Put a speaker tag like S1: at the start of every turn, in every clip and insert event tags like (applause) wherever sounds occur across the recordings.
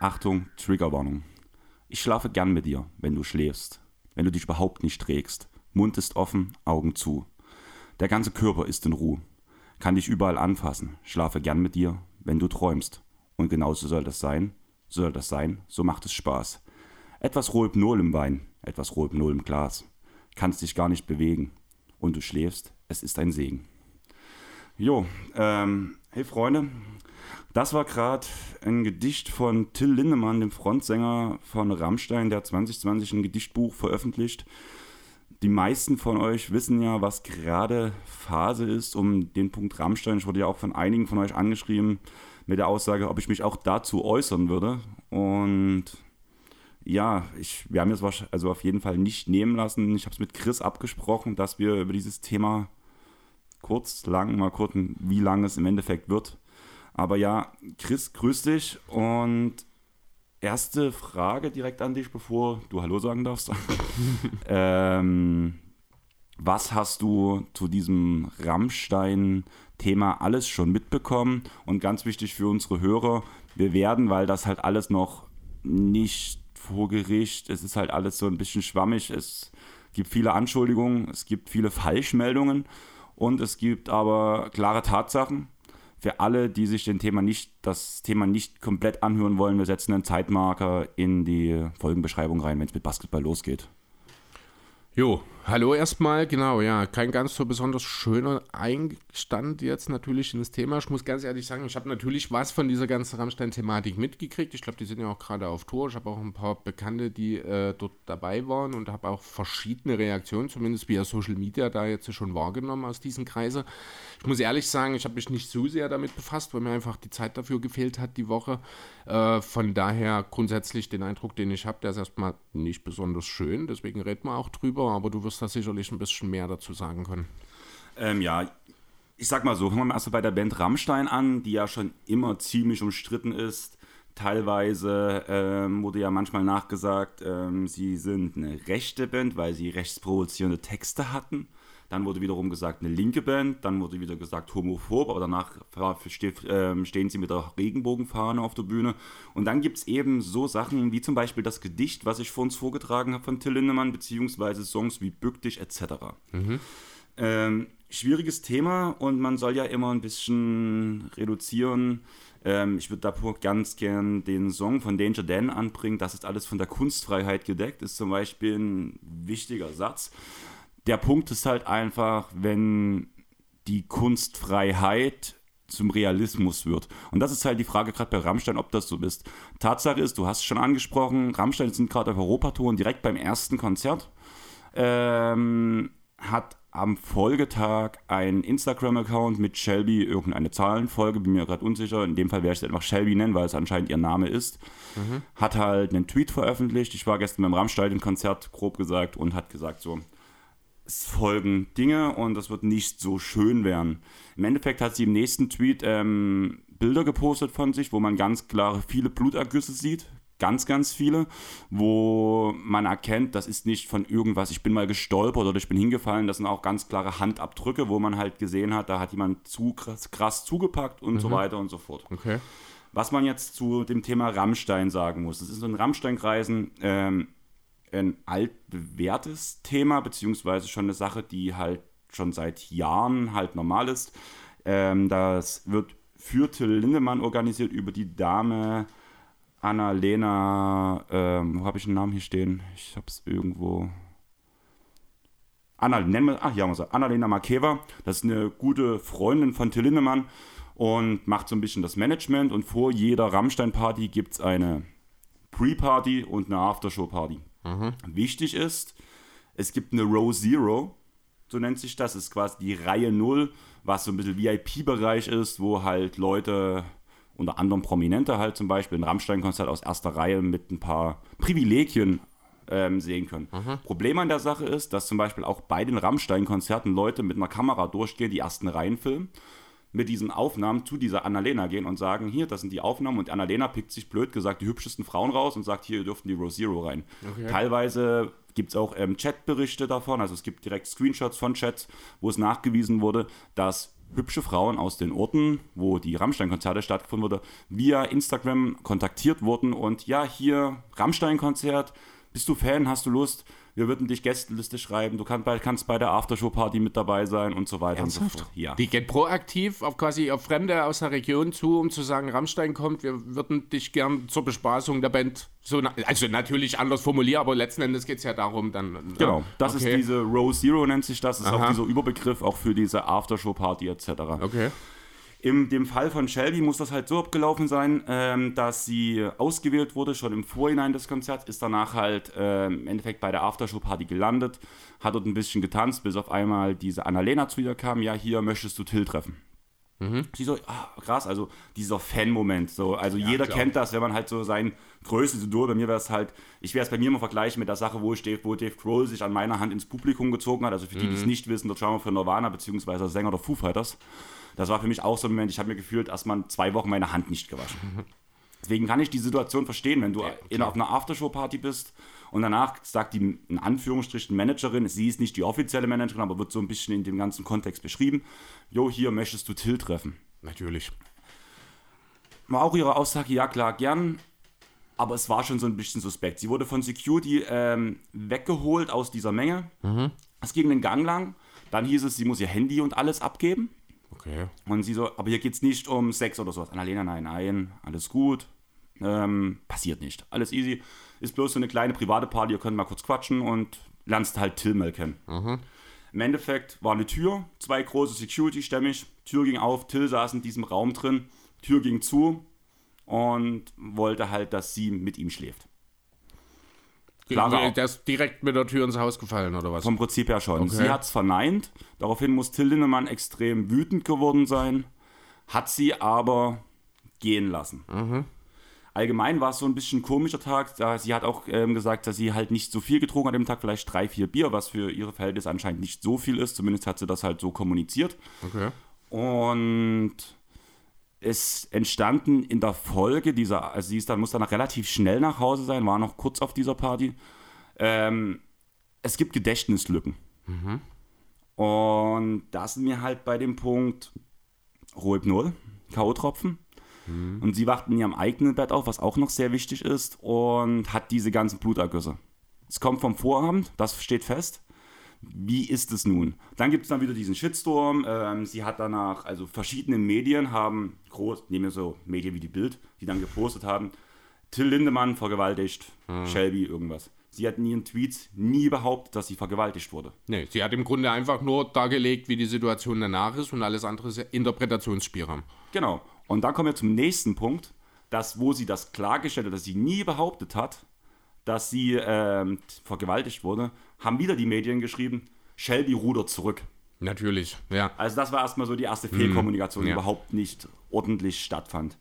S1: Achtung, Triggerwarnung. Ich schlafe gern mit dir, wenn du schläfst, wenn du dich überhaupt nicht trägst. Mund ist offen, Augen zu. Der ganze Körper ist in Ruhe. Kann dich überall anfassen. Schlafe gern mit dir, wenn du träumst. Und genauso soll das sein. Soll das sein, so macht es Spaß. Etwas Rohypnol im Wein, etwas Rohypnol im Glas. Kannst dich gar nicht bewegen. Und du schläfst, es ist ein Segen. Jo, ähm, hey Freunde, das war gerade ein Gedicht von Till Lindemann, dem Frontsänger von Rammstein, der 2020 ein Gedichtbuch veröffentlicht. Die meisten von euch wissen ja, was gerade Phase ist um den Punkt Rammstein. Ich wurde ja auch von einigen von euch angeschrieben mit der Aussage, ob ich mich auch dazu äußern würde. Und ja, ich, wir haben es also auf jeden Fall nicht nehmen lassen. Ich habe es mit Chris abgesprochen, dass wir über dieses Thema kurz, lang, mal gucken, wie lange es im Endeffekt wird. Aber ja, Chris, grüß dich und erste Frage direkt an dich, bevor du Hallo sagen darfst. (laughs) (laughs) ähm, was hast du zu diesem Rammstein-Thema alles schon mitbekommen? Und ganz wichtig für unsere Hörer, wir werden, weil das halt alles noch nicht vor Gericht, es ist halt alles so ein bisschen schwammig, es gibt viele Anschuldigungen, es gibt viele Falschmeldungen und es gibt aber klare Tatsachen für alle, die sich den Thema nicht, das Thema nicht komplett anhören wollen, wir setzen einen Zeitmarker in die Folgenbeschreibung rein, wenn es mit Basketball losgeht.
S2: Jo, hallo erstmal, genau, ja, kein ganz so besonders schöner Einstand jetzt natürlich in das Thema. Ich muss ganz ehrlich sagen, ich habe natürlich was von dieser ganzen Rammstein-Thematik mitgekriegt. Ich glaube, die sind ja auch gerade auf Tour. Ich habe auch ein paar Bekannte, die äh, dort dabei waren und habe auch verschiedene Reaktionen, zumindest via Social Media, da jetzt schon wahrgenommen aus diesen Kreisen. Ich muss ehrlich sagen, ich habe mich nicht so sehr damit befasst, weil mir einfach die Zeit dafür gefehlt hat die Woche. Äh, von daher grundsätzlich den Eindruck, den ich habe, der ist erstmal nicht besonders schön. Deswegen reden wir auch drüber, aber du wirst da sicherlich ein bisschen mehr dazu sagen können.
S1: Ähm, ja, ich sag mal so, fangen wir mal erst bei der Band Rammstein an, die ja schon immer ziemlich umstritten ist. Teilweise ähm, wurde ja manchmal nachgesagt, ähm, sie sind eine rechte Band, weil sie rechtsprovozierende Texte hatten. Dann wurde wiederum gesagt, eine linke Band. Dann wurde wieder gesagt, homophob. Aber danach ähm, stehen sie mit der Regenbogenfahne auf der Bühne. Und dann gibt es eben so Sachen wie zum Beispiel das Gedicht, was ich vor uns vorgetragen habe von Till Lindemann, beziehungsweise Songs wie Bück dich etc. Mhm. Ähm, schwieriges Thema und man soll ja immer ein bisschen reduzieren. Ähm, ich würde da ganz gern den Song von Danger Dan anbringen. Das ist alles von der Kunstfreiheit gedeckt, ist zum Beispiel ein wichtiger Satz der Punkt ist halt einfach, wenn die Kunstfreiheit zum Realismus wird. Und das ist halt die Frage gerade bei Rammstein, ob das so ist. Tatsache ist, du hast es schon angesprochen, Rammstein sind gerade auf Europatour und direkt beim ersten Konzert ähm, hat am Folgetag ein Instagram-Account mit Shelby irgendeine Zahlenfolge, bin mir gerade unsicher. In dem Fall werde ich es einfach Shelby nennen, weil es anscheinend ihr Name ist. Mhm. Hat halt einen Tweet veröffentlicht. Ich war gestern beim Rammstein-Konzert, grob gesagt, und hat gesagt so, es folgen Dinge und das wird nicht so schön werden. Im Endeffekt hat sie im nächsten Tweet ähm, Bilder gepostet von sich, wo man ganz klare viele Blutergüsse sieht. Ganz, ganz viele, wo man erkennt, das ist nicht von irgendwas, ich bin mal gestolpert oder ich bin hingefallen. Das sind auch ganz klare Handabdrücke, wo man halt gesehen hat, da hat jemand zu krass, krass zugepackt und mhm. so weiter und so fort.
S2: Okay.
S1: Was man jetzt zu dem Thema Rammstein sagen muss, das ist in Rammstein-Kreisen ähm, ein altbewährtes Thema, beziehungsweise schon eine Sache, die halt schon seit Jahren halt normal ist. Ähm, das wird für Till Lindemann organisiert über die Dame Annalena, ähm, wo habe ich einen Namen hier stehen? Ich habe es irgendwo. Anna, nennen wir, ach ja, muss Annalena Makeva. Das ist eine gute Freundin von Till Lindemann und macht so ein bisschen das Management. Und vor jeder Rammstein-Party gibt es eine Pre-Party und eine Aftershow-Party. Mhm. Wichtig ist, es gibt eine Row Zero, so nennt sich das, ist quasi die Reihe 0, was so ein bisschen VIP-Bereich ist, wo halt Leute, unter anderem Prominente halt zum Beispiel, ein Rammstein-Konzert aus erster Reihe mit ein paar Privilegien ähm, sehen können. Mhm. Problem an der Sache ist, dass zum Beispiel auch bei den Rammstein-Konzerten Leute mit einer Kamera durchgehen, die ersten Reihen filmen mit diesen Aufnahmen zu dieser Annalena gehen und sagen, hier, das sind die Aufnahmen und Annalena pickt sich blöd gesagt die hübschesten Frauen raus und sagt, hier, ihr dürft in die Row Zero rein.
S2: Okay.
S1: Teilweise gibt es auch ähm, Chatberichte davon, also es gibt direkt Screenshots von Chats, wo es nachgewiesen wurde, dass hübsche Frauen aus den Orten, wo die Rammstein-Konzerte stattgefunden wurde, via Instagram kontaktiert wurden und ja, hier Rammstein-Konzert, bist du Fan, hast du Lust? Wir würden dich Gästeliste schreiben, du kannst bei, kannst bei der Aftershow-Party mit dabei sein und so weiter und so fort. Ja.
S2: Die geht proaktiv auf quasi auf Fremde aus der Region zu, um zu sagen, Rammstein kommt, wir würden dich gern zur Bespaßung der Band, so, na- also natürlich anders formulieren, aber letzten Endes geht es ja darum, dann.
S1: Genau, das
S2: Okay.
S1: ist diese Row Zero nennt sich das, ist
S2: Aha.
S1: auch dieser Überbegriff auch für diese Aftershow-Party etc.
S2: Okay.
S1: In dem Fall von Shelby muss das halt so abgelaufen sein, ähm, dass sie ausgewählt wurde, schon im Vorhinein des Konzerts, ist danach halt ähm, im Endeffekt bei der Aftershow-Party gelandet, hat dort ein bisschen getanzt, bis auf einmal diese Annalena zu ihr kam, ja, hier möchtest du Till treffen. Sie so, ah, krass, also dieser Fan-Moment, so, also jeder
S2: klar.
S1: kennt das, wenn man halt so sein größtes Idol, bei mir wäre es halt, ich wäre es bei mir immer vergleichen mit der Sache, wo, ich Dave, wo Dave Grohl sich an meiner Hand ins Publikum gezogen hat, also für die, die es nicht wissen, der Drummer für Nirvana, beziehungsweise Sänger der Foo Fighters, das war für mich auch so ein Moment, ich habe mir gefühlt erstmal zwei Wochen meine Hand nicht gewaschen. Deswegen kann ich die Situation verstehen, wenn du in, auf einer Aftershow-Party bist und danach sagt die in Anführungsstrichen Managerin, sie ist nicht die offizielle Managerin, aber wird so ein bisschen in dem ganzen Kontext beschrieben. Jo, hier möchtest du Till treffen.
S2: Natürlich.
S1: War auch ihre Aussage, ja klar, gern. Aber es war schon so ein bisschen suspekt. Sie wurde von Security ähm, weggeholt aus dieser Menge. Es ging den Gang lang. Dann hieß es, sie muss ihr Handy und alles abgeben.
S2: Okay.
S1: Und sie so, aber hier geht es nicht um Sex oder sowas. Annalena, nein, nein, alles gut. Ähm, passiert nicht. Alles easy. Ist bloß so eine kleine private Party, ihr könnt mal kurz quatschen und lernst halt Till mal kennen. Im Endeffekt war eine Tür, zwei große Security stämmig, Tür ging auf, Till saß in diesem Raum drin, Tür ging zu und wollte halt, dass sie mit ihm schläft. Klare-
S2: Der ist direkt mit der Tür ins Haus gefallen, oder was?
S1: Vom Prinzip her schon.
S2: Okay.
S1: Sie hat es verneint. Daraufhin muss Till Lindemann extrem wütend geworden sein. Hat sie aber gehen lassen. Allgemein war es so ein bisschen ein komischer Tag. Da sie hat auch ähm, gesagt, dass sie halt nicht so viel getrunken hat am Tag, vielleicht drei, vier Bier, was für ihre Verhältnisse anscheinend nicht so viel ist. Zumindest hat sie das halt so kommuniziert.
S2: Okay.
S1: Und es entstanden in der Folge dieser, also sie ist dann, muss dann relativ schnell nach Hause sein, war noch kurz auf dieser Party. Ähm, es gibt Gedächtnislücken. Und da sind wir halt bei dem Punkt Rohypnol, K.O.-Tropfen. Und sie wacht in ihrem eigenen Bett auf, was auch noch sehr wichtig ist, und hat diese ganzen Blutergüsse. Es kommt vom Vorabend, das steht fest. Wie ist es nun? Dann gibt es dann wieder diesen Shitstorm. Ähm, sie hat danach, also verschiedene Medien haben groß, nehmen wir so Medien wie die Bild, die dann gepostet haben, Till Lindemann vergewaltigt, Shelby irgendwas. Sie hat in ihren Tweets nie behauptet, dass sie vergewaltigt wurde.
S2: Nee, sie hat im Grunde einfach nur dargelegt, wie die Situation danach ist und alles andere ist Interpretationsspielraum.
S1: Genau. Und dann kommen wir zum nächsten Punkt, dass, wo sie das klargestellt hat, dass sie nie behauptet hat, dass sie ähm, vergewaltigt wurde, haben wieder die Medien geschrieben, Shelby rudert zurück.
S2: Natürlich, ja.
S1: Also das war erstmal so die erste Fehlkommunikation, die
S2: ja.
S1: überhaupt nicht ordentlich stattfand.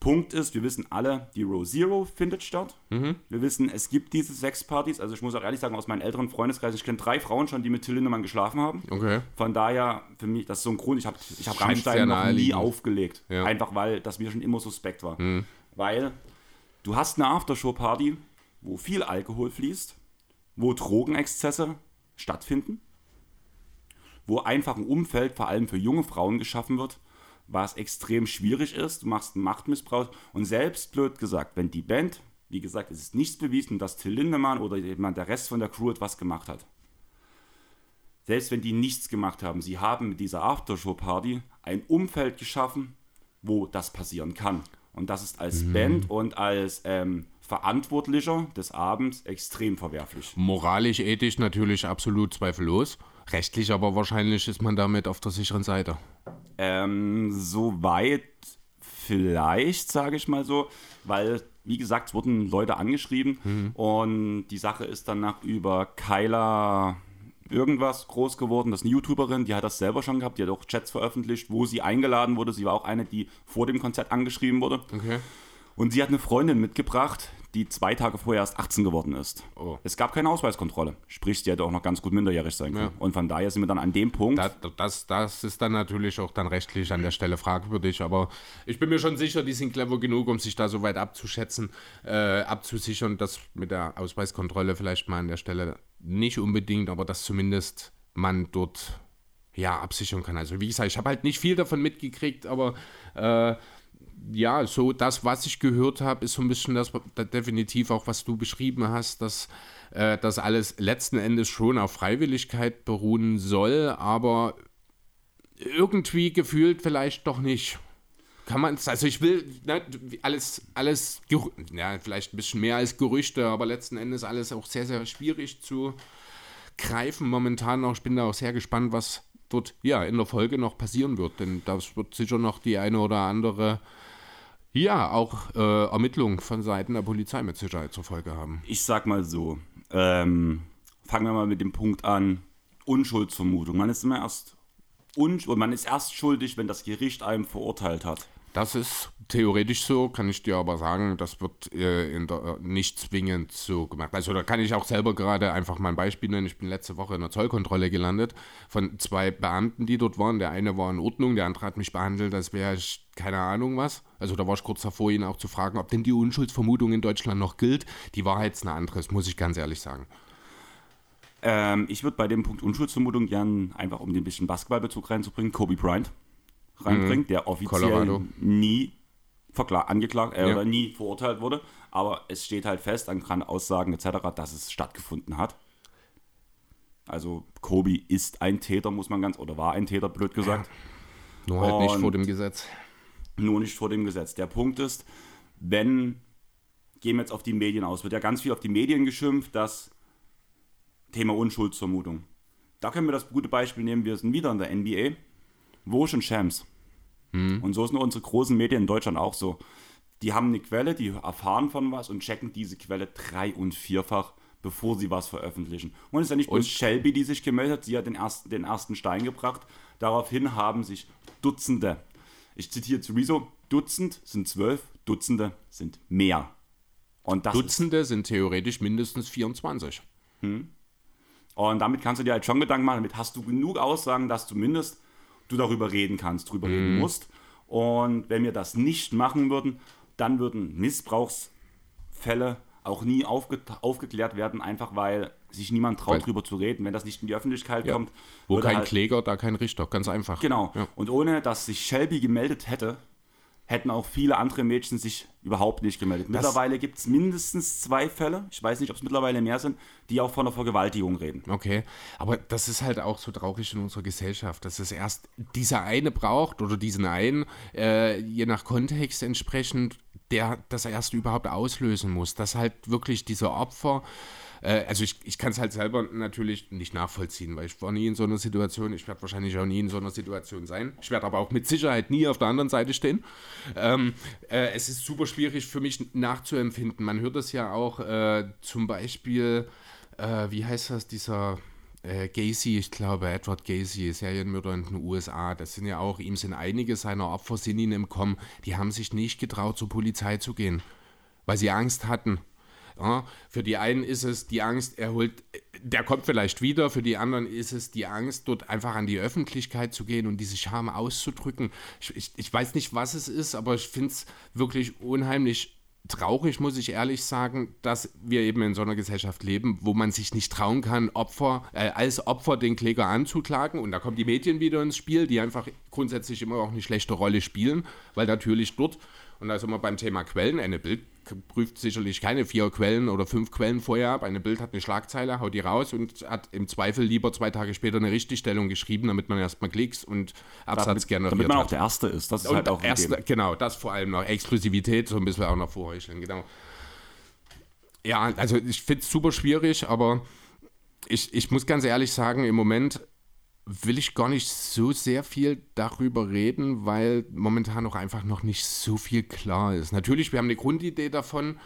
S1: Punkt ist, wir wissen alle, die Row Zero findet statt. Wir wissen, es gibt diese Sexpartys. Also ich muss auch ehrlich sagen, aus meinem älteren Freundeskreis, ich kenne drei Frauen schon, die mit Till Lindemann geschlafen haben.
S2: Okay.
S1: Von daher, für mich, das ist so ein Grund, ich habe ich hab Rammstein noch nie
S2: naheliegend.
S1: aufgelegt.
S2: Ja.
S1: Einfach weil das mir schon immer suspekt war. Weil du hast eine Aftershow-Party, wo viel Alkohol fließt, wo Drogenexzesse stattfinden, wo einfach ein Umfeld vor allem für junge Frauen geschaffen wird, was extrem schwierig ist. Du machst einen Machtmissbrauch und selbst blöd gesagt, wenn die Band, wie gesagt, es ist nichts bewiesen, dass Till Lindemann oder jemand der Rest von der Crew etwas gemacht hat. Selbst wenn die nichts gemacht haben, sie haben mit dieser Aftershow-Party ein Umfeld geschaffen, wo das passieren kann. Und das ist als Band und als ähm, Verantwortlicher des Abends extrem verwerflich.
S2: Moralisch, ethisch natürlich absolut zweifellos. Rechtlich aber wahrscheinlich ist man damit auf der sicheren Seite.
S1: Ähm, soweit vielleicht, sage ich mal so, weil, wie gesagt, es wurden Leute angeschrieben und die Sache ist danach über Kyla irgendwas groß geworden. Das ist eine YouTuberin, die hat das selber schon gehabt, die hat auch Chats veröffentlicht, wo sie eingeladen wurde. Sie war auch eine, die vor dem Konzert angeschrieben wurde.
S2: Okay.
S1: Und sie hat eine Freundin mitgebracht, die zwei Tage vorher erst 18 geworden ist.
S2: Oh.
S1: Es gab keine Ausweiskontrolle. Sprich, sie hätte auch noch ganz gut minderjährig sein können. Und von daher sind wir dann an dem Punkt.
S2: Das, das, das ist dann natürlich auch dann rechtlich an der Stelle fragwürdig, aber ich bin mir schon sicher, die sind clever genug, um sich da so weit abzuschätzen, äh, abzusichern, dass mit der Ausweiskontrolle vielleicht mal an der Stelle nicht unbedingt, aber dass zumindest man dort ja absichern kann. Also wie gesagt, ich habe halt nicht viel davon mitgekriegt, aber äh, ja, so das, was ich gehört habe, ist so ein bisschen das, das definitiv auch, was du beschrieben hast, dass äh, das alles letzten Endes schon auf Freiwilligkeit beruhen soll, aber irgendwie gefühlt vielleicht doch nicht. Kann man, also ich will ne, alles, alles, ja, vielleicht ein bisschen mehr als Gerüchte, aber letzten Endes alles auch sehr, sehr schwierig zu greifen momentan noch. Ich bin da auch sehr gespannt, was dort ja in der Folge noch passieren wird, denn das wird sicher noch die eine oder andere ja, auch äh, Ermittlungen von Seiten der Polizei mit Sicherheit zur Folge haben.
S1: Ich sag mal so, ähm, fangen wir mal mit dem Punkt an, Unschuldsvermutung. Man ist immer erst unsch man ist erst schuldig, wenn das Gericht einem verurteilt hat.
S2: Das ist theoretisch so, kann ich dir aber sagen, das wird äh, der, äh, nicht zwingend so gemacht. Also da kann ich auch selber gerade einfach mal ein Beispiel nennen. Ich bin letzte Woche in der Zollkontrolle gelandet von zwei Beamten, die dort waren. Der eine war in Ordnung, der andere hat mich behandelt, als wäre ich keine Ahnung was. Also da war ich kurz davor, ihn auch zu fragen, ob denn die Unschuldsvermutung in Deutschland noch gilt. Die Wahrheit ist eine andere, muss ich ganz ehrlich sagen.
S1: Ähm, ich würde bei dem Punkt Unschuldsvermutung gern einfach, um den bisschen Basketballbezug reinzubringen, Kobe Bryant reinbringen, mhm. der offiziell Colorado. nie angeklagt äh, ja. oder nie verurteilt wurde. Aber es steht halt fest an Aussagen etc., dass es stattgefunden hat. Also Kobe ist ein Täter, muss man ganz, oder war ein Täter, blöd gesagt.
S2: Ja. Nur halt Und nicht vor dem Gesetz.
S1: Nur nicht vor dem Gesetz. Der Punkt ist, wenn, gehen wir jetzt auf die Medien aus, wird ja ganz viel auf die Medien geschimpft, das Thema Unschuldsvermutung. Da können wir das gute Beispiel nehmen, wir sind wieder in der NBA. Wo schon Shams? Mhm. Und so sind unsere großen Medien in Deutschland auch so. Die haben eine Quelle, die erfahren von was und checken diese Quelle drei- und vierfach, bevor sie was veröffentlichen. Und es ist ja nicht bloß Shelby, die sich gemeldet hat, sie hat den ersten, den ersten Stein gebracht. Daraufhin haben sich Dutzende, ich zitiere zu Rezo, Dutzend sind zwölf, Dutzende sind mehr.
S2: Und Dutzende sind theoretisch mindestens 24. Hm.
S1: Und damit kannst du dir halt schon Gedanken machen, damit hast du genug Aussagen, dass zumindest du darüber reden kannst, drüber mhm. reden musst. Und wenn wir das nicht machen würden, dann würden Missbrauchsfälle auch nie aufge aufgeklärt werden, einfach weil sich niemand traut, weil, drüber zu reden, wenn das nicht in die Öffentlichkeit ja. kommt.
S2: Wo kein halt, Kläger, da kein Richter, ganz einfach.
S1: Genau. Ja. Und ohne, dass sich Shelby gemeldet hätte, hätten auch viele andere Mädchen sich überhaupt nicht gemeldet. Mittlerweile gibt es mindestens zwei Fälle, ich weiß nicht, ob es mittlerweile mehr sind, die auch von der Vergewaltigung reden.
S2: Okay, aber das ist halt auch so traurig in unserer Gesellschaft, dass es erst dieser eine braucht oder diesen einen, äh, je nach Kontext entsprechend, der das erst überhaupt auslösen muss, dass halt wirklich diese Opfer äh, also ich, ich kann es halt selber natürlich nicht nachvollziehen, weil ich war nie in so einer Situation, ich werde wahrscheinlich auch nie in so einer Situation sein. Ich werde aber auch mit Sicherheit nie auf der anderen Seite stehen. Ähm, äh, es ist super schwierig für mich nachzuempfinden. Man hört das ja auch äh, zum Beispiel, äh, wie heißt das, dieser äh, Gacy, ich glaube, Edward Gacy, Serienmörder in den USA, das sind ja auch, ihm sind einige seiner Opfer, sind ihnen im Kommen, die haben sich nicht getraut, zur Polizei zu gehen, weil sie Angst hatten. Ja, für die einen ist es die Angst, er holt, der kommt vielleicht wieder, für die anderen ist es die Angst, dort einfach an die Öffentlichkeit zu gehen und diese Scham auszudrücken. Ich, ich, ich weiß nicht, was es ist, aber ich finde es wirklich unheimlich traurig, muss ich ehrlich sagen, dass wir eben in so einer Gesellschaft leben, wo man sich nicht trauen kann, Opfer, äh, als Opfer den Kläger anzuklagen. Und da kommen die Medien wieder ins Spiel, die einfach grundsätzlich immer auch eine schlechte Rolle spielen, weil natürlich dort, und da sind wir beim Thema Quellen, eine Bild prüft sicherlich keine vier Quellen oder fünf Quellen vorher ab. Eine Bild hat eine Schlagzeile, haut die raus und hat im Zweifel lieber zwei Tage später eine Richtigstellung geschrieben, damit man erstmal Klicks und Absatz damit, generiert
S1: Damit man auch der Erste ist. Das ist
S2: und halt auch erste, Genau, das vor allem noch. Exklusivität, so ein bisschen auch noch vorheucheln, genau. Ja, also ich finde es super schwierig, aber ich, ich muss ganz ehrlich sagen, im Moment will ich gar nicht so sehr viel darüber reden, weil momentan auch einfach noch nicht so viel klar ist. Natürlich, wir haben eine Grundidee davon,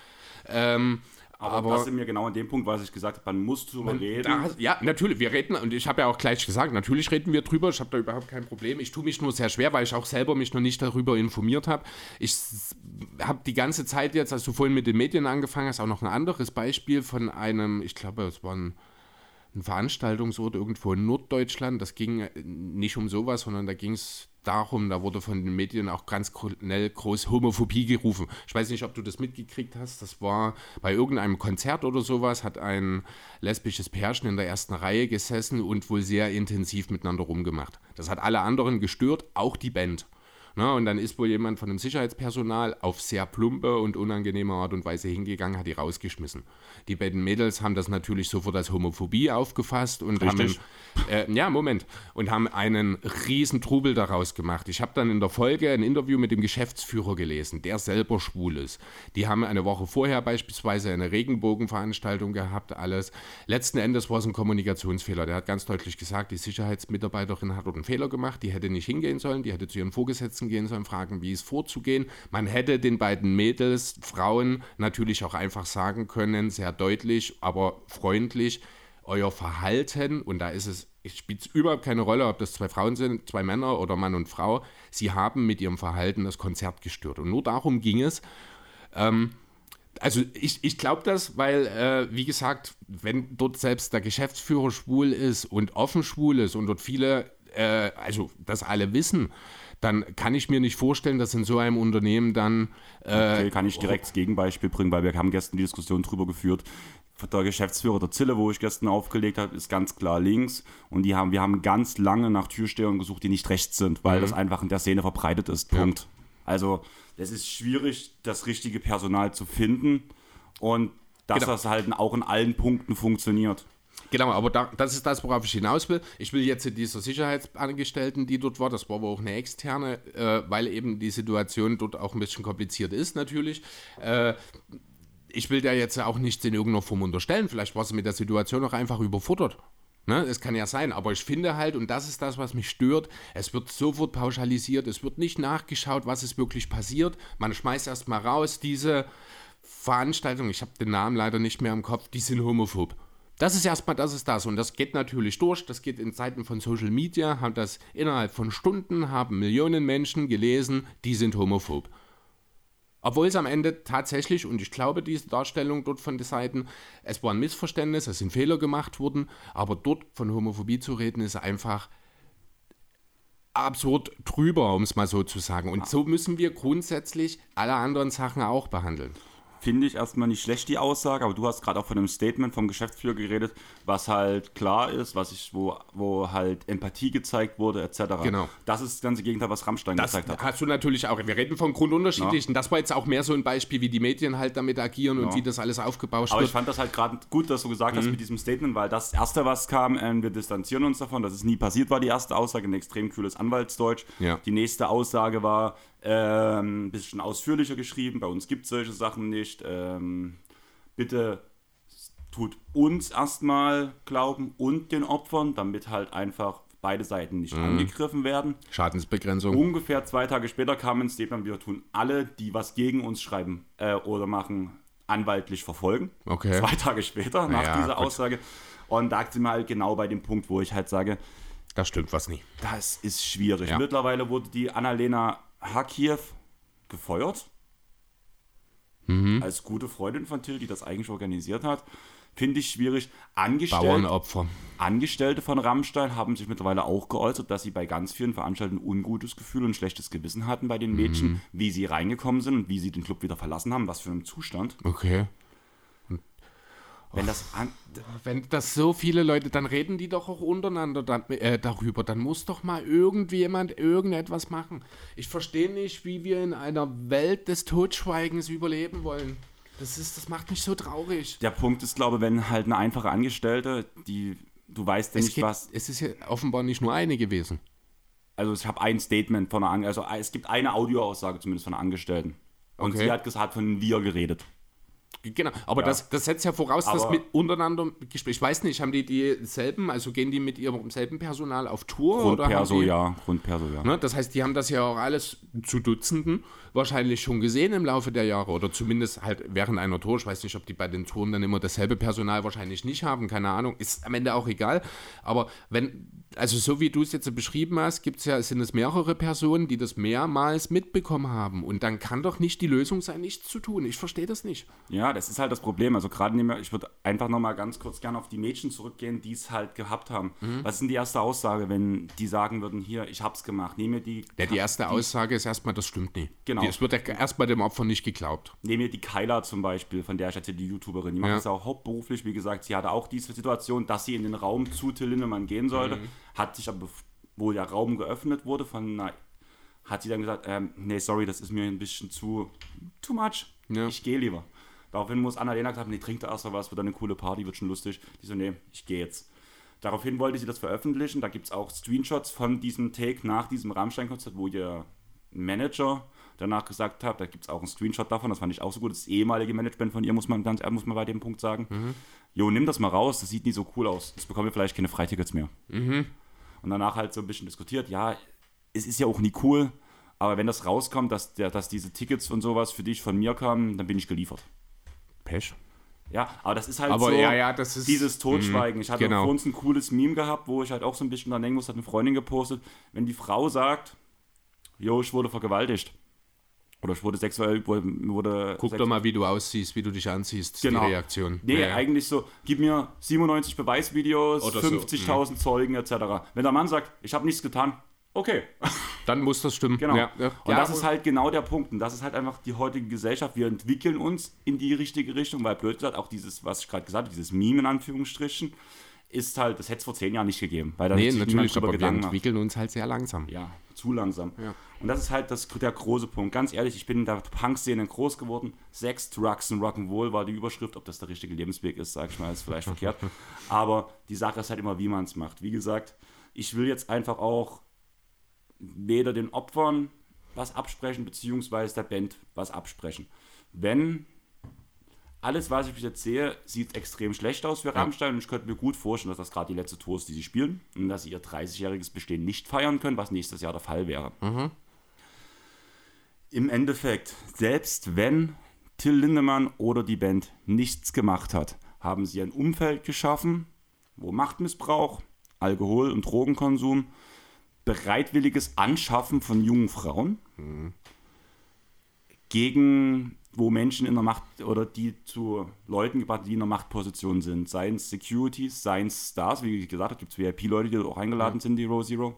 S2: ähm,
S1: Aber,
S2: Aber-
S1: das sind mir genau an dem Punkt, was ich gesagt habe, man muss drüber reden.
S2: Da, ja, natürlich, wir reden, und ich habe ja auch gleich gesagt, natürlich reden wir drüber, ich habe da überhaupt kein Problem. Ich tue mich nur sehr schwer, weil ich auch selber mich noch nicht darüber informiert habe. Ich habe die ganze Zeit jetzt, als du vorhin mit den Medien angefangen hast, auch noch ein anderes Beispiel von einem, ich glaube, es war ein, ein Veranstaltungsort irgendwo in Norddeutschland. Das ging äh, nicht um sowas, sondern da ging es darum, da wurde von den Medien auch ganz schnell groß Homophobie gerufen. Ich weiß nicht, ob du das mitgekriegt hast. Das war bei irgendeinem Konzert oder sowas, hat ein lesbisches Pärchen in der ersten Reihe gesessen und wohl sehr intensiv miteinander rumgemacht. Das hat alle anderen gestört, auch die Band. Na, und dann ist wohl jemand von dem Sicherheitspersonal auf sehr plumpe und unangenehme Art und Weise hingegangen, hat die rausgeschmissen. Die beiden Mädels haben das natürlich sofort als Homophobie aufgefasst und
S1: Richtig.
S2: haben, äh, ja, Moment, und haben einen riesen Trubel daraus gemacht. Ich habe dann in der Folge ein Interview mit dem Geschäftsführer gelesen, der selber schwul ist. Die haben eine Woche vorher beispielsweise eine Regenbogenveranstaltung gehabt, alles. Letzten Endes war es ein Kommunikationsfehler. Der hat ganz deutlich gesagt, die Sicherheitsmitarbeiterin hat dort einen Fehler gemacht, die hätte nicht hingehen sollen, die hätte zu ihren Vorgesetzten gehen sollen, fragen, wie es vorzugehen. Man hätte den beiden Mädels, Frauen natürlich auch einfach sagen können, sehr deutlich, aber freundlich, euer Verhalten, und da ist es, es spielt überhaupt keine Rolle, ob das zwei Frauen sind, zwei Männer oder Mann und Frau, sie haben mit ihrem Verhalten das Konzert gestört. Und nur darum ging es. Ähm, also ich, ich glaube das, weil, äh, wie gesagt, wenn dort selbst der Geschäftsführer schwul ist und offen schwul ist und dort viele, äh, also das alle wissen, dann kann ich mir nicht vorstellen, dass in so einem Unternehmen dann äh,
S1: Okay, kann ich direkt das Gegenbeispiel bringen, weil wir haben gestern die Diskussion drüber geführt. Der Geschäftsführer der Zille, wo ich gestern aufgelegt habe, ist ganz klar links. Und die haben, wir haben ganz lange nach Türstehern gesucht, die nicht rechts sind, weil das einfach in der Szene verbreitet ist. Punkt. Also es ist schwierig, das richtige Personal zu finden und dass
S2: Genau.
S1: das halt auch in allen Punkten funktioniert.
S2: Genau, aber da, das ist das, worauf ich hinaus will. Ich will jetzt dieser Sicherheitsangestellten, die dort war, das war aber auch eine externe, äh, weil eben die Situation dort auch ein bisschen kompliziert ist natürlich. Äh, ich will der jetzt auch nichts in irgendeiner Form unterstellen. Vielleicht war sie mit der Situation auch einfach überfordert. Ne, das kann ja sein, aber ich finde halt, und das ist das, was mich stört, es wird sofort pauschalisiert, es wird nicht nachgeschaut, was ist wirklich passiert. Man schmeißt erstmal raus, diese Veranstaltung, ich habe den Namen leider nicht mehr im Kopf, die sind homophob. Das ist erstmal, das ist das. Und das geht natürlich durch. Das geht in Zeiten von Social Media, haben das innerhalb von Stunden, haben Millionen Menschen gelesen, die sind homophob. Obwohl es am Ende tatsächlich, und ich glaube, diese Darstellung dort von den Seiten, es war ein Missverständnis, es sind Fehler gemacht worden, aber dort von Homophobie zu reden, ist einfach absurd drüber, um es mal so zu sagen. Und so müssen wir grundsätzlich alle anderen Sachen auch behandeln.
S1: Finde ich erstmal nicht schlecht, die Aussage, aber du hast gerade auch von einem Statement vom Geschäftsführer geredet, was halt klar ist, was ich, wo, wo halt Empathie gezeigt wurde, etc.
S2: Genau.
S1: Das ist das ganze Gegenteil, was Rammstein
S2: Das
S1: gezeigt hat.
S2: hast du natürlich auch. Wir reden von Grundunterschiedlichen. Das war jetzt auch mehr so ein Beispiel, wie die Medien halt damit agieren und
S1: Ja.
S2: wie das alles aufgebauscht
S1: Aber ich
S2: wird.
S1: fand das halt gerade gut, dass du gesagt
S2: Mhm.
S1: hast mit diesem Statement, weil das erste, was kam, ähm, wir distanzieren uns davon, dass es nie passiert war, die erste Aussage, ein extrem kühles Anwaltsdeutsch.
S2: Ja.
S1: Die nächste Aussage war ähm, ein bisschen ausführlicher geschrieben, bei uns gibt es solche Sachen nicht. Ähm, bitte tut uns erstmal glauben und den Opfern, damit halt einfach beide Seiten nicht
S2: Mhm.
S1: angegriffen werden.
S2: Schadensbegrenzung.
S1: Ungefähr zwei Tage später kam ein Statement, wir tun alle, die was gegen uns schreiben äh, oder machen, anwaltlich verfolgen.
S2: Okay.
S1: Zwei Tage später nach
S2: Ja,
S1: dieser
S2: gut.
S1: Aussage. Und da sind wir halt genau bei dem Punkt, wo ich halt sage,
S2: Da stimmt was nie.
S1: das ist schwierig.
S2: Ja.
S1: Mittlerweile wurde die Annalena Hakiev gefeuert.
S2: Mhm.
S1: Als gute Freundin von Till, die das eigentlich organisiert hat. Finde ich schwierig. Angestellt,
S2: Bauernopfer.
S1: Angestellte von Rammstein haben sich mittlerweile auch geäußert, dass sie bei ganz vielen Veranstaltungen ein ungutes Gefühl und schlechtes Gewissen hatten bei den Mädchen,
S2: Mhm.
S1: wie sie reingekommen sind und wie sie den Club wieder verlassen haben, was für ein Zustand.
S2: Okay.
S1: Wenn das an,
S2: Wenn das so viele Leute, dann reden die doch auch untereinander dann, äh, darüber. Dann muss doch mal irgendjemand irgendetwas machen. Ich verstehe nicht, wie wir in einer Welt des Totschweigens überleben wollen. Das, ist, das macht mich so traurig.
S1: der Punkt ist, glaube ich, wenn halt eine einfache Angestellte, die du weißt ja
S2: Es,
S1: nicht
S2: geht,
S1: was.
S2: es ist ja offenbar nicht nur eine gewesen.
S1: Also ich habe ein Statement von einer An also es gibt eine Audioaussage zumindest von einer Angestellten. Und
S2: Okay.
S1: sie hat gesagt, von wir geredet.
S2: Genau, aber
S1: Ja.
S2: das, das setzt ja voraus, dass
S1: Aber-
S2: mit untereinander Gespräch. Ich weiß nicht, haben die dieselben, also gehen die mit ihrem selben Personal auf Tour? oder haben
S1: Grundperso,
S2: die,
S1: ja. Grundperso, ja.
S2: Ne, das heißt, die haben das ja auch alles zu Dutzenden wahrscheinlich schon gesehen im Laufe der Jahre oder zumindest halt während einer Tour. Ich weiß nicht, ob die bei den Touren dann immer dasselbe Personal wahrscheinlich nicht haben, keine Ahnung. Ist am Ende auch egal. Aber wenn, also so wie du es jetzt beschrieben hast, gibt's ja, sind es mehrere Personen, die das mehrmals mitbekommen haben. Und dann kann doch nicht die Lösung sein, nichts zu tun. Ich verstehe das nicht.
S1: Ja, das ist halt das Problem. Also gerade nehmen wir, ich würde einfach nochmal ganz kurz gerne auf die Mädchen zurückgehen, die es halt gehabt haben.
S2: Mhm.
S1: Was ist denn die erste Aussage, wenn die sagen würden, hier, ich hab's gemacht, nehme die,
S2: Ja, die erste Aussage ist erstmal, das stimmt nicht.
S1: Genau.
S2: Die, es wird ja erstmal dem Opfer nicht geglaubt.
S1: nehme mir die Kyla zum Beispiel, von der ich erzähle, die YouTuberin, die macht
S2: Ja.
S1: das auch hauptberuflich, wie gesagt, sie hatte auch diese Situation, dass sie in den Raum zu Till Lindemann gehen sollte,
S2: Mhm.
S1: hat sich aber, wo der Raum geöffnet wurde, von einer, hat sie dann gesagt, ähm, nee, sorry, das ist mir ein bisschen zu, too much,
S2: Ja.
S1: ich gehe lieber. Daraufhin muss Annalena gesagt haben, nee, trink da erst mal was, wird eine coole Party, wird schon lustig. Die so, nee, ich gehe jetzt. Daraufhin wollte sie das veröffentlichen. Da gibt es auch Screenshots von diesem Take nach diesem Rammstein-Konzert, wo ihr Manager danach gesagt hat, da gibt es auch einen Screenshot davon, das fand ich auch so gut. Das ehemalige Management von ihr, muss man ganz muss man bei dem Punkt sagen. Jo, nimm das mal raus, das sieht nie so cool aus. Jetzt bekommen wir vielleicht keine Freitickets mehr. Und danach halt so ein bisschen diskutiert, ja, es ist ja auch nie cool, aber wenn das rauskommt, dass, der, dass diese Tickets und sowas für dich von mir kamen, dann bin ich geliefert.
S2: Pech.
S1: Ja, aber das ist halt
S2: Aber
S1: so
S2: ja, ja, das ist-
S1: dieses Totschweigen. Ich hatte
S2: genau.
S1: vor uns ein cooles Meme gehabt, wo ich halt auch so ein bisschen dran denken muss, hat eine Freundin gepostet, wenn die Frau sagt, jo, ich wurde vergewaltigt. Oder ich wurde sexuell, wurde,
S2: Guck
S1: sex-
S2: doch mal, wie du aussiehst, wie du dich anziehst.
S1: Genau.
S2: Die Reaktion.
S1: Nee,
S2: Ja, ja.
S1: eigentlich so, gib mir 97 Beweisvideos,
S2: Oder so,
S1: 50.000 Zeugen etc. Wenn der Mann sagt, ich habe nichts getan, okay. (laughs)
S2: Dann muss das stimmen.
S1: Genau.
S2: Ja.
S1: Und das ist halt genau der Punkt. Und das ist halt einfach die heutige Gesellschaft. Wir entwickeln uns in die richtige Richtung, weil blöd gesagt, auch dieses, was ich gerade gesagt habe, dieses Meme in Anführungsstrichen, ist halt, das hätte es vor zehn Jahren nicht gegeben. Weil da
S2: Nee, natürlich, aber wir
S1: macht.
S2: entwickeln uns halt sehr langsam.
S1: Ja, zu langsam.
S2: Ja.
S1: Und das ist halt das, der große Punkt. Ganz ehrlich, ich bin in der Punk-Szene groß geworden. Sex, Drugs und Rock'n'Roll war die Überschrift. Ob das der richtige Lebensweg ist, sag ich mal, ist vielleicht (laughs) verkehrt. Aber die Sache ist halt immer, wie man es macht. Wie gesagt, ich will jetzt einfach auch weder den Opfern was absprechen, beziehungsweise der Band was absprechen. Wenn alles, was ich bis jetzt sehe, sieht extrem schlecht aus für Rammstein und ich könnte mir gut vorstellen, dass das gerade die letzte Tour ist, die sie spielen und dass sie ihr 30-jähriges Bestehen nicht feiern können, was nächstes Jahr der Fall wäre. Im Endeffekt, selbst wenn Till Lindemann oder die Band nichts gemacht hat, haben sie ein Umfeld geschaffen, wo Machtmissbrauch, Alkohol- und Drogenkonsum, bereitwilliges Anschaffen von jungen Frauen gegen, wo Menschen in der Macht oder die zu Leuten gebracht, die in der Machtposition sind, seien es Securities, seien es Stars, wie ich gesagt habe, gibt es VIP-Leute, die auch eingeladen sind, die Row Zero.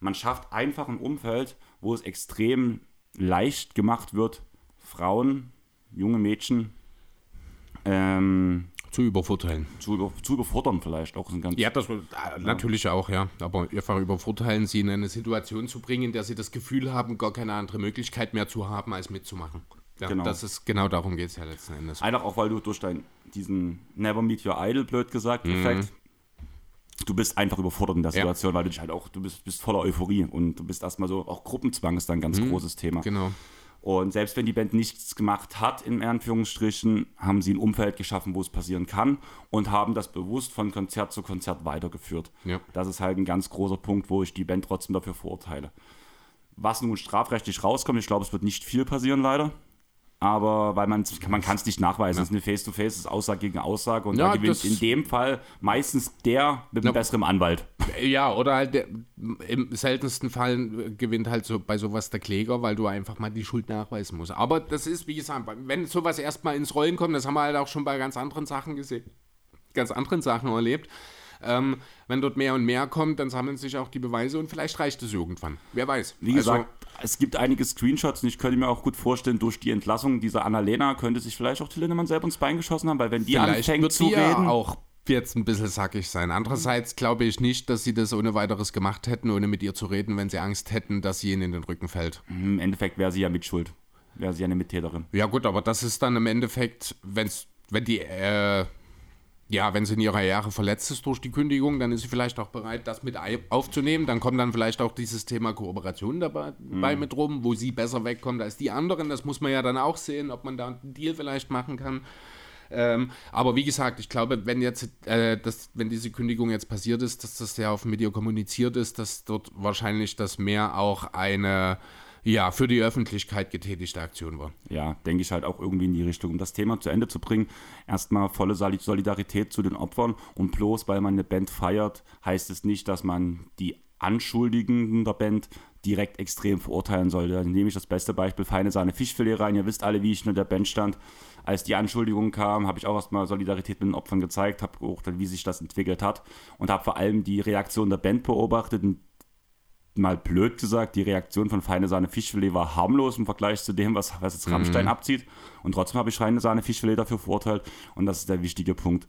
S1: Man schafft einfach ein Umfeld, wo es extrem leicht gemacht wird, Frauen, junge Mädchen ähm,
S2: Zu übervorteilen.
S1: zu, über, zu überfordern vielleicht auch. Ein ganz
S2: Ja, das äh, natürlich auch, ja. Aber einfach übervorteilen, sie in eine Situation zu bringen, in der sie das Gefühl haben, gar keine andere Möglichkeit mehr zu haben, als mitzumachen. Ja,
S1: Genau.
S2: Das ist genau darum geht es ja letzten Endes.
S1: Einfach auch, weil du durch dein, diesen Never Meet Your Idol, blöd gesagt,
S2: Mhm.
S1: Effekt, du bist einfach überfordert in der
S2: Ja.
S1: Situation, weil du dich halt auch, du bist, bist voller Euphorie und du bist erstmal so, auch Gruppenzwang ist da ein ganz großes Thema.
S2: Genau.
S1: Und selbst wenn die Band nichts gemacht hat, in Anführungsstrichen, haben sie ein Umfeld geschaffen, wo es passieren kann und haben das bewusst von Konzert zu Konzert weitergeführt.
S2: Ja.
S1: Das ist halt ein ganz großer Punkt, wo ich die Band trotzdem dafür verurteile. Was nun strafrechtlich rauskommt, ich glaube, es wird nicht viel passieren, leider. Aber weil man man kann es nicht nachweisen. Es ist eine Face-to-Face, es ist Aussage gegen Aussage und
S2: Ja,
S1: da gewinnt in dem Fall meistens der mit einem
S2: Ja.
S1: besseren Anwalt.
S2: Ja, oder halt der, im seltensten Fall gewinnt halt so bei sowas der Kläger, weil du einfach mal die Schuld nachweisen musst. Aber das ist, wie gesagt, wenn sowas erstmal ins Rollen kommt, das haben wir halt auch schon bei ganz anderen Sachen gesehen, ganz anderen Sachen erlebt. Ähm, wenn dort mehr und mehr kommt, dann sammeln sich auch die Beweise und vielleicht reicht es irgendwann. Wer weiß.
S1: Wie gesagt, es gibt einige Screenshots und ich könnte mir auch gut vorstellen, durch die Entlassung dieser Annalena könnte sich vielleicht auch Till Lindemann selber ins Bein geschossen haben, weil wenn die anfängt zu
S2: ja
S1: reden,
S2: auch jetzt ein bisschen sackig sein. Andererseits glaube ich nicht, dass sie das ohne weiteres gemacht hätten, ohne mit ihr zu reden, wenn sie Angst hätten, dass sie ihnen in den Rücken fällt.
S1: im Endeffekt wäre sie ja mitschuld. Wäre sie ja eine Mittäterin.
S2: Ja gut, aber das ist dann im Endeffekt, wenn's, wenn die, äh, ja, wenn sie in ihrer Jahre verletzt ist durch die Kündigung, dann ist sie vielleicht auch bereit, das mit aufzunehmen. Dann kommt dann vielleicht auch dieses Thema Kooperation dabei bei mit rum, wo sie besser wegkommt als die anderen. Das muss man ja dann auch sehen, ob man da einen Deal vielleicht machen kann. Ähm, aber wie gesagt, ich glaube, wenn jetzt, äh, das, wenn diese Kündigung jetzt passiert ist, dass das ja auf dem Video kommuniziert ist, dass dort wahrscheinlich das mehr auch eine ja, für die Öffentlichkeit getätigte Aktion war.
S1: Ja, denke ich halt auch irgendwie in die Richtung. Um das Thema zu Ende zu bringen, erstmal volle Solidarität zu den Opfern und bloß weil man eine Band feiert, heißt es nicht, dass man die Anschuldigenden der Band direkt extrem verurteilen sollte. Da nehme ich das beste Beispiel, feine Sahne Fischfilet rein. Ihr wisst alle, wie ich in der Band stand. Als die Anschuldigungen kamen, habe ich auch erstmal Solidarität mit den Opfern gezeigt, habe beobachtet, wie sich das entwickelt hat und habe vor allem die Reaktion der Band beobachtet. Und mal blöd gesagt, die Reaktion von Feine Sahne Fischfilet war harmlos im Vergleich zu dem, was, was jetzt Rammstein mhm. abzieht. Und trotzdem habe ich Feine Sahne Fischfilet dafür verurteilt. Und das ist der wichtige Punkt.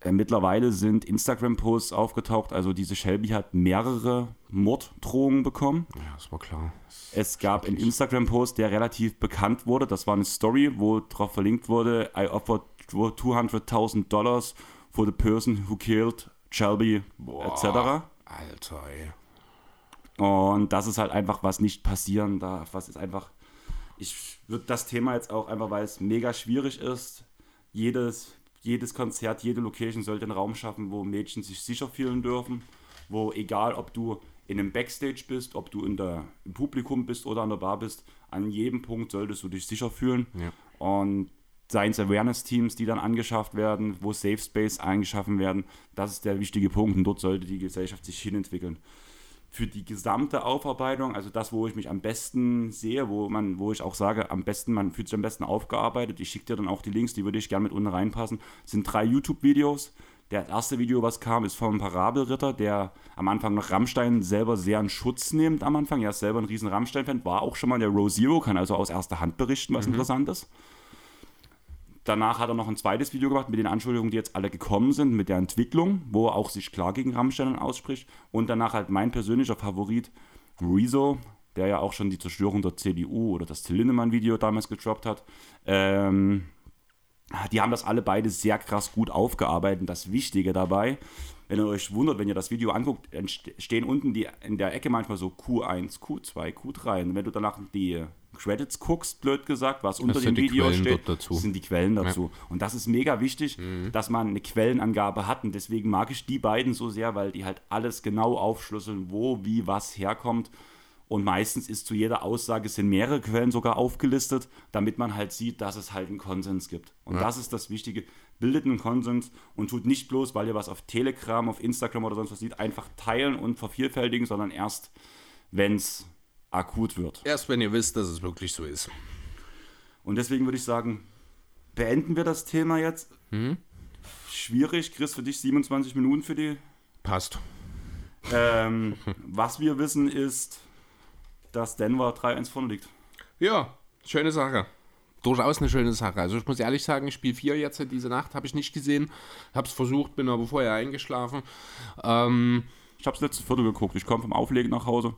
S1: Äh, mittlerweile sind Instagram-Posts aufgetaucht. Also diese Shelby hat mehrere Morddrohungen bekommen.
S2: Ja, das war klar. Das
S1: es gab einen Instagram-Post, der relativ bekannt wurde. Das war eine Story, wo darauf verlinkt wurde, I offered 200.000 Dollars for the person who killed Shelby, etc.
S2: Alter, ey.
S1: Und das ist halt einfach, was nicht passieren darf. Was ist einfach. Ich würde das Thema jetzt auch einfach, weil es mega schwierig ist. Jedes, jedes Konzert, jede Location sollte einen Raum schaffen, wo Mädchen sich sicher fühlen dürfen. Wo egal, ob du in einem Backstage bist, ob du in der, im Publikum bist oder an der Bar bist, an jedem Punkt solltest du dich sicher fühlen. Ja. Und Science Awareness Teams, die dann angeschafft werden, wo Safe Space eingeschaffen werden, das ist der wichtige Punkt und dort sollte die Gesellschaft sich hinentwickeln für die gesamte Aufarbeitung, also das, wo ich mich am besten sehe, wo man, wo ich auch sage, am besten, man fühlt sich am besten aufgearbeitet. Ich schicke dir dann auch die Links, die würde ich gerne mit unten reinpassen. sind drei YouTube-Videos. Das erste Video, was kam, ist vom Parabelritter, der am Anfang noch Rammstein selber sehr in Schutz nimmt am Anfang. Er ist selber ein riesen Rammstein-Fan, war auch schon mal der Row Zero, kann also aus erster Hand berichten, was mhm. interessant ist. Danach hat er noch ein zweites Video gemacht mit den Anschuldigungen, die jetzt alle gekommen sind, mit der Entwicklung, wo er auch sich klar gegen Rammstein ausspricht. Und danach halt mein persönlicher Favorit, Rezo, der ja auch schon die Zerstörung der CDU oder das Till Lindemann-Video damals gedroppt hat. Ähm, die haben das alle beide sehr krass gut aufgearbeitet. Das Wichtige dabei, wenn ihr euch wundert, wenn ihr das Video anguckt, stehen unten die, in der Ecke manchmal so Q1, Q2, Q3. Und wenn du danach die Credits guckst, blöd gesagt, was unter dem Video steht, sind die Quellen dazu. Ja. Und das ist mega wichtig, mhm. dass man eine Quellenangabe hat. Und deswegen mag ich die beiden so sehr, weil die halt alles genau aufschlüsseln, wo, wie, was herkommt. Und meistens ist zu jeder Aussage sind mehrere Quellen sogar aufgelistet, damit man halt sieht, dass es halt einen Konsens gibt. Und ja. das ist das Wichtige. Bildet einen Konsens und tut nicht bloß, weil ihr was auf Telegram, auf Instagram oder sonst was sieht, einfach teilen und vervielfältigen, sondern erst, wenn es akut wird.
S2: Erst wenn ihr wisst, dass es wirklich so ist.
S1: Und deswegen würde ich sagen, beenden wir das Thema jetzt. Mhm. Schwierig, Chris, für dich 27 Minuten für die.
S2: Passt.
S1: Ähm, (laughs) was wir wissen ist, dass Denver 3-1 vorne liegt.
S2: Ja, schöne Sache. Durchaus eine schöne Sache. Also ich muss ehrlich sagen, Spiel 4 jetzt diese Nacht habe ich nicht gesehen. Habe es versucht, bin aber vorher eingeschlafen. Ähm,
S1: ich habe das letzte Viertel geguckt. Ich komme vom Auflegen nach Hause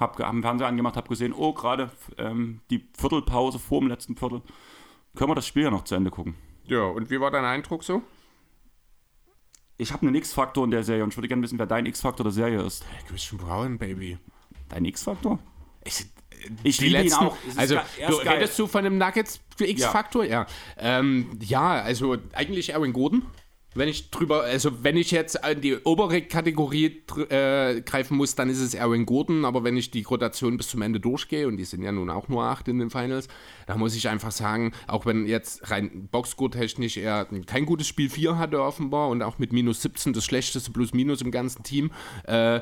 S1: habe hab den Fernseher angemacht, habe gesehen, oh, gerade ähm, die Viertelpause vor dem letzten Viertel. Können wir das Spiel ja noch zu Ende gucken.
S2: Ja, und wie war dein Eindruck so?
S1: Ich habe einen X-Faktor in der Serie und ich würde gerne wissen, wer dein X-Faktor der Serie ist.
S2: Christian Brown, Baby.
S1: Dein X-Faktor?
S2: Ich, ich liebe letzten, ihn auch. Also, du redest du von einem Nuggets X-Faktor? Ja. Ja. Ähm, ja, also eigentlich Aaron Gordon. Wenn ich drüber, also wenn ich jetzt in die obere Kategorie äh, greifen muss, dann ist es Aaron Gordon, aber wenn ich die Rotation bis zum Ende durchgehe, und die sind ja nun auch nur acht in den Finals, dann muss ich einfach sagen, auch wenn jetzt rein Boxscore-technisch er kein gutes Spiel 4 hatte offenbar und auch mit minus 17 das schlechteste Plus-Minus im ganzen Team, äh,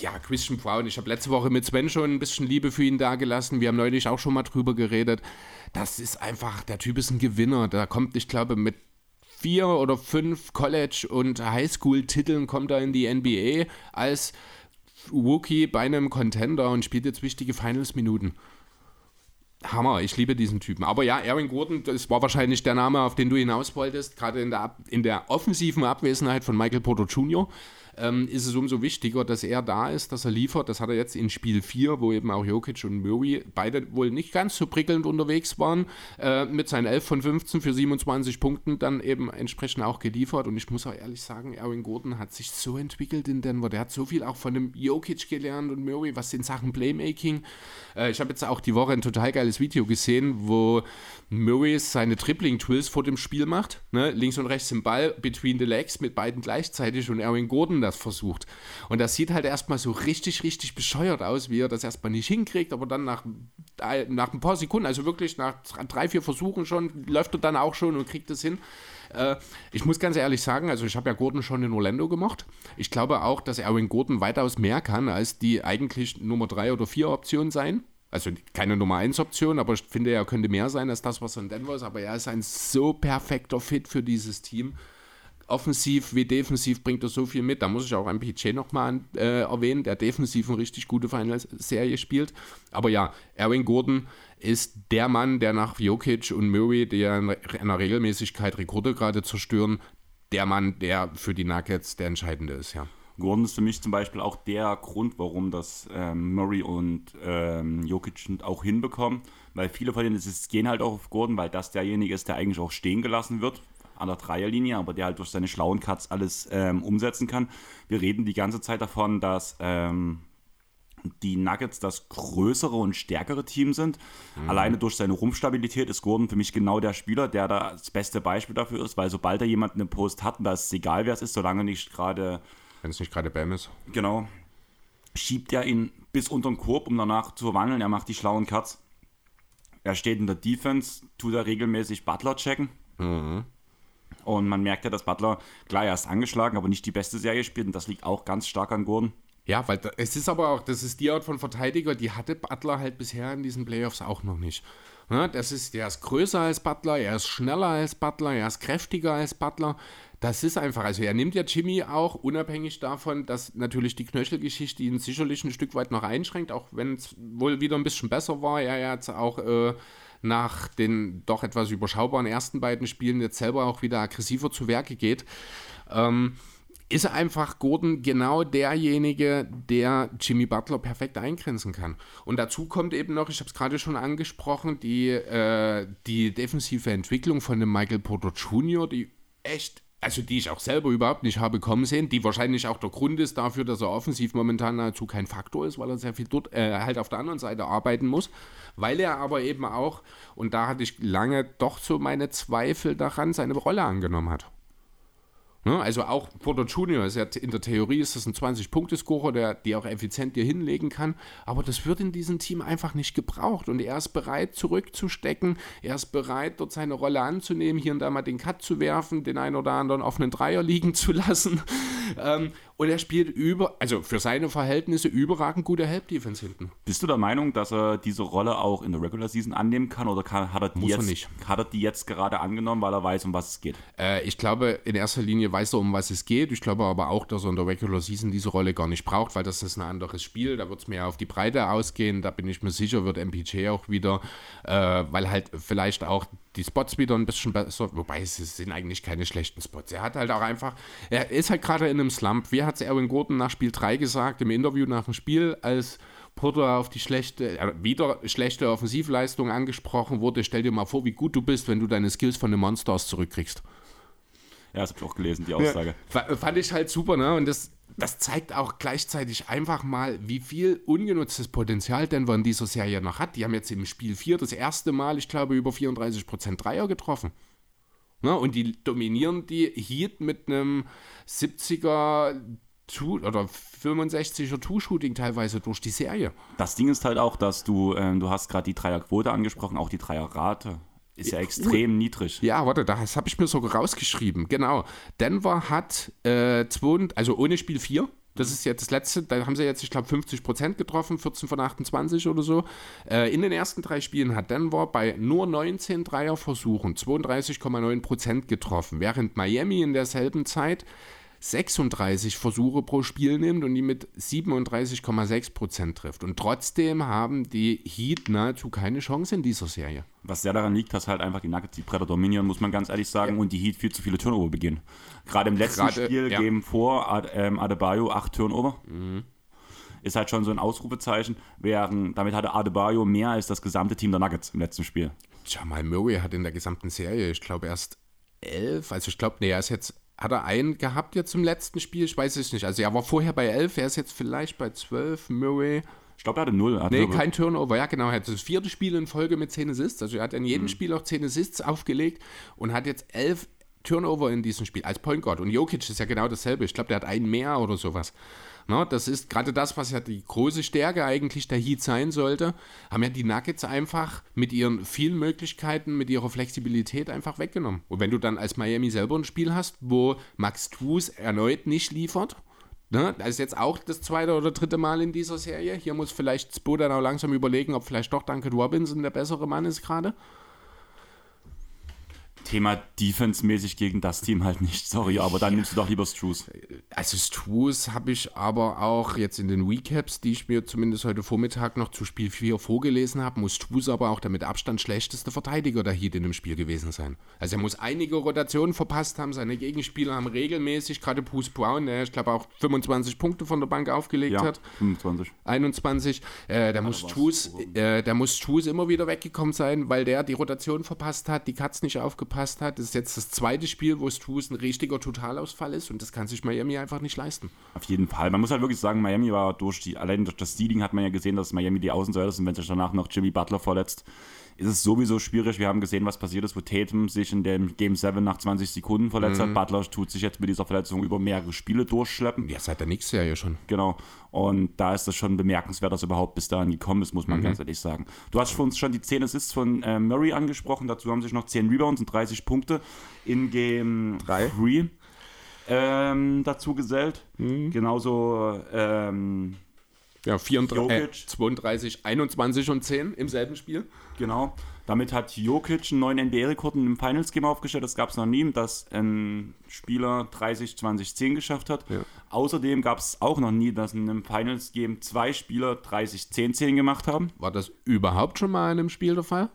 S2: ja, Christian Brown, ich habe letzte Woche mit Sven schon ein bisschen Liebe für ihn dagelassen. Wir haben neulich auch schon mal drüber geredet. Das ist einfach, der Typ ist ein Gewinner. Da kommt, ich glaube, mit vier oder fünf College- und Highschool-Titeln kommt er in die NBA als Rookie bei einem Contender und spielt jetzt wichtige Finals-Minuten. Hammer, ich liebe diesen Typen. Aber ja, Aaron Gordon, das war wahrscheinlich der Name, auf den du hinaus wolltest, gerade in der, in der offensiven Abwesenheit von Michael Porter Jr. ähm, ist es umso wichtiger, dass er da ist, dass er liefert. Das hat er jetzt in Spiel 4, wo eben auch Jokic und Murray beide wohl nicht ganz so prickelnd unterwegs waren, äh, mit seinen 11 von 15 für 27 Punkten dann eben entsprechend auch geliefert. Und ich muss auch ehrlich sagen, Erwin Gordon hat sich so entwickelt in Denver. Der hat so viel auch von dem Jokic gelernt und Murray, was in Sachen Playmaking. Äh, ich habe jetzt auch die Woche ein total geiles Video gesehen, wo Murray seine Tripling-Tools vor dem Spiel macht. Ne? Links und rechts im Ball, between the legs mit beiden gleichzeitig und Erwin Gordon das versucht. Und das sieht halt erstmal so richtig, richtig bescheuert aus, wie er das erstmal nicht hinkriegt, aber dann nach, äh, nach ein paar Sekunden, also wirklich nach drei, vier Versuchen schon, läuft er dann auch schon und kriegt es hin. Äh, ich muss ganz ehrlich sagen, also ich habe ja Gordon schon in Orlando gemacht. Ich glaube auch, dass Erwin Gordon weitaus mehr kann, als die eigentlich Nummer 3 oder 4 Option sein. Also keine Nummer 1 Option, aber ich finde, er könnte mehr sein als das, was er in Denver ist. Aber er ist ein so perfekter Fit für dieses Team. Offensiv wie defensiv bringt er so viel mit. Da muss ich auch ein PJ nochmal äh, erwähnen, der defensiv eine richtig gute Finals-Serie spielt. Aber ja, Erwin Gordon ist der Mann, der nach Jokic und Murray, die ja in einer Regelmäßigkeit Rekorde gerade zerstören, der Mann, der für die Nuggets der entscheidende ist, ja.
S1: Gordon ist für mich zum Beispiel auch der Grund, warum das ähm, Murray und ähm, Jokic auch hinbekommen, weil viele von denen gehen halt auch auf Gordon, weil das derjenige ist, der eigentlich auch stehen gelassen wird an der Dreierlinie, aber der halt durch seine schlauen Cuts alles ähm, umsetzen kann. Wir reden die ganze Zeit davon, dass ähm, die Nuggets das größere und stärkere Team sind. Mhm. Alleine durch seine Rumpfstabilität ist Gordon für mich genau der Spieler, der da das beste Beispiel dafür ist, weil sobald er jemanden im Post hat, da ist es egal, wer es ist, solange nicht gerade.
S2: Wenn es nicht gerade Bam ist.
S1: Genau. Schiebt er ihn bis unter den Korb, um danach zu verwandeln. Er macht die schlauen Cuts. Er steht in der Defense, tut er regelmäßig Butler checken. Mhm. Und man merkt ja, dass Butler, klar, er ist angeschlagen, aber nicht die beste Serie spielt. Und das liegt auch ganz stark an Gordon.
S2: Ja, weil da, es ist aber auch, das ist die Art von Verteidiger, die hatte Butler halt bisher in diesen Playoffs auch noch nicht. Ja, das ist, der ist größer als Butler, er ist schneller als Butler, er ist kräftiger als Butler. Das ist einfach, also er nimmt ja Jimmy auch, unabhängig davon, dass natürlich die Knöchelgeschichte ihn sicherlich ein Stück weit noch einschränkt, auch wenn es wohl wieder ein bisschen besser war. Er jetzt auch äh, nach den doch etwas überschaubaren ersten beiden Spielen jetzt selber auch wieder aggressiver zu Werke geht. Ähm, ist einfach Gordon genau derjenige, der Jimmy Butler perfekt eingrenzen kann. Und dazu kommt eben noch, ich habe es gerade schon angesprochen, die, äh, die defensive Entwicklung von dem Michael Porter Jr., die echt, also die ich auch selber überhaupt nicht habe kommen sehen, die wahrscheinlich auch der Grund ist dafür, dass er offensiv momentan nahezu kein Faktor ist, weil er sehr viel dort äh, halt auf der anderen Seite arbeiten muss, weil er aber eben auch, und da hatte ich lange doch so meine Zweifel daran, seine Rolle angenommen hat. Ne? Also auch Porter Junior ist ja in der Theorie ist das ein 20-Punkte-Scorer, der die auch effizient dir hinlegen kann, aber das wird in diesem Team einfach nicht gebraucht. Und er ist bereit zurückzustecken, er ist bereit dort seine Rolle anzunehmen, hier und da mal den Cut zu werfen, den einen oder anderen auf einen Dreier liegen zu lassen. (laughs) Ähm, und er spielt über, also für seine Verhältnisse überragend gute Help-Defense hinten.
S1: Bist du der Meinung, dass er diese Rolle auch in der Regular Season annehmen kann oder kann, hat, er die
S2: Muss
S1: jetzt,
S2: er nicht.
S1: hat er die jetzt gerade angenommen, weil er weiß, um was es geht?
S2: Äh, ich glaube, in erster Linie weiß er, um was es geht. Ich glaube aber auch, dass er in der Regular Season diese Rolle gar nicht braucht, weil das ist ein anderes Spiel. Da wird es mehr auf die Breite ausgehen. Da bin ich mir sicher, wird MPJ auch wieder, äh, weil halt vielleicht auch die Spots wieder ein bisschen besser, wobei es sind eigentlich keine schlechten Spots. Er hat halt auch einfach, er ist halt gerade in einem Slump. Wie hat es Erwin Gordon nach Spiel 3 gesagt, im Interview nach dem Spiel, als Porter auf die schlechte, äh, wieder schlechte Offensivleistung angesprochen wurde. Stell dir mal vor, wie gut du bist, wenn du deine Skills von den Monsters zurückkriegst.
S1: Ja, das habe ich auch gelesen, die Aussage.
S2: Ja, fand ich halt super, ne? Und das, das zeigt auch gleichzeitig einfach mal, wie viel ungenutztes Potenzial Denver in dieser Serie noch hat. Die haben jetzt im Spiel 4 das erste Mal, ich glaube, über 34% Dreier getroffen. Ne? Und die dominieren die Heat mit einem 70er Two oder 65er Two-Shooting teilweise durch die Serie.
S1: Das Ding ist halt auch, dass du, ähm, du hast gerade die Dreierquote angesprochen, auch die Dreierrate ist ja extrem uh, niedrig.
S2: Ja, warte, das habe ich mir sogar rausgeschrieben. Genau. Denver hat äh, zwei, also ohne Spiel 4. Das ist jetzt das letzte, da haben sie jetzt, ich glaube, 50 Prozent getroffen, 14 von 28 oder so. Äh, in den ersten drei Spielen hat Denver bei nur 19 Dreierversuchen 32,9 Prozent getroffen, während Miami in derselben Zeit 36 Versuche pro Spiel nimmt und die mit 37,6 Prozent trifft. Und trotzdem haben die Heat nahezu keine Chance in dieser Serie.
S1: Was sehr daran liegt, dass halt einfach die Nuggets die Bretter dominieren, muss man ganz ehrlich sagen, ja. und die Heat viel zu viele Turnover beginnen. Gerade im letzten Gerade, Spiel ja. geben vor Ad, ähm, Adebayo acht Turnover. Mhm. Ist halt schon so ein Ausrufezeichen, während damit hatte Adebayo mehr als das gesamte Team der Nuggets im letzten Spiel.
S2: Jamal Murray hat in der gesamten Serie, ich glaube, erst elf, also ich glaube, nee, er ist jetzt hat er einen gehabt jetzt im letzten Spiel? Ich weiß es nicht. Also er war vorher bei 11, er ist jetzt vielleicht bei 12. Murray.
S1: Ich glaube, er hatte null.
S2: nee, kein Turnover. Ja, genau. Er hat das vierte Spiel in Folge mit 10 Assists. Also er hat in jedem mhm. Spiel auch 10 Assists aufgelegt und hat jetzt 11 Turnover in diesem Spiel als Point Guard. Und Jokic ist ja genau dasselbe. Ich glaube, der hat einen mehr oder sowas. No, das ist gerade das, was ja die große Stärke eigentlich der Heat sein sollte. Haben ja die Nuggets einfach mit ihren vielen Möglichkeiten, mit ihrer Flexibilität einfach weggenommen. Und wenn du dann als Miami selber ein Spiel hast, wo Max Trues erneut nicht liefert, Ne, das ist jetzt auch das zweite oder dritte Mal in dieser Serie. Hier muss vielleicht Spo dann auch langsam überlegen, ob vielleicht doch Duncan Robinson der bessere Mann ist gerade.
S1: Thema Defense-mäßig gegen das Team halt nicht, sorry, aber dann nimmst du doch lieber Struce.
S2: Also Struce habe ich aber auch jetzt in den Recaps, die ich mir zumindest heute Vormittag noch zu Spiel 4 vorgelesen habe, muss Struce aber auch der mit Abstand schlechteste Verteidiger der Heat in dem Spiel gewesen sein. Also er muss einige Rotationen verpasst haben, seine Gegenspieler haben regelmäßig, gerade Bruce Brown, der ich glaube auch 25 Punkte von der Bank aufgelegt ja, hat.
S1: 25.
S2: 21. Äh, der, muss Struce, äh, der muss Struce immer wieder weggekommen sein, weil der die Rotation verpasst hat, die Katz nicht aufgepasst gepasst hat. Ist jetzt das zweite Spiel, wo Struce ein richtiger Totalausfall ist und das kann sich Miami einfach nicht leisten.
S1: Auf jeden Fall. Man muss halt wirklich sagen, Miami war durch die, allein durch das Seeding hat man ja gesehen, dass Miami die Außenseiter sind, wenn sich danach noch Jimmy Butler verletzt ist es sowieso schwierig. Wir haben gesehen, was passiert ist, wo Tatum sich in dem Game 7 nach 20 Sekunden verletzt mhm. hat. Butler tut sich jetzt mit dieser Verletzung über mehrere Spiele durchschleppen.
S2: Ja, seit der Nix-Serie schon.
S1: Genau. Und da ist das schon bemerkenswert, dass er überhaupt bis dahin gekommen ist, muss man mhm. ganz ehrlich sagen. Du hast für uns schon die 10 Assists von äh, Murray angesprochen. Dazu haben sich noch 10 Rebounds und 30 Punkte in Game 3 ähm, dazu gesellt. Mhm. Genauso ähm,
S2: ja, 34, äh, 32, 21 und 10 im selben Spiel.
S1: Genau. Damit hat Jokic einen neuen NBA-Rekord im Finals-Game aufgestellt. Das gab es noch nie, dass ein Spieler 30, 20, 10 geschafft hat. Ja. Außerdem gab es auch noch nie, dass in einem Finals-Game zwei Spieler 30, 10, 10 gemacht haben.
S2: War das überhaupt schon mal in einem Spiel der Fall?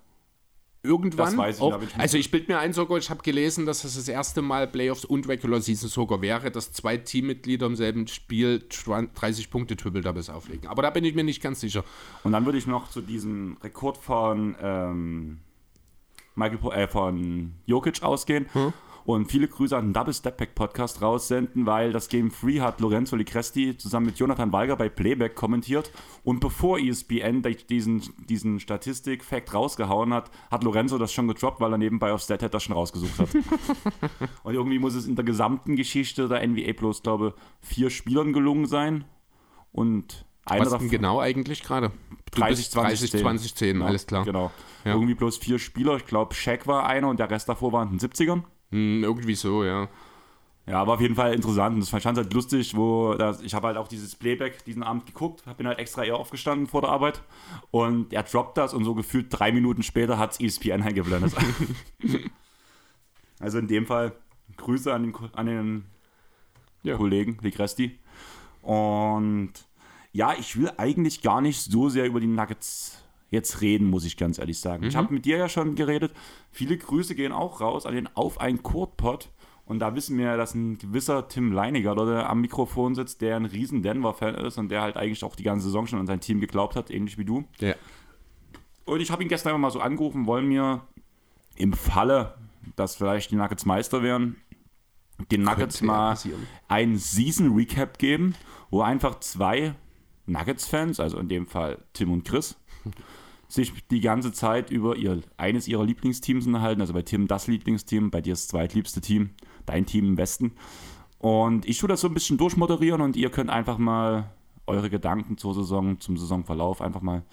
S2: Irgendwann. Das weiß ich, auch, ich also ich bilde mir ein sogar, ich habe gelesen, dass es das erste Mal Playoffs und Regular Season sogar wäre, dass zwei Teammitglieder im selben Spiel 30 Punkte Triple Doubles auflegen. Aber da bin ich mir nicht ganz sicher.
S1: Und dann würde ich noch zu diesem Rekord von ähm, Michael äh, von Jokic ausgehen. Hm? Und viele Grüße an den Double Step Pack Podcast raussenden, weil das Game Free hat Lorenzo Licresti zusammen mit Jonathan Walger bei Playback kommentiert und bevor ESPN diesen, diesen Statistik-Fact rausgehauen hat, hat Lorenzo das schon gedroppt, weil er nebenbei auf StatHead das schon rausgesucht hat. (laughs) und irgendwie muss es in der gesamten Geschichte der NBA Plus, glaube ich, vier Spielern gelungen sein und
S2: einer Was davon, genau eigentlich gerade?
S1: 30, 20, 30, 20, 10,
S2: genau, alles klar.
S1: Genau. Ja. Irgendwie bloß vier Spieler. Ich glaube, Shaq war einer und der Rest davor waren in den 70ern.
S2: Hm, irgendwie so, ja.
S1: Ja, aber auf jeden Fall interessant. Und das fand ich halt lustig, wo das, ich habe halt auch dieses Playback diesen Abend geguckt, bin halt extra eher aufgestanden vor der Arbeit und er droppt das und so gefühlt drei Minuten später hat es ESPN eingeblendet. (laughs) also in dem Fall Grüße an den, an den ja. Kollegen Ligresti. Und ja, ich will eigentlich gar nicht so sehr über die Nuggets jetzt reden, muss ich ganz ehrlich sagen. Mhm. Ich habe mit dir ja schon geredet. Viele Grüße gehen auch raus an den Auf ein Kurtpot. Und da wissen wir, dass ein gewisser Tim Leiniger dort am Mikrofon sitzt, der ein riesen Denver-Fan ist und der halt eigentlich auch die ganze Saison schon an sein Team geglaubt hat, ähnlich wie du.
S2: Ja.
S1: Und ich habe ihn gestern einfach mal so angerufen, wollen mir im Falle, dass vielleicht die Nuggets Meister werden, den Nuggets mal ein Season Recap geben, wo einfach zwei Nuggets-Fans, also in dem Fall Tim und Chris, sich die ganze Zeit über ihr, eines ihrer Lieblingsteams unterhalten. Also bei Tim das Lieblingsteam, bei dir das zweitliebste Team, dein Team im Westen. Und ich tue das so ein bisschen durchmoderieren und ihr könnt einfach mal eure Gedanken zur Saison, zum Saisonverlauf einfach mal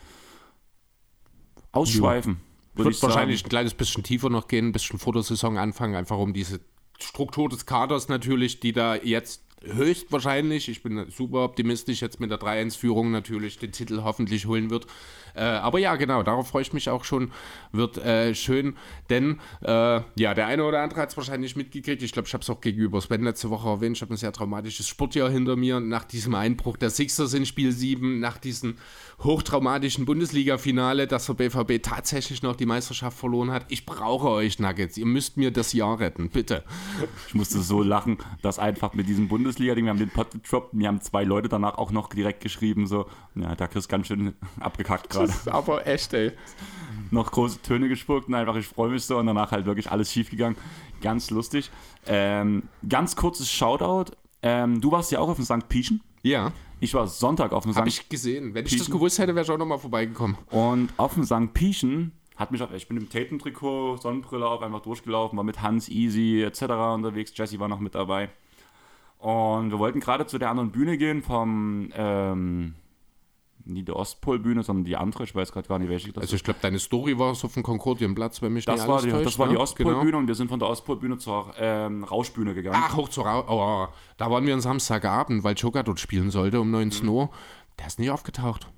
S1: ausschweifen.
S2: Ja. Würde ich wahrscheinlich ein kleines bisschen tiefer noch gehen, ein bisschen vor der Saison anfangen, einfach um diese Struktur des Kaders natürlich, die da jetzt höchstwahrscheinlich, ich bin super optimistisch, jetzt mit der 3-1-Führung natürlich den Titel hoffentlich holen wird. Äh, aber ja, genau, darauf freue ich mich auch schon. Wird äh, schön, denn äh, ja, der eine oder andere hat es wahrscheinlich mitgekriegt. Ich glaube, ich habe es auch gegenüber Sven letzte Woche erwähnt. Ich habe ein sehr traumatisches Sportjahr hinter mir. Nach diesem Einbruch der Sixers in Spiel 7, nach diesem hochtraumatischen Bundesliga-Finale, dass der BVB tatsächlich noch die Meisterschaft verloren hat. Ich brauche euch, Nuggets. Ihr müsst mir das Jahr retten, bitte.
S1: Ich musste so lachen, dass einfach mit diesem Bundesliga-Ding, wir haben den Pod getroppt, mir haben zwei Leute danach auch noch direkt geschrieben, so, ja, da du ganz schön abgekackt gerade.
S2: Aber echt, ey.
S1: Noch große Töne gespuckt und einfach, ich freue mich so und danach halt wirklich alles schief gegangen. Ganz lustig. Ähm, ganz kurzes Shoutout. Ähm, du warst ja auch auf dem St. Pieschen.
S2: Ja.
S1: Ich war Sonntag auf dem
S2: Habe
S1: St.
S2: ich gesehen. Wenn ich
S1: Pieschen.
S2: das gewusst hätte, wäre ich auch nochmal vorbeigekommen.
S1: Und auf dem St. Pieschen hat mich, auf, ich bin im Tatum-Trikot, Sonnenbrille auf, einfach durchgelaufen, war mit Hans, Easy etc. unterwegs. Jesse war noch mit dabei. Und wir wollten gerade zu der anderen Bühne gehen vom, ähm, nie der Ostpolbühne, sondern die andere, ich weiß gerade gar nicht, welche das
S2: Also ich glaube, deine Story war so vom Concordienplatz, wenn mich
S1: Das
S2: nicht
S1: war
S2: alles
S1: die,
S2: täuscht,
S1: das war die
S2: ne?
S1: Ostpolbühne
S2: Genau.
S1: und wir sind von der Ostpolbühne zur ähm, Rauschbühne gegangen.
S2: Ach, hoch zur Rau oh, Da waren wir am Samstagabend, weil Joker dort spielen sollte um 19
S1: Mhm.
S2: Uhr. Der ist nicht aufgetaucht.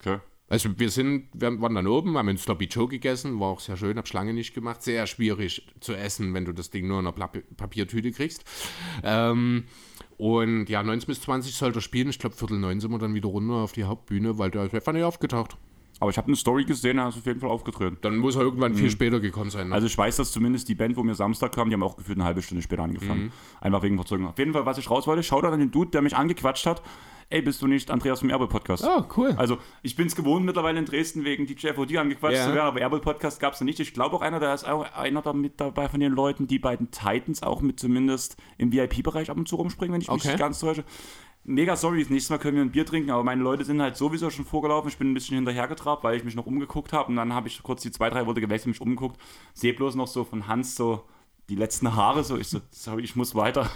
S1: Okay.
S2: Also wir sind, wir waren dann oben, haben einen Sloppy Joe gegessen, war auch sehr schön, hab Schlange nicht gemacht. Sehr schwierig zu essen, wenn du das Ding nur in einer Papiertüte kriegst. Ähm, und ja, 19 bis 20 sollte er spielen. Ich glaube, Viertel 9 sind wir dann wieder runter auf die Hauptbühne, weil der ist einfach nicht aufgetaucht.
S1: Aber ich habe eine Story gesehen, er ist auf jeden Fall aufgetreten.
S2: Dann muss er irgendwann viel später gekommen sein. Ne?
S1: Mhm. Also ich weiß, dass zumindest die Band, wo wir Samstag kamen, die haben auch gefühlt eine halbe Stunde später angefangen. Einfach wegen Verzögerung. Auf jeden Fall, was ich raus wollte, schaut an den Dude, der mich angequatscht hat. Ey, bist du nicht Andreas vom Airball Podcast?
S2: oh, cool.
S1: Also ich bin es gewohnt mittlerweile in Dresden wegen DJ FOD angequatscht zu werden, aber Airball Podcast gab es nicht. Ich glaube auch einer, der ist auch einer da mit dabei von den Leuten, die bei den Titans auch mit zumindest im VIP-Bereich ab und zu rumspringen, wenn ich mich
S2: Okay.
S1: nicht ganz täusche. Mega sorry, das nächste Mal können wir ein Bier trinken, aber meine Leute sind halt sowieso schon vorgelaufen. Ich bin ein bisschen hinterhergetrabt, weil ich mich noch umgeguckt habe und dann habe ich kurz die zwei, drei Worte gewechselt, mich umgeguckt. Sehe bloß noch so von Hans so die letzten Haare, so ich so, sorry, ich muss weiter.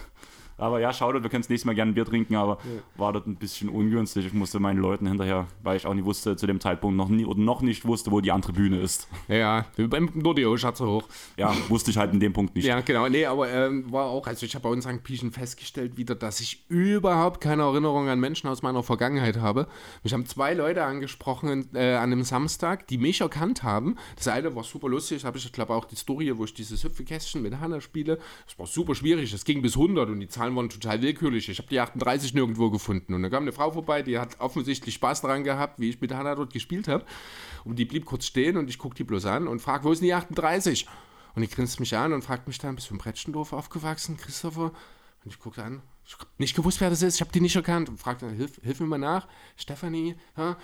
S1: Aber ja, schau wir können das nächste Mal gerne ein Bier trinken, aber war dort ein bisschen ungünstig. Ich musste meinen Leuten hinterher, weil ich auch nicht wusste, zu dem Zeitpunkt noch nie oder noch nicht wusste, wo die andere Bühne ist.
S2: ja, beim Nordio Schatze hoch.
S1: Ja, wusste ich halt in dem Punkt nicht.
S2: Ja, genau. Nee, aber ähm, war auch, also ich habe bei uns St. Pieschen festgestellt wieder, dass ich überhaupt keine Erinnerung an Menschen aus meiner Vergangenheit habe. Mich haben zwei Leute angesprochen äh, an einem Samstag, die mich erkannt haben. Das eine war super lustig, habe ich glaube auch die Story, wo ich dieses Hüpfekästchen mit Hanna spiele. Das war super schwierig, das ging bis 100 und die Zahlen waren total willkürlich. Ich habe die 38 nirgendwo gefunden und da kam eine Frau vorbei, die hat offensichtlich Spaß daran gehabt, wie ich mit Hanna dort gespielt habe. Und die blieb kurz stehen und ich gucke die bloß an und frage, wo ist denn die 38? Und die grinst mich an und fragt mich dann, bist du in Brettschendorf aufgewachsen, Christopher? Und ich gucke an, ich habe nicht gewusst, wer das ist, ich habe die nicht erkannt. Und fragt dann, hilf, hilf mir mal nach, Stefanie, ja?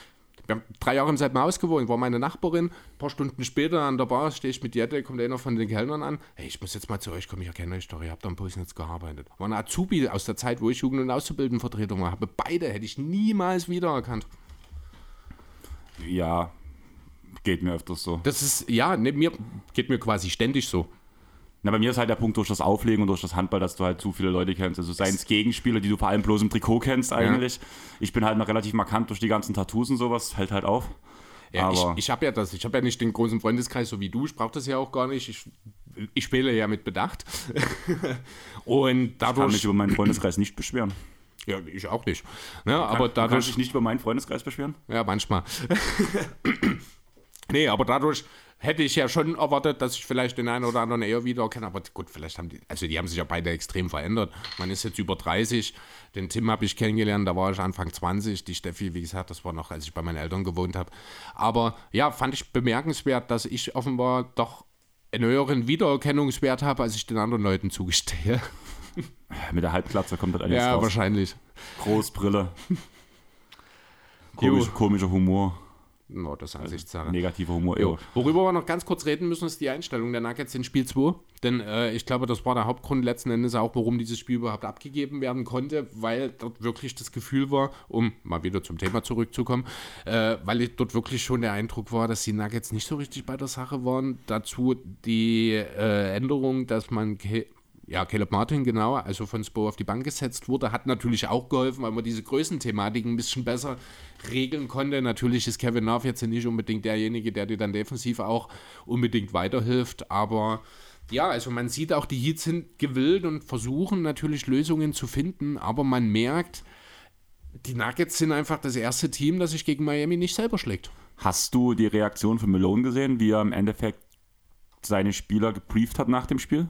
S2: Wir haben drei Jahre im selben Haus gewohnt, war meine Nachbarin. Ein paar Stunden später an der Bar stehe ich mit Jette, kommt einer von den Kellnern an. Hey, ich muss jetzt mal zu euch kommen, ich erkenne euch doch, ihr habt am Posnetz gearbeitet. War eine Azubi aus der Zeit, wo ich Jugend- und Auszubildendenvertretung war. Habe beide hätte ich niemals wiedererkannt.
S1: Ja, geht mir öfters so.
S2: Das ist, ja, ne, mir geht mir quasi ständig so.
S1: Na, bei mir ist halt der Punkt durch das Auflegen und durch das Handball, dass du halt zu viele Leute kennst. Also seien es Gegenspieler, die du vor allem bloß im Trikot kennst eigentlich. Ich bin halt noch relativ markant durch die ganzen Tattoos und sowas, fällt halt auf.
S2: Ja, ich
S1: Aber-
S2: ich habe ja das, ich habe ja nicht den großen Freundeskreis so wie du, ich brauche das ja auch gar nicht. Ich, ich spiele ja mit Bedacht. (laughs) Und
S1: Kann mich
S2: dadurch.
S1: über meinen Freundeskreis nicht beschweren.
S2: Ja, ich auch nicht. Ne, aber
S1: du kannst
S2: dadurch.
S1: dich nicht über meinen Freundeskreis beschweren?
S2: Ja, manchmal. (laughs) nee, aber dadurch hätte ich ja schon erwartet, dass ich vielleicht den einen oder anderen eher wieder kenne. Aber gut, vielleicht haben die, also die haben sich ja beide extrem verändert. Man ist jetzt über 30. Den Tim habe ich kennengelernt, da war ich Anfang 20. Die Steffi, wie gesagt, das war noch, als ich bei meinen Eltern gewohnt habe. Aber ja, fand ich bemerkenswert, dass ich offenbar doch einen höheren Wiedererkennungswert habe, als ich den anderen Leuten zugestehe. (laughs)
S1: Mit der Halbglatze kommt das alles
S2: Ja,
S1: raus.
S2: wahrscheinlich.
S1: Großbrille. Komisch, komischer Humor.
S2: No, das ist Ansichtssache.
S1: Negativer Humor.
S2: Jo. Worüber wir noch ganz kurz reden müssen, ist die Einstellung der Nuggets in Spiel 2. Denn äh, ich glaube, das war der Hauptgrund letzten Endes auch, warum dieses Spiel überhaupt abgegeben werden konnte, weil dort wirklich das Gefühl war, um mal wieder zum Thema zurückzukommen, äh, weil dort wirklich schon der Eindruck war, dass die Nuggets nicht so richtig bei der Sache waren. Dazu die äh, Änderung, dass man Ke ja, Caleb Martin, genau, also von Spo auf die Bank gesetzt wurde, hat natürlich auch geholfen, weil man diese Größenthematik ein bisschen besser regeln konnte. Natürlich ist Kevin Love jetzt nicht unbedingt derjenige, der dir dann defensiv auch unbedingt weiterhilft, aber Ja, also man sieht auch, die Heats sind gewillt und versuchen natürlich Lösungen zu finden, aber man merkt, die Nuggets sind einfach das erste Team, das sich gegen Miami nicht selber schlägt.
S1: Hast du die Reaktion von Malone gesehen, wie er im Endeffekt seine Spieler gebrieft hat nach dem Spiel?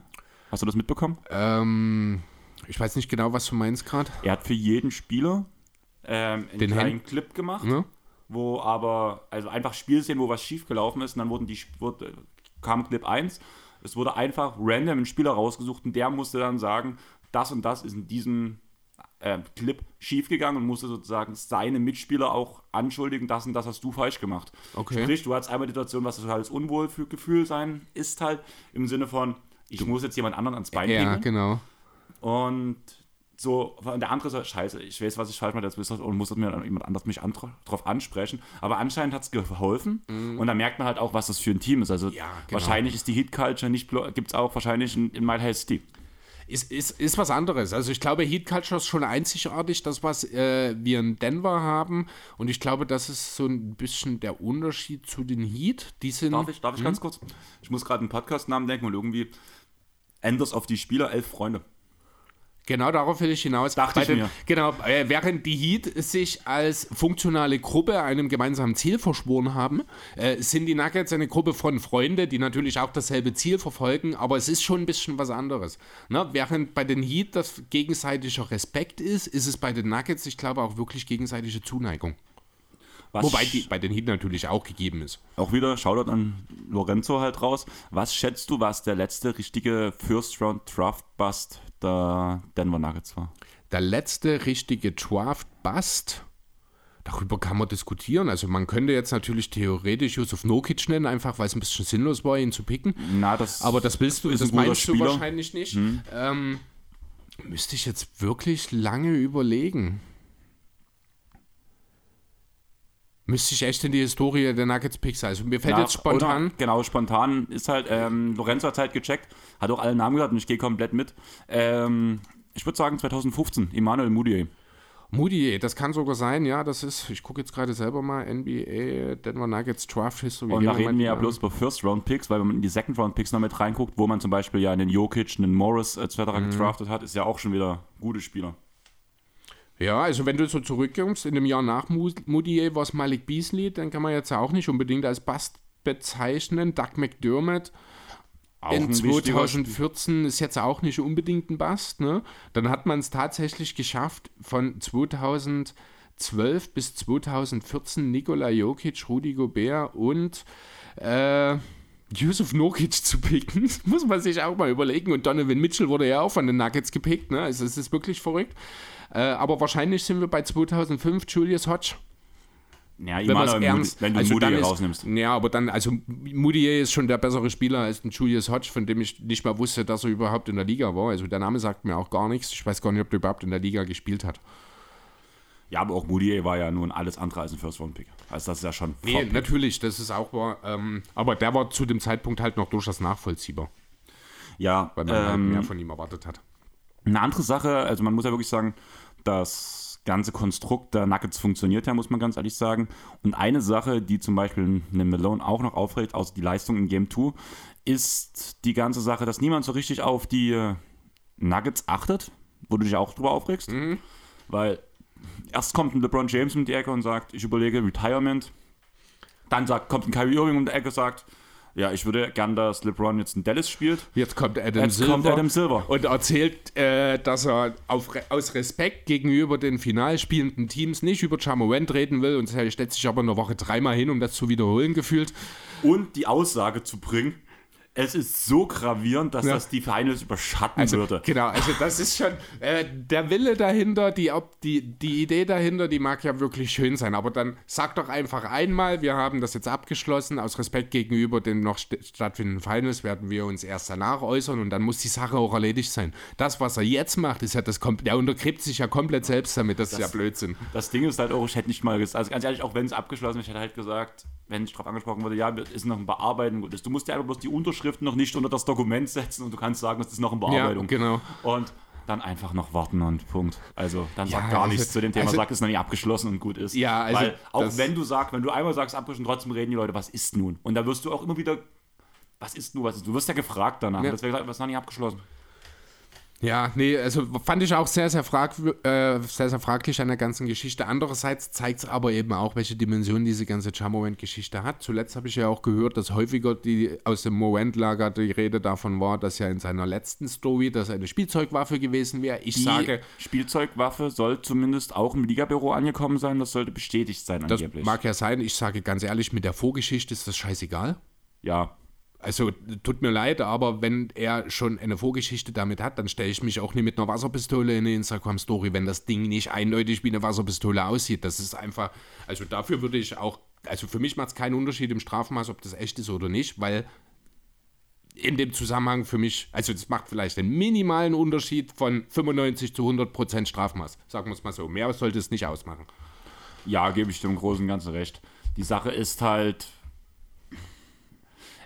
S1: Hast du das mitbekommen?
S2: Ähm, ich weiß nicht genau, was du meinst gerade.
S1: Er hat für jeden Spieler ähm, einen
S2: Den
S1: kleinen
S2: Hand-
S1: Clip gemacht,
S2: Ne?
S1: wo aber, also einfach Spielszenen, wo was schiefgelaufen ist und dann wurden die, wurde, kam Clip 1. Es wurde einfach random ein Spieler rausgesucht und der musste dann sagen, das und das ist in diesem äh, Clip schiefgegangen und musste sozusagen seine Mitspieler auch anschuldigen, das und das hast du falsch gemacht.
S2: Okay.
S1: Sprich, du hattest einmal die Situation, was totales Unwohlgefühl sein ist halt, im Sinne von, ich muss jetzt jemand anderen ans Bein
S2: Ja,
S1: pinkeln.
S2: genau.
S1: Und so, und der andere so, scheiße, ich weiß, was ich falsch mache, das wisst und muss mir dann jemand anders mich an, drauf ansprechen. Aber anscheinend hat es geholfen. Und dann merkt man halt auch, was das für ein Team ist. Also.
S2: Ja, genau.
S1: wahrscheinlich ist die Hit Culture nicht, gibt es auch wahrscheinlich in, in My Health City.
S2: Ist, ist, ist was anderes. Also ich glaube, Heat Culture ist schon einzigartig, das, was äh, wir in Denver haben. Und ich glaube, das ist so ein bisschen der Unterschied zu den Heat. Die sind.
S1: Darf ich, darf ich ganz kurz? Ich muss gerade einen Podcast-Namen denken und irgendwie Enders auf die Spieler, elf Freunde.
S2: Genau darauf will ich hinaus.
S1: Dachte ich
S2: den,
S1: mir.
S2: Genau, äh, während die Heat sich als funktionale Gruppe einem gemeinsamen Ziel verschworen haben, äh, sind die Nuggets eine Gruppe von Freunden, die natürlich auch dasselbe Ziel verfolgen, aber es ist schon ein bisschen was anderes. Ne? Während bei den Heat das gegenseitiger Respekt ist, ist es bei den Nuggets, ich glaube, auch wirklich gegenseitige Zuneigung.
S1: Was
S2: Wobei die bei den Heat natürlich auch gegeben ist.
S1: auch wieder, Shoutout an Lorenzo halt raus. Was schätzt du, was der letzte richtige First-Round-Draft-Bust der Denver Nuggets war?
S2: Der letzte richtige Draft-Bust, darüber kann man diskutieren. Also man könnte jetzt natürlich theoretisch Yusuf Nokic nennen, einfach weil es ein bisschen sinnlos war, ihn zu picken.
S1: Na, das
S2: Aber das willst du,
S1: Ist
S2: das meinst du
S1: Spieler. Mhm.
S2: wahrscheinlich nicht. Ähm, müsste ich jetzt wirklich lange überlegen. Müsste ich echt in die Historie der Nuggets Picks. Also mir fällt
S1: Ja,
S2: jetzt spontan.
S1: Oder, genau, spontan ist halt, ähm, Lorenzo hat halt gecheckt, hat auch alle Namen gesagt und ich gehe komplett mit. Ähm, ich würde sagen 2015, Emmanuel Moutier.
S2: Moody, das kann sogar sein, ja, das ist, ich gucke jetzt gerade selber mal, NBA, Denver Nuggets Draft History.
S1: Und da reden wir ja bloß über First-Round-Picks, weil wenn man in die Second-Round-Picks noch mit reinguckt, wo man zum Beispiel ja einen Jokic, einen Morris etc.
S2: Mhm.
S1: gedraftet hat, ist ja auch schon wieder gute Spieler.
S2: Ja, also wenn du so zurückkommst, in dem Jahr nach Moody war es Malik Beasley, dann kann man jetzt auch nicht unbedingt als Bast bezeichnen. Doug McDermott
S1: Auch
S2: in
S1: ein wichtiger
S2: 2014 ist jetzt auch nicht unbedingt ein Bast. Ne? Dann hat man es tatsächlich geschafft, von 2012 bis 2014 Nikola Jokic, Rudi Gobert und äh, Yusuf Nokic zu picken. Das (laughs) muss man sich auch mal überlegen. Und Donovan Mitchell wurde ja auch von den Nuggets gepickt. Ne? Also es ist wirklich verrückt. Äh, aber wahrscheinlich sind wir bei 2005 Julius Hodge.
S1: Ja,
S2: Wenn,
S1: Emmanuel
S2: ernst,
S1: wenn du
S2: also
S1: Moody rausnimmst.
S2: Ja, aber dann, also Moody ist schon der bessere Spieler als ein Julius Hodge, von dem ich nicht mal wusste, dass er überhaupt in der Liga war. Also der Name sagt mir auch gar nichts. Ich weiß gar nicht, ob der überhaupt in der Liga gespielt hat.
S1: Ja, aber auch Moody war ja nun alles andere als ein First-Round-Pick. Also das ist ja schon
S2: Nee, natürlich, das ist auch wahr. Ähm, aber der war zu dem Zeitpunkt halt noch durchaus nachvollziehbar,
S1: Ja,
S2: weil man halt
S1: ähm,
S2: mehr von ihm erwartet hat.
S1: Eine andere Sache, also man muss ja wirklich sagen, das ganze Konstrukt der Nuggets funktioniert ja, muss man ganz ehrlich sagen. Und eine Sache, die zum Beispiel einen Malone auch noch aufregt, außer die Leistung in Game 2, ist die ganze Sache, dass niemand so richtig auf die äh, Nuggets achtet, wo du dich auch drüber aufregst. Weil erst kommt ein LeBron James um die Ecke und sagt, ich überlege Retirement. Dann sagt, kommt ein Kyrie Irving um die Ecke und sagt, ja, ich würde gern, dass LeBron jetzt in Dallas spielt.
S2: Jetzt kommt Adam
S1: Jetzt
S2: Silver.
S1: kommt Adam Silver.
S2: Und erzählt, äh, dass er auf, aus Respekt gegenüber den final spielenden Teams nicht über Jamorant reden will und er stellt sich aber in der Woche dreimal hin, um das zu wiederholen gefühlt.
S1: und die Aussage zu bringen, es ist so gravierend, dass
S2: Ja.
S1: das die Finals überschatten
S2: Also,
S1: würde.
S2: genau, also das ist schon äh, der Wille dahinter, die, ob, die, die Idee dahinter, die mag ja wirklich schön sein, aber dann sag doch einfach einmal, wir haben das jetzt abgeschlossen, aus Respekt gegenüber den noch st stattfindenden Finals werden wir uns erst danach äußern und dann muss die Sache auch erledigt sein. Das, was er jetzt macht, ist ja das, kom- der untergräbt sich ja komplett selbst damit, das, ist ja Blödsinn.
S1: Das Ding ist halt auch, ich hätte nicht mal gesagt, also ganz ehrlich, auch wenn es abgeschlossen ist, ich hätte halt gesagt, wenn ich darauf angesprochen wurde, ja, ist noch ein Bearbeiten. Gut, Du musst ja einfach bloß die Unterschriften noch nicht unter das Dokument setzen und du kannst sagen, es ist noch in Bearbeitung.
S2: genau.
S1: Und dann einfach noch warten und Punkt. Also dann sag
S2: Ja,
S1: gar
S2: also-
S1: nichts zu dem Thema,
S2: also-
S1: sag, es ist noch nicht abgeschlossen und gut ist.
S2: Ja, also
S1: Weil auch wenn du sagst, wenn du einmal sagst, abgeschlossen, trotzdem reden die Leute, was ist nun? Und da wirst du auch immer wieder was ist du, was ist du? wirst ja gefragt danach.
S2: Ja.
S1: Das wäre was noch nicht abgeschlossen.
S2: Ja, nee, also fand ich auch sehr, sehr, frag, äh, sehr, sehr fraglich an der ganzen Geschichte. Andererseits zeigt es aber eben auch, welche Dimension diese ganze Charmament-Geschichte hat. Zuletzt habe ich ja auch gehört, dass häufiger die, aus dem Moment-Lager die Rede davon war, dass ja in seiner letzten Story das eine Spielzeugwaffe gewesen wäre. Ich
S1: Die
S2: sage,
S1: Spielzeugwaffe soll zumindest auch im Ligabüro angekommen sein. Das sollte bestätigt sein
S2: das
S1: angeblich.
S2: mag ja sein. Ich sage ganz ehrlich, mit der Vorgeschichte ist das scheißegal.
S1: ja,
S2: Also tut mir leid, aber wenn er schon eine Vorgeschichte damit hat, dann stelle ich mich auch nicht mit einer Wasserpistole in eine Instagram-Story, wenn das Ding nicht eindeutig wie eine Wasserpistole aussieht. Das ist einfach, also dafür würde ich auch, also für mich macht es keinen Unterschied im Strafmaß, ob das echt ist oder nicht, weil in dem Zusammenhang für mich, also das macht vielleicht einen minimalen Unterschied von 95 zu 100 Prozent Strafmaß. Sagen wir es mal so. Mehr sollte es nicht ausmachen.
S1: Ja, gebe ich im Großen und Ganzen recht. Die Sache ist halt.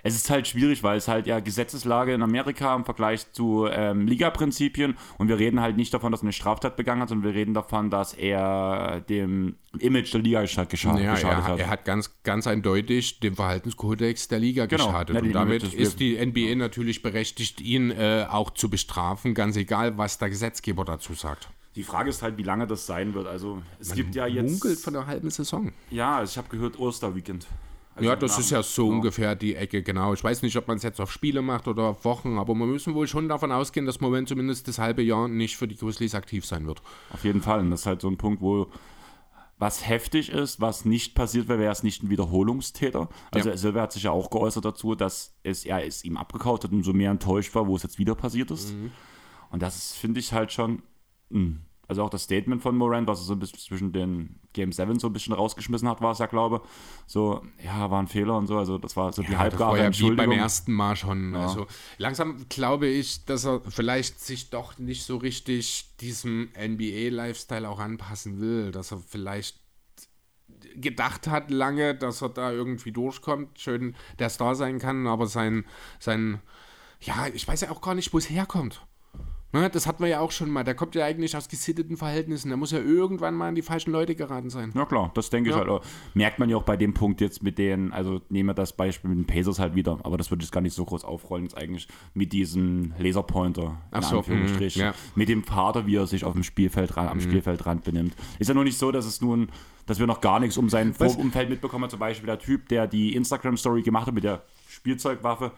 S1: Es ist halt schwierig, weil es halt ja Gesetzeslage in Amerika im Vergleich zu ähm, Liga-Prinzipien und wir reden halt nicht davon, dass er eine Straftat begangen hat, sondern wir reden davon, dass er dem Image der Liga gescha gescha
S2: Ja,
S1: geschadet
S2: er,
S1: hat.
S2: er hat ganz, ganz eindeutig dem Verhaltenskodex der Liga
S1: Genau.
S2: geschadet.
S1: Ja,
S2: und damit
S1: das-
S2: ist die NBA natürlich berechtigt, ihn äh, auch zu bestrafen, ganz egal, was der Gesetzgeber dazu sagt.
S1: Die Frage ist halt, wie lange das sein wird. Also es gibt ja jetzt.
S2: Munkelt von einer halben Saison.
S1: Ja, ich habe gehört Osterweekend. Also
S2: Ja, das ist ja so
S1: genau.
S2: ungefähr die Ecke, genau. Ich weiß nicht, ob man es jetzt auf Spiele macht oder auf Wochen, aber wir müssen wohl schon davon ausgehen, dass Moment zumindest das halbe Jahr nicht für die Grizzlies aktiv sein wird.
S1: Auf jeden Fall. Und das ist halt so ein Punkt, wo was heftig ist, was nicht passiert wäre, wäre es nicht ein Wiederholungstäter. Also
S2: Ja.
S1: Silver hat sich ja auch geäußert dazu, dass es er es ihm abgekaut hat und so mehr enttäuscht war, wo es jetzt wieder passiert ist.
S2: Mhm.
S1: Und das finde ich halt schon. mh. Also auch das Statement von Moran, was er so ein bisschen zwischen den Game 7 so ein bisschen rausgeschmissen hat, war es ja, glaube So, ja, war ein Fehler und so. Also das war so die
S2: Ja,
S1: halbgare
S2: ja
S1: Entschuldigung.
S2: beim ersten Mal schon. Also langsam glaube ich, dass er vielleicht sich doch nicht so richtig diesem NBA-Lifestyle auch anpassen will, dass er vielleicht gedacht hat lange, dass er da irgendwie durchkommt, schön der Star sein kann, aber sein, sein, ja, ich weiß ja auch gar nicht, wo es herkommt. Ne, das hatten wir ja auch schon mal. Der kommt ja eigentlich aus gesitteten Verhältnissen. Der muss ja irgendwann mal an die falschen Leute geraten sein.
S1: Ja klar, das denke ich
S2: Ja.
S1: halt. Merkt man ja auch bei dem Punkt jetzt mit den, also nehmen wir das Beispiel mit den Pacers halt wieder, aber das würde ich gar nicht so groß aufrollen, jetzt eigentlich mit diesem Laserpointer, in
S2: Ach so,
S1: Anführungsstrichen.
S2: mhm, ja.
S1: Mit dem Vater, wie er sich auf dem Spielfeld am Spielfeldrand benimmt. Ist ja nur nicht so, dass es nun, dass wir noch gar nichts um sein Vorumfeld mitbekommen, zum Beispiel der Typ, der die Instagram-Story gemacht hat mit der Spielzeugwaffe,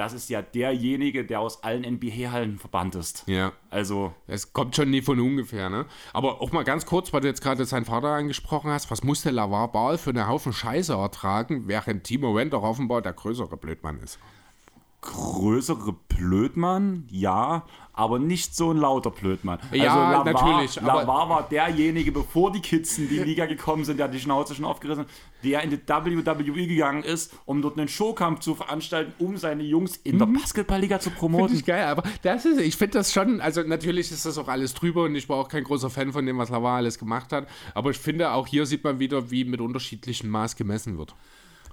S1: das ist ja derjenige, der aus allen NBA-Hallen verbannt ist.
S2: Ja.
S1: Also,
S2: Es kommt schon nie von ungefähr, ne? Aber auch mal ganz kurz, weil du jetzt gerade seinen Vater angesprochen hast, was muss der Lavar Ball für einen Haufen Scheiße ertragen, während Timo Wendt offenbar der größere Blödmann ist?
S1: größere Blödmann, ja, aber nicht so ein lauter Blödmann.
S2: Ja,
S1: also
S2: natürlich, aber-
S1: Lavar war derjenige, bevor die Kids in die Liga gekommen sind, der hat die Schnauze schon aufgerissen, der in die WWE gegangen ist, um dort einen Showkampf zu veranstalten, um seine Jungs in der Basketballliga zu
S2: Finde
S1: promoten.
S2: ich geil, aber das ist, ich finde das schon, also natürlich ist das auch alles drüber und ich war auch kein großer Fan von dem, was Lavar alles gemacht hat, aber ich finde auch hier sieht man wieder, wie mit unterschiedlichem Maß gemessen wird.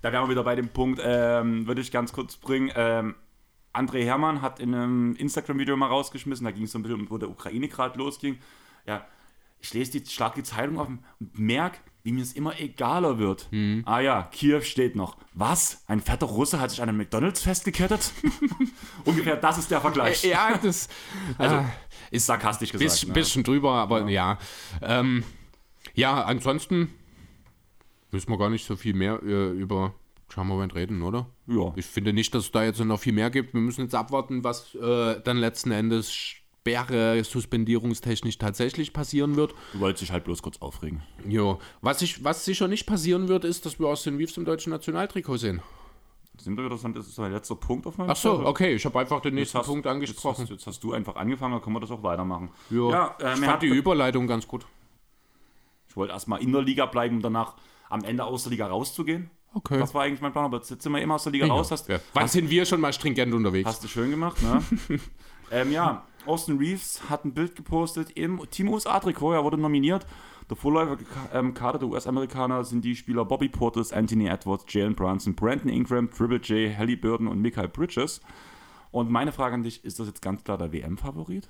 S1: Da wären wir wieder bei dem Punkt, ähm, würde ich ganz kurz bringen. Ähm, André Hermann hat in einem Instagram-Video mal rausgeschmissen, da ging es so ein bisschen um, wo der Ukraine gerade losging. Ja, ich lese die, schlag die Zeitung auf und merke, wie mir es immer egaler wird. Ah ja, Kiew steht noch. Was? Ein fetter Russe hat sich an einem McDonalds festgekettet? (laughs) Ungefähr das ist der Vergleich.
S2: Ja, das (laughs)
S1: Also,
S2: äh,
S1: ist sarkastisch gesagt.
S2: bisschen,
S1: ne?
S2: bisschen drüber, aber ja. Ähm, ja, ansonsten müssen wir gar nicht so viel mehr äh, über Charmament reden, oder?
S1: Ja.
S2: Ich finde nicht, dass es da jetzt noch viel mehr gibt. Wir müssen jetzt abwarten, was äh, dann letzten Endes Sperre suspendierungstechnisch tatsächlich passieren wird.
S1: Du wolltest dich halt bloß kurz aufregen.
S2: Jo. Was, ich, was sicher nicht passieren wird, ist, dass wir Austin Reeves im deutschen Nationaltrikot sehen.
S1: Sind wir wieder, das ist mein letzter Punkt auf meinem
S2: Ach so,
S1: Zettel.
S2: okay, ich habe einfach den
S1: Jetzt
S2: nächsten
S1: hast-
S2: Punkt angesprochen.
S1: Jetzt hast, jetzt hast du einfach angefangen, dann können wir das auch weitermachen.
S2: Jo.
S1: Ja, ähm,
S2: ich
S1: hat,
S2: fand die Überleitung ganz gut.
S1: ich wollte erstmal in der Liga bleiben, um danach am Ende aus der Liga rauszugehen.
S2: Okay.
S1: Das war eigentlich mein Plan, aber jetzt sind wir immer aus der Liga raus. Hast,
S2: Ja. Wann sind wir schon mal stringent unterwegs?
S1: hast du schön gemacht, ne? (laughs) ähm, ja, Austin Reeves hat ein Bild gepostet im Team USA-Trikot, er wurde nominiert. Der vorläufige Ka- ähm, der US-Amerikaner sind die Spieler Bobby Portis, Anthony Edwards, Jalen Brunson, Brandon Ingram, Triple J, Halliburton und Michael Bridges. Und meine Frage an dich, ist das jetzt ganz klar der WM-Favorit?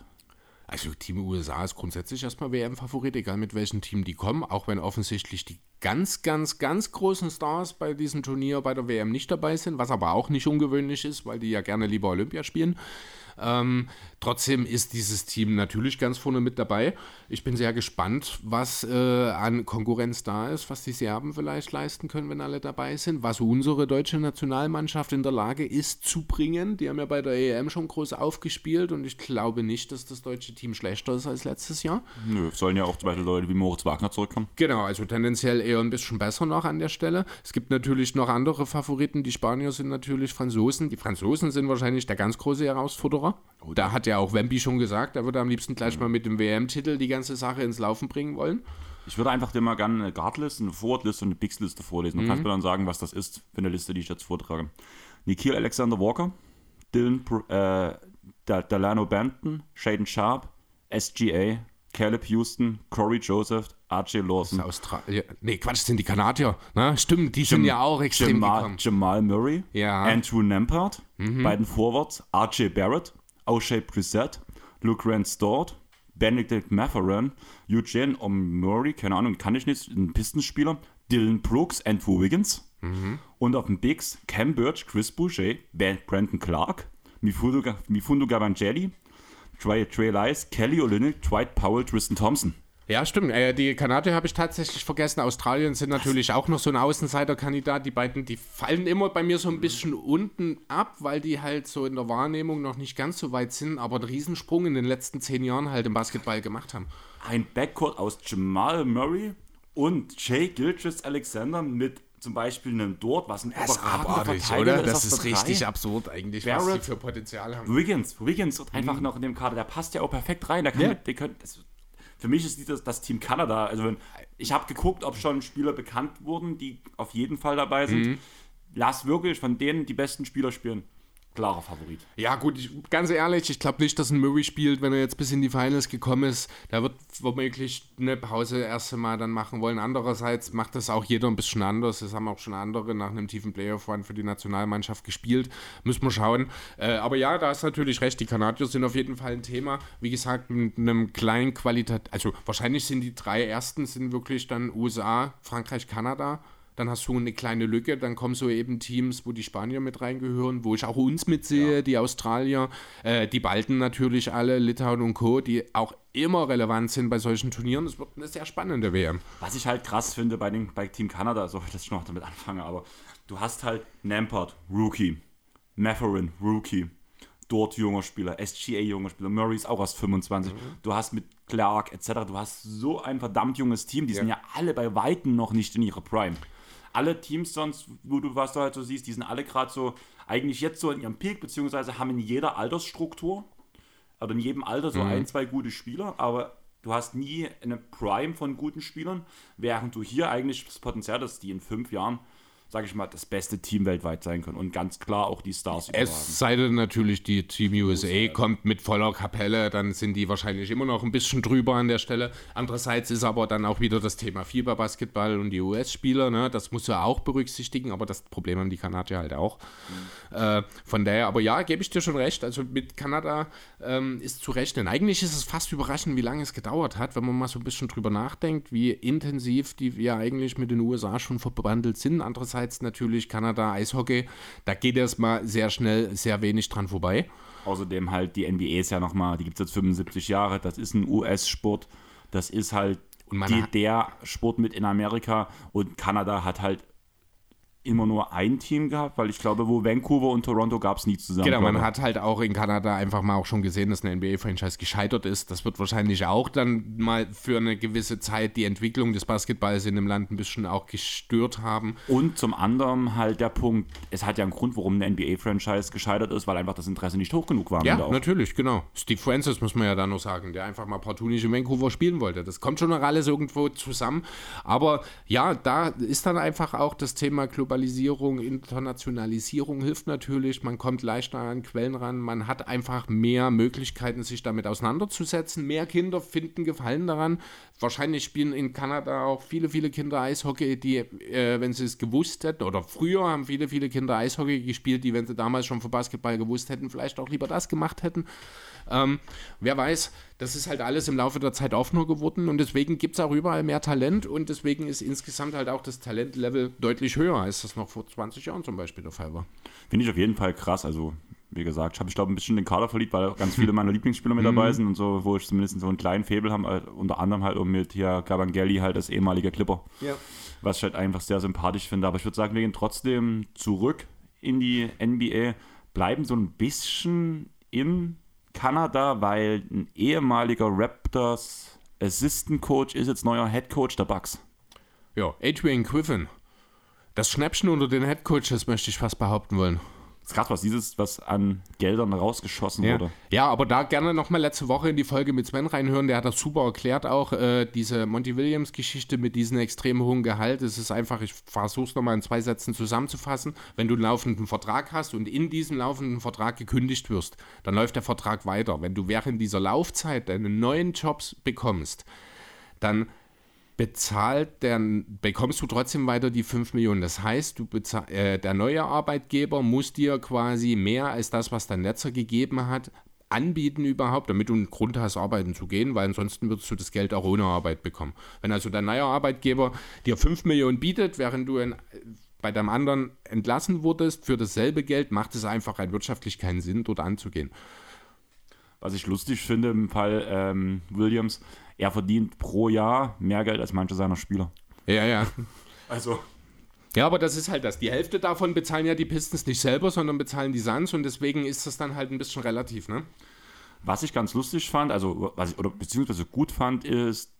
S2: Also Team USA ist grundsätzlich erstmal WM-Favorit, egal mit welchem Team die kommen, auch wenn offensichtlich die ganz, ganz, ganz großen Stars bei diesem Turnier bei der WM nicht dabei sind, was aber auch nicht ungewöhnlich ist, weil die ja gerne lieber Olympia spielen. Ähm, trotzdem ist dieses Team natürlich ganz vorne mit dabei. Ich bin sehr gespannt, was äh, an Konkurrenz da ist, was die Serben vielleicht leisten können, wenn alle dabei sind, was unsere deutsche Nationalmannschaft in der Lage ist zu bringen. Die haben ja bei der EM schon groß aufgespielt und ich glaube nicht, dass das deutsche Team schlechter ist als letztes Jahr.
S1: Nö, sollen ja auch zum Beispiel Leute wie Moritz Wagner zurückkommen.
S2: Genau, also tendenziell eher ein bisschen besser noch an der Stelle. Es gibt natürlich noch andere Favoriten. Die Spanier sind natürlich Franzosen. Die Franzosen sind wahrscheinlich der ganz große Herausforderer. Fahrer. Da hat ja auch Wemby schon gesagt, er würde am liebsten gleich mal mit dem WM-Titel die ganze Sache ins Laufen bringen wollen.
S1: Ich würde einfach dir mal gerne eine Guardliste, eine Forwardliste und eine Picks-Liste vorlesen. Du mhm. kannst mir dann sagen, was das ist für eine Liste, die ich jetzt vortrage. Nikhil Alexander Walker, Dylan äh, Delano Benton, Shaden Sharp, SGA, Caleb Houston, Corey Joseph, RJ Lawson.
S2: Australien. Nee, Quatsch, sind die Kanadier. Ne? Stimmt, die sind ja auch extrem
S1: Jamal,
S2: gekommen.
S1: Jamal Murray,
S2: ja.
S1: Andrew Nempert, mhm. beiden Forwards, RJ Barrett, O'Shea Brissett, Luke Rand Stort, Benedict Mathurin, Eugene Murray, keine Ahnung, kann ich nicht, ein Pistenspieler, Dylan Brooks, Andrew Wiggins mhm. und auf dem Bigs Cam Birch, Chris Boucher, Brandon Clark, Mifundo, Mifundo Gavangeli, Trey, Trey Lice, Kelly Olynyk, Dwight Powell, Tristan Thompson.
S2: Ja, stimmt. Äh, die Kanadier habe ich tatsächlich vergessen. Australien sind natürlich auch noch so ein Außenseiterkandidat. Die beiden, die fallen immer bei mir so ein bisschen unten ab, weil die halt so in der Wahrnehmung noch nicht ganz so weit sind, aber einen Riesensprung in den letzten zehn Jahren halt im Basketball gemacht haben.
S1: Ein Backcourt aus Jamal Murray und Jay Gilchrist Alexander mit zum Beispiel einem Dort, was ein
S2: das ist abartig, oder? Das ist richtig drei. absurd eigentlich,
S1: Barrett, was die für Potenzial haben. Wiggins, Wiggins wird einfach mhm. noch in dem Kader, der passt ja auch perfekt rein. Da kann ja. mit, können, das, für mich ist das, das Team Kanada, also wenn, ich habe geguckt, ob schon Spieler bekannt wurden, die auf jeden Fall dabei sind. Mhm. Lass wirklich von denen die besten Spieler spielen klarer Favorit.
S2: Ja, gut, ich, ganz ehrlich, ich glaube nicht, dass ein Murray spielt, wenn er jetzt bis in die Finals gekommen ist. Da wird womöglich eine Pause erst einmal dann machen wollen. Andererseits macht das auch jeder ein bisschen anders. Es haben auch schon andere nach einem tiefen Playoff-Run für die Nationalmannschaft gespielt. Müssen wir schauen. Äh, aber ja, da ist natürlich recht. Die Kanadier sind auf jeden Fall ein Thema. Wie gesagt, mit einem kleinen Qualität. Also wahrscheinlich sind die drei ersten sind wirklich dann USA, Frankreich, Kanada dann hast du eine kleine Lücke, dann kommen so eben Teams, wo die Spanier mit reingehören, wo ich auch uns mitsehe, ja. die Australier, äh, die Balten natürlich alle, Litauen und Co., die auch immer relevant sind bei solchen Turnieren. Das wird eine sehr spannende WM.
S1: Was ich halt krass finde bei, den, bei Team Kanada, (laughs) so dass ich noch damit anfange, aber du hast halt Nampert, Rookie, Matherin, Rookie, dort junger Spieler, SGA junger Spieler, Murray ist auch erst 25. Mhm. Du hast mit Clark etc., du hast so ein verdammt junges Team, die ja. sind ja alle bei Weitem noch nicht in ihrer Prime alle Teams sonst, wo du was du halt so siehst, die sind alle gerade so eigentlich jetzt so in ihrem Peak, beziehungsweise haben in jeder Altersstruktur, oder in jedem Alter so mhm. ein, zwei gute Spieler, aber du hast nie eine Prime von guten Spielern, während du hier eigentlich das Potenzial hast, die in fünf Jahren sage ich mal, das beste Team weltweit sein können und ganz klar auch die Stars
S2: überragen. Es sei denn natürlich, die Team USA kommt mit voller Kapelle, dann sind die wahrscheinlich immer noch ein bisschen drüber an der Stelle. Andererseits ist aber dann auch wieder das Thema Fieberbasketball und die US-Spieler, ne? das musst du auch berücksichtigen, aber das Problem haben die Kanadier halt auch. Mhm. Äh, von daher, aber ja, gebe ich dir schon recht, also mit Kanada ähm, ist zu rechnen. Eigentlich ist es fast überraschend, wie lange es gedauert hat, wenn man mal so ein bisschen drüber nachdenkt, wie intensiv die ja eigentlich mit den USA schon verbandelt sind. Andererseits einerseits natürlich Kanada Eishockey, da geht erstmal sehr schnell sehr wenig dran vorbei.
S1: Außerdem halt die NBA ist ja nochmal, die gibt es jetzt 75 Jahre, das ist ein US-Sport, das ist halt die, der Sport mit in Amerika. Und Kanada hat halt immer nur ein Team gehabt, weil ich glaube, wo Vancouver und Toronto gab es nie zusammen.
S2: Genau, man hat halt auch in Kanada einfach mal auch schon gesehen, dass eine NBA-Franchise gescheitert ist. Das wird wahrscheinlich auch dann mal für eine gewisse Zeit die Entwicklung des Basketballs in dem Land ein bisschen auch gestört haben.
S1: Und zum anderen halt der Punkt, es hat ja einen Grund, warum eine NBA-Franchise gescheitert ist, weil einfach das Interesse nicht hoch genug war.
S2: Ja, natürlich, genau. Steve Francis muss man ja da noch sagen, der einfach mal partout nicht in Vancouver spielen wollte. Das kommt schon noch alles irgendwo zusammen. Aber ja, da ist dann einfach auch das Thema Globalisierung Globalisierung, Internationalisierung hilft natürlich. Man kommt leichter an Quellen ran. Man hat einfach mehr Möglichkeiten, sich damit auseinanderzusetzen. Mehr Kinder finden Gefallen daran. Wahrscheinlich spielen in Kanada auch viele, viele Kinder Eishockey, die, äh, wenn sie es gewusst hätten, oder früher haben viele, viele Kinder Eishockey gespielt, die, wenn sie damals schon von Basketball gewusst hätten, vielleicht auch lieber das gemacht hätten. Ähm, wer weiß, das ist halt alles im Laufe der Zeit offener geworden und deswegen gibt es auch überall mehr Talent und deswegen ist insgesamt halt auch das Talentlevel deutlich höher, als das noch vor 20 Jahren zum Beispiel der Fall war.
S1: Finde ich auf jeden Fall krass. Also, wie gesagt, ich habe, ich glaube, ein bisschen den Kader verliebt, weil ganz viele meiner (laughs) Lieblingsspieler mit dabei sind und so, wo ich zumindest so einen kleinen Faible habe, halt, unter anderem halt auch mit hier Gabangelli, halt das ehemalige Clipper.
S2: Ja.
S1: Was ich halt einfach sehr sympathisch finde. Aber ich würde sagen, wir gehen trotzdem zurück in die NBA, bleiben so ein bisschen in Kanada, weil ein ehemaliger Raptors Assistant Coach ist jetzt neuer Head Coach der Bucks.
S2: Ja, Adrian Griffin. Das Schnäppchen unter den Head Coaches möchte ich fast behaupten wollen.
S1: Das ist krass, was dieses, was an Geldern rausgeschossen
S2: Ja.
S1: wurde.
S2: ja, aber da gerne nochmal letzte Woche in die Folge mit Sven reinhören. Der hat das super erklärt auch, äh, diese Monty Williams-Geschichte mit diesem extrem hohen Gehalt. Es ist einfach, ich versuche es nochmal in zwei Sätzen zusammenzufassen. Wenn du einen laufenden Vertrag hast und in diesem laufenden Vertrag gekündigt wirst, dann läuft der Vertrag weiter. Wenn du während dieser Laufzeit deine neuen Jobs bekommst, dann bezahlt, dann bekommst du trotzdem weiter die 5 Millionen. Das heißt, du äh, der neue Arbeitgeber muss dir quasi mehr als das, was dein Netzer gegeben hat, anbieten überhaupt, damit du einen Grund hast, arbeiten zu gehen, weil ansonsten würdest du das Geld auch ohne Arbeit bekommen. Wenn also dein neuer Arbeitgeber dir 5 Millionen bietet, während du in, bei deinem anderen entlassen wurdest für dasselbe Geld, macht es einfach rein wirtschaftlich keinen Sinn, dort anzugehen.
S1: Was ich lustig finde im Fall ähm, Williams, er verdient pro Jahr mehr Geld als manche seiner Spieler.
S2: Ja, ja.
S1: Also.
S2: Ja, aber das ist halt das. Die Hälfte davon bezahlen ja die Pistons nicht selber, sondern bezahlen die Suns und deswegen ist das dann halt ein bisschen relativ, ne?
S1: Was ich ganz lustig fand, also was ich, oder beziehungsweise gut fand, ist,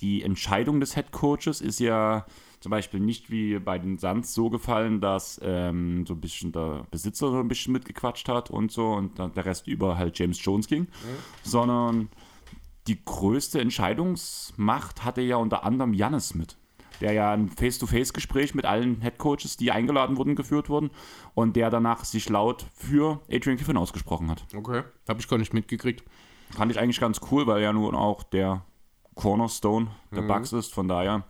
S1: die Entscheidung des Head Coaches ist ja zum Beispiel nicht wie bei den Suns so gefallen, dass ähm, so ein bisschen der Besitzer so ein bisschen mitgequatscht hat und so und dann der Rest über halt James Jones ging, sondern die größte Entscheidungsmacht hatte ja unter anderem Jannis mit, der ja ein Face-to-Face-Gespräch mit allen Head Coaches, die eingeladen wurden, geführt wurden und der danach sich laut für Adrian Kiffin ausgesprochen hat.
S2: Okay. Habe ich gar nicht mitgekriegt.
S1: Fand ich eigentlich ganz cool, weil er nun auch der Cornerstone der Bucks ist. Von daher,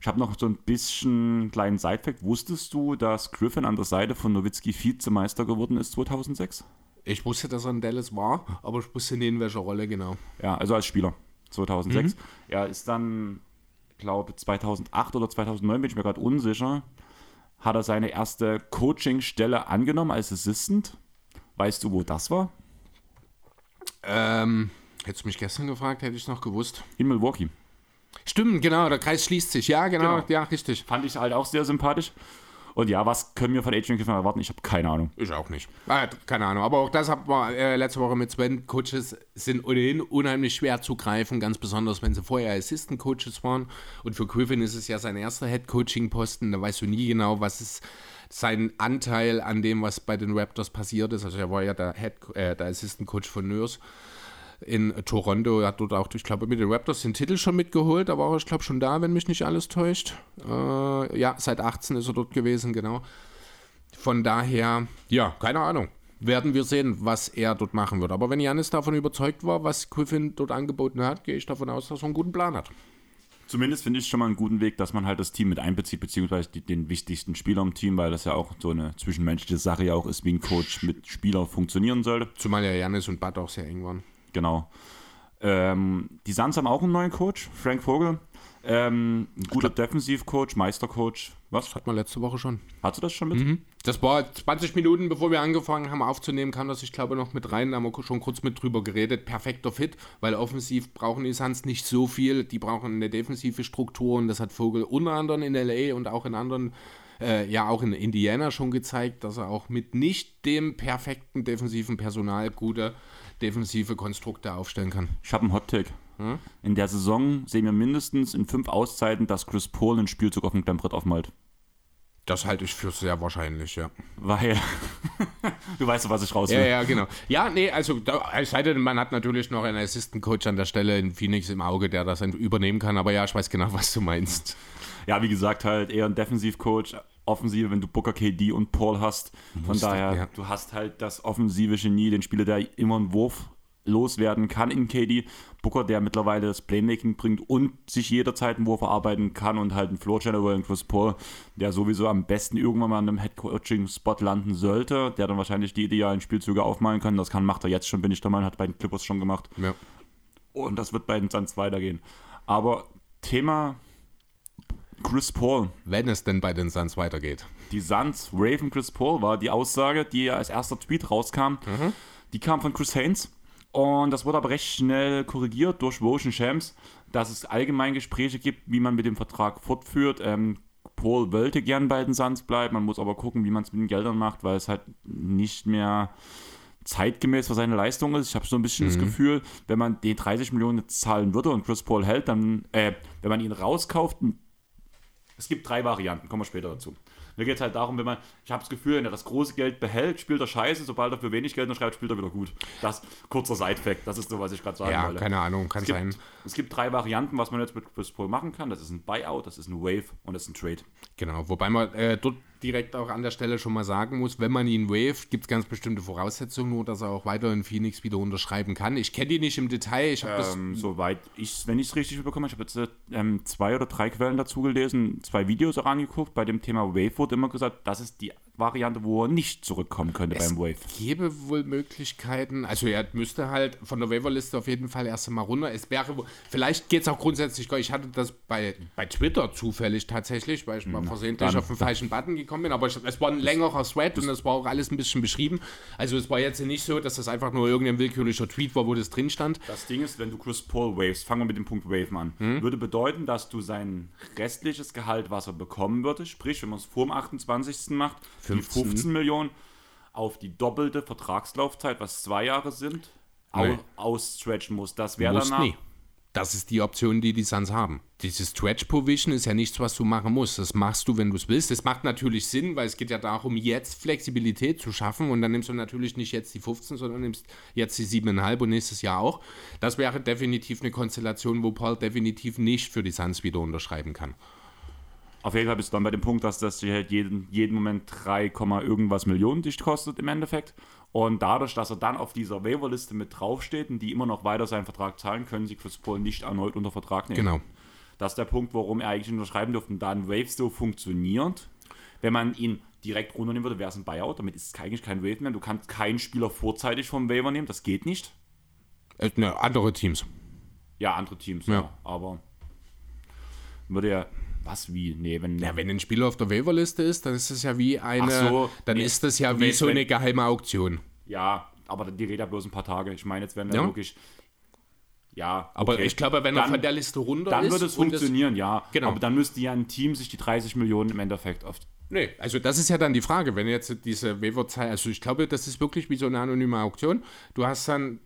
S1: ich habe noch so ein bisschen kleinen Sidefact. Wusstest du, dass Griffin an der Seite von Nowitzki Vizemeister geworden ist 2006?
S2: Ich wusste, dass er in Dallas war, aber ich wusste nicht, in welcher Rolle genau.
S1: Ja, also als Spieler 2006. Er ist dann, glaube 2008 oder 2009, bin ich mir gerade unsicher, hat er seine erste Coachingstelle angenommen als Assistant. Weißt du, wo das war?
S2: Ähm, hättest du mich gestern gefragt, hätte ich es noch gewusst.
S1: In Milwaukee.
S2: Stimmt, genau, der Kreis schließt sich. Ja, genau,
S1: Genau.
S2: ja, richtig.
S1: Fand ich halt auch sehr sympathisch. Und ja, was können wir von Adrian Griffin erwarten? Ich habe keine Ahnung.
S2: Ich auch nicht. Ah, keine Ahnung. Aber auch das haben wir äh, letzte Woche mit Sven. Coaches sind ohnehin unheimlich schwer zu greifen, ganz besonders, wenn sie vorher Assistant Coaches waren. Und für Griffin ist es ja sein erster Head Coaching Posten. Da weißt du nie genau, was ist sein Anteil an dem, was bei den Raptors passiert ist. Also er war ja der Head, äh, der Assistant Coach von Nurse in Toronto. Er hat dort auch, ich glaube, mit den Raptors den Titel schon mitgeholt, aber auch, ich glaube, schon da, wenn mich nicht alles täuscht. Äh, ja, seit 18 ist er dort gewesen, genau. Von daher, ja, keine Ahnung. Werden wir sehen, was er dort machen wird. Aber wenn Janis davon überzeugt war, was Griffin dort angeboten hat, gehe ich davon aus, dass er einen guten Plan hat.
S1: Zumindest finde ich schon mal einen guten Weg, dass man halt das Team mit einbezieht, beziehungsweise die, den wichtigsten Spieler im Team, weil das ja auch so eine zwischenmenschliche Sache ja auch ist, wie ein Coach mit Spieler funktionieren sollte.
S2: Zumal ja Janis und Bud auch sehr eng waren.
S1: Genau. Ähm, die Suns haben auch einen neuen Coach, Frank Vogel. Ähm, ein guter Defensivcoach, Meistercoach. Was?
S2: Hat man letzte Woche schon.
S1: Hast du das schon mit?
S2: Das war 20 Minuten, bevor wir angefangen haben aufzunehmen, kam das, ich glaube, noch mit rein. Da haben wir schon kurz mit drüber geredet. Perfekter Fit, weil offensiv brauchen die Suns nicht so viel. Die brauchen eine defensive Struktur und das hat Vogel unter anderem in LA und auch in anderen, äh, ja, auch in Indiana schon gezeigt, dass er auch mit nicht dem perfekten defensiven Personal gute defensive Konstrukte aufstellen kann.
S1: Ich habe einen Hot-Take. In der Saison sehen wir mindestens in fünf Auszeiten, dass Chris Paul einen Spielzug auf dem Klemmbrett aufmalt.
S2: Das halte ich für sehr wahrscheinlich, ja.
S1: Weil, (laughs) du weißt, was ich raus will.
S2: Ja, ja, genau. Ja, nee, also da, es sei denn, man hat natürlich noch einen Assistant Coach an der Stelle in Phoenix im Auge, der das übernehmen kann. Aber ja, ich weiß genau, (laughs) was du meinst.
S1: Ja, wie gesagt, halt eher ein Defensivcoach. Offensive, wenn du Booker, KD und Paul hast. Von daher,
S2: ja.
S1: du hast halt das offensive Genie, den Spieler, der immer einen Wurf loswerden kann in KD. Booker, der mittlerweile das Playmaking bringt und sich jederzeit einen Wurf erarbeiten kann und halt ein Floor General und Chris Paul, der sowieso am besten irgendwann mal an einem Head Coaching Spot landen sollte, der dann wahrscheinlich die idealen Spielzüge aufmalen kann. Das kann, macht er jetzt schon, bin ich der Meinung, hat bei den Clippers schon gemacht.
S2: Ja.
S1: Und das wird bei den Suns weitergehen. Aber Thema Chris Paul.
S2: Wenn es denn bei den Suns weitergeht.
S1: Die Suns, Raven Chris Paul war die Aussage, die als erster Tweet rauskam. Die kam von Chris Haynes. Und das wurde aber recht schnell korrigiert durch Ocean Shams, dass es allgemein Gespräche gibt, wie man mit dem Vertrag fortführt. Ähm, Paul wollte gern bei den Suns bleiben, man muss aber gucken, wie man es mit den Geldern macht, weil es halt nicht mehr zeitgemäß für seine Leistung ist. Ich habe so ein bisschen das Gefühl, wenn man den 30 Millionen zahlen würde und Chris Paul hält, dann, äh, wenn man ihn rauskauft, es gibt drei Varianten, kommen wir später dazu. Mir geht es halt darum, wenn man, ich habe das Gefühl, wenn er das große Geld behält, spielt er scheiße, sobald er für wenig Geld schreibt, spielt er wieder gut. Das, kurzer Side-Fact, das ist so, was ich gerade sagen
S2: Ja,
S1: wollte.
S2: keine Ahnung, kann
S1: es gibt,
S2: sein.
S1: Es gibt drei Varianten, was man jetzt mit Chris Paul machen kann. Das ist ein Buyout, das ist ein Wave und das ist ein Trade.
S2: Genau, wobei man äh, dort direkt auch an der Stelle schon mal sagen muss, wenn man ihn waved, gibt es ganz bestimmte Voraussetzungen, nur dass er auch weiter in Phoenix wieder unterschreiben kann. Ich kenne die nicht im Detail, ich habe das
S1: Ähm, soweit ich, wenn ich es richtig bekomme, ich habe jetzt äh, ähm, zwei oder drei Quellen dazu gelesen, zwei Videos auch angeguckt. Bei dem Thema Wave wurde immer gesagt, das ist die Variante, wo er nicht zurückkommen könnte beim Wave.
S2: gäbe wohl Möglichkeiten. Also er müsste halt von der Waiverliste auf jeden Fall erst einmal runter. Es wäre, wohl- vielleicht geht es auch grundsätzlich, ich hatte das bei, bei Twitter zufällig tatsächlich, weil ich mal versehentlich
S1: dann-
S2: auf den falschen Button gekommen bin, aber ich, es war ein längerer Thread und das war auch alles ein bisschen beschrieben. Also es war jetzt nicht so, dass das einfach nur irgendein willkürlicher Tweet war, wo das drin stand.
S1: Das Ding ist, wenn du Chris Paul waves, fangen wir mit dem Punkt Wave an, würde bedeuten, dass du sein restliches Gehalt, was er bekommen würde, sprich, wenn man es vor dem 28. macht,
S2: 15.
S1: die 15 Millionen auf die doppelte Vertragslaufzeit, was zwei Jahre sind,
S2: Nee.
S1: ausstretchen muss. Das wäre danach.
S2: nie. Das ist die Option, die die Suns haben. Diese Stretch Provision ist ja nichts, was du machen musst. Das machst du, wenn du es willst. Das macht natürlich Sinn, weil es geht ja darum, jetzt Flexibilität zu schaffen. Und dann nimmst du natürlich nicht jetzt die 15, sondern nimmst jetzt die 7,5 und nächstes Jahr auch. Das wäre definitiv eine Konstellation, wo Paul definitiv nicht für die Suns wieder unterschreiben kann.
S1: Auf jeden Fall bist du dann bei dem Punkt, dass das halt jeden, jeden Moment 3, Komma irgendwas Millionen dich kostet im Endeffekt. Und dadurch, dass er dann auf dieser Waiverliste mit draufsteht und die immer noch weiter seinen Vertrag zahlen, können sie Chris Paul nicht erneut unter Vertrag nehmen.
S2: Genau.
S1: Das ist der Punkt, warum er eigentlich unterschreiben durfte. Und da ein Wave so funktioniert, wenn man ihn direkt runternehmen würde, wäre es ein Buyout. Damit ist es eigentlich kein Wave mehr. Du kannst keinen Spieler vorzeitig vom Waiver nehmen, das geht nicht.
S2: Äh, ne, andere Teams.
S1: Ja, andere Teams,
S2: Ja.
S1: ja. Aber würde ja. Was wie? Nee, wenn.
S2: Ja, wenn ein Spieler auf der Waiverliste ist, dann ist das ja wie eine.
S1: So,
S2: dann
S1: nee,
S2: ist das ja wie so eine geheime Auktion.
S1: Ja, aber die redet ja bloß ein paar Tage. Ich meine, jetzt werden wir
S2: Ja.
S1: wirklich. Ja,
S2: Aber
S1: okay.
S2: ich glaube, wenn er
S1: Dann-
S2: von der Liste runter
S1: Dann
S2: ist.
S1: würde es
S2: und das-
S1: funktionieren, ja.
S2: Genau.
S1: Aber dann müsste ja ein Team sich die 30 Millionen im Endeffekt oft.
S2: Nee, also das ist ja dann die Frage, wenn jetzt diese Waiver-Zeit, also ich glaube, das ist wirklich wie so eine anonyme Auktion. Du hast dann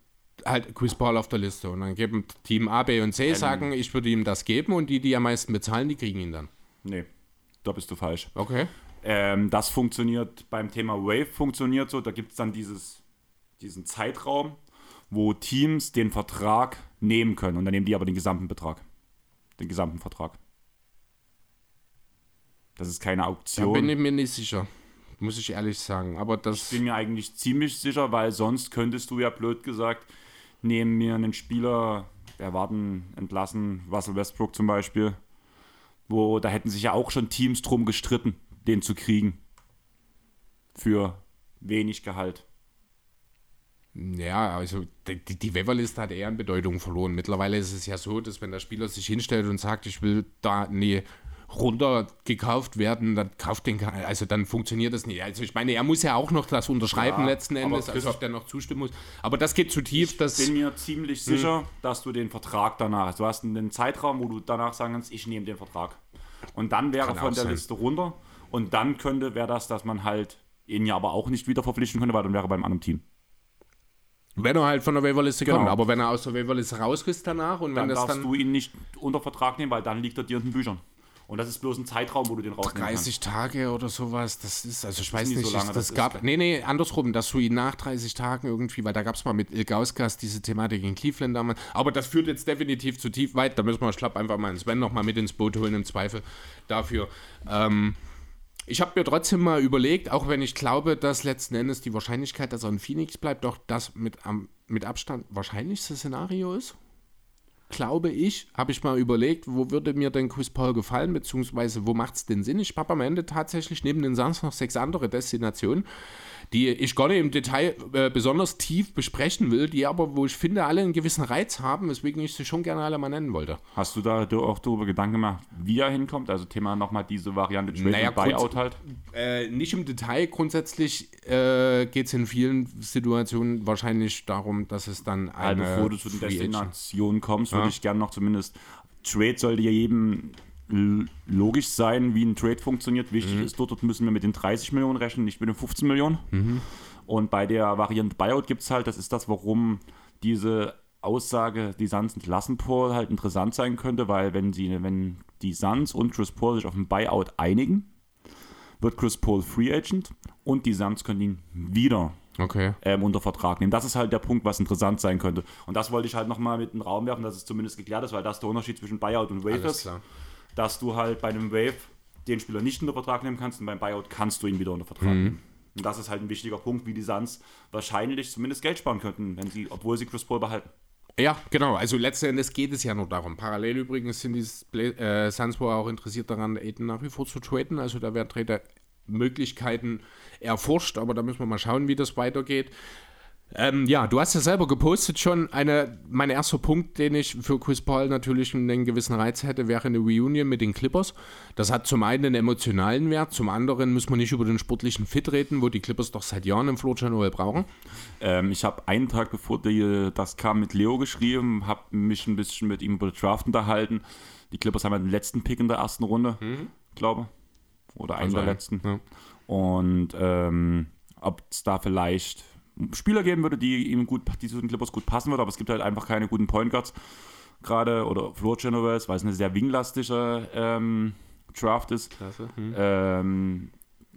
S2: halt Chris Paul auf der Liste und dann geben Team A, B und C, sagen, ich würde ihm das geben und die, die am meisten bezahlen, die kriegen ihn dann.
S1: Nee, da bist du falsch.
S2: Okay.
S1: Ähm, das funktioniert beim Thema Wave funktioniert so, da gibt es dann dieses, diesen Zeitraum, wo Teams den Vertrag nehmen können und dann nehmen die aber den gesamten Betrag. Den gesamten Vertrag. Das ist keine
S2: Da
S1: Auktion.
S2: bin ich mir nicht sicher, muss ich ehrlich sagen. Aber das,
S1: bin mir eigentlich ziemlich sicher, weil sonst könntest du ja blöd gesagt neben mir einen Spieler erwarten, entlassen, Russell Westbrook zum Beispiel, wo da hätten sich ja auch schon Teams drum gestritten, den zu kriegen. Für wenig Gehalt.
S2: ja, also die, die Waiver-Liste hat eher an Bedeutung verloren. Mittlerweile ist es ja so, dass wenn der Spieler sich hinstellt und sagt, ich will da nee, runtergekauft werden, dann kauft den, also dann funktioniert das nicht. Also ich meine, er muss ja auch noch das unterschreiben
S1: Ja,
S2: letzten Endes, also ob der noch zustimmen muss. Aber das geht zu tief, das
S1: bin mir ziemlich sicher, dass du den Vertrag danach hast. Du hast einen Zeitraum, wo du danach sagen kannst, ich nehme den Vertrag. Und dann wäre
S2: Kann
S1: von der
S2: sein.
S1: Liste runter. Und dann könnte, wäre das, dass man halt ihn ja aber auch nicht wieder verpflichten könnte, weil dann wäre er beim anderen Team.
S2: wenn er halt von der Waiver-Liste
S1: Genau.
S2: kommt. Aber wenn er aus der Waiver-Liste rausriss danach und
S1: Dann
S2: wenn das
S1: darfst
S2: dann
S1: du ihn nicht unter Vertrag nehmen, weil dann liegt er dir in den Büchern. Und das ist bloß ein Zeitraum, wo du den rausnehmen
S2: 30 Tage oder sowas, das ist, also ich weiß
S1: nie so
S2: nicht,
S1: lange,
S2: das,
S1: das ist
S2: gab, nee, nee, andersrum, dass du ihn nach 30 Tagen irgendwie, weil da gab es mal mit Ilgauskas diese Thematik in Cleveland damals, aber das führt jetzt definitiv zu tief weit, da müssen wir, ich glaube, einfach mal einen Sven noch mal mit ins Boot holen im Zweifel dafür. Ähm, Ich habe mir trotzdem mal überlegt, auch wenn ich glaube, dass letzten Endes die Wahrscheinlichkeit, dass er in Phoenix bleibt, doch das mit, am, mit Abstand wahrscheinlichste Szenario ist. Glaube ich, habe ich mal überlegt, wo würde mir denn Chris Paul gefallen, beziehungsweise wo macht es denn Sinn? Ich habe am Ende tatsächlich neben den Suns noch sechs andere Destinationen die ich gar nicht im Detail äh, besonders tief besprechen will, die aber, wo ich finde, alle einen gewissen Reiz haben, weswegen ich sie schon gerne alle mal nennen wollte.
S1: Hast du da auch darüber Gedanken gemacht, wie er hinkommt? Also Thema nochmal diese Variante
S2: Trade naja, Buyout halt? Äh, nicht im Detail. Grundsätzlich äh, geht es in vielen Situationen wahrscheinlich darum, dass es dann
S1: eine. Also bevor du zu den Destinationen kommst, würde ja. ich gerne noch zumindest Trade sollte ja jedem logisch sein, wie ein Trade funktioniert. Wichtig mhm. ist dort, dort müssen wir mit den 30 Millionen rechnen, nicht mit den 15 Millionen. Mhm. Und bei der Variante Buyout gibt es halt, das ist das, warum diese Aussage, die Suns entlassen Paul, halt interessant sein könnte, weil wenn sie, wenn die Suns und Chris Paul sich auf ein Buyout einigen, wird Chris Paul Free Agent und die Suns können ihn wieder
S2: okay.
S1: ähm, unter Vertrag nehmen. Das ist halt der Punkt, was interessant sein könnte. Und das wollte ich halt nochmal mit in den Raum werfen, dass es zumindest geklärt ist, weil das der Unterschied zwischen Buyout und Wave ist dass du halt bei einem Wave den Spieler nicht unter Vertrag nehmen kannst und beim Buyout kannst du ihn wieder unter Vertrag mhm. nehmen. Und das ist halt ein wichtiger Punkt, wie die Suns wahrscheinlich zumindest Geld sparen könnten, wenn sie, obwohl sie Chris Paul behalten.
S2: Ja, genau. Also letzten Endes geht es ja nur darum. Parallel übrigens sind die äh, Suns wohl auch interessiert daran, Aiden nach wie vor zu traden. Also da werden Trader Möglichkeiten erforscht, aber da müssen wir mal schauen, wie das weitergeht. Ähm, ja, du hast ja selber gepostet schon. Eine, mein erster Punkt, den ich für Chris Paul natürlich einen gewissen Reiz hätte, wäre eine Reunion mit den Clippers. Das hat zum einen einen emotionalen Wert, zum anderen müssen wir nicht über den sportlichen Fit reden, wo die Clippers doch seit Jahren im Floor Channel brauchen.
S1: Ähm, ich habe einen Tag bevor die, das kam mit Leo geschrieben, habe mich ein bisschen mit ihm über den Draft unterhalten. Die Clippers haben ja den letzten Pick in der ersten Runde, mhm. glaube Oder einen also der letzten. Ja. Und ähm, ob es da vielleicht Spieler geben würde, die ihm gut, die zu den Clippers gut passen würde, aber es gibt halt einfach keine guten Point Guards gerade oder Floor Generals, weil es eine sehr winglastige ähm, Draft ist. Hm. Ähm,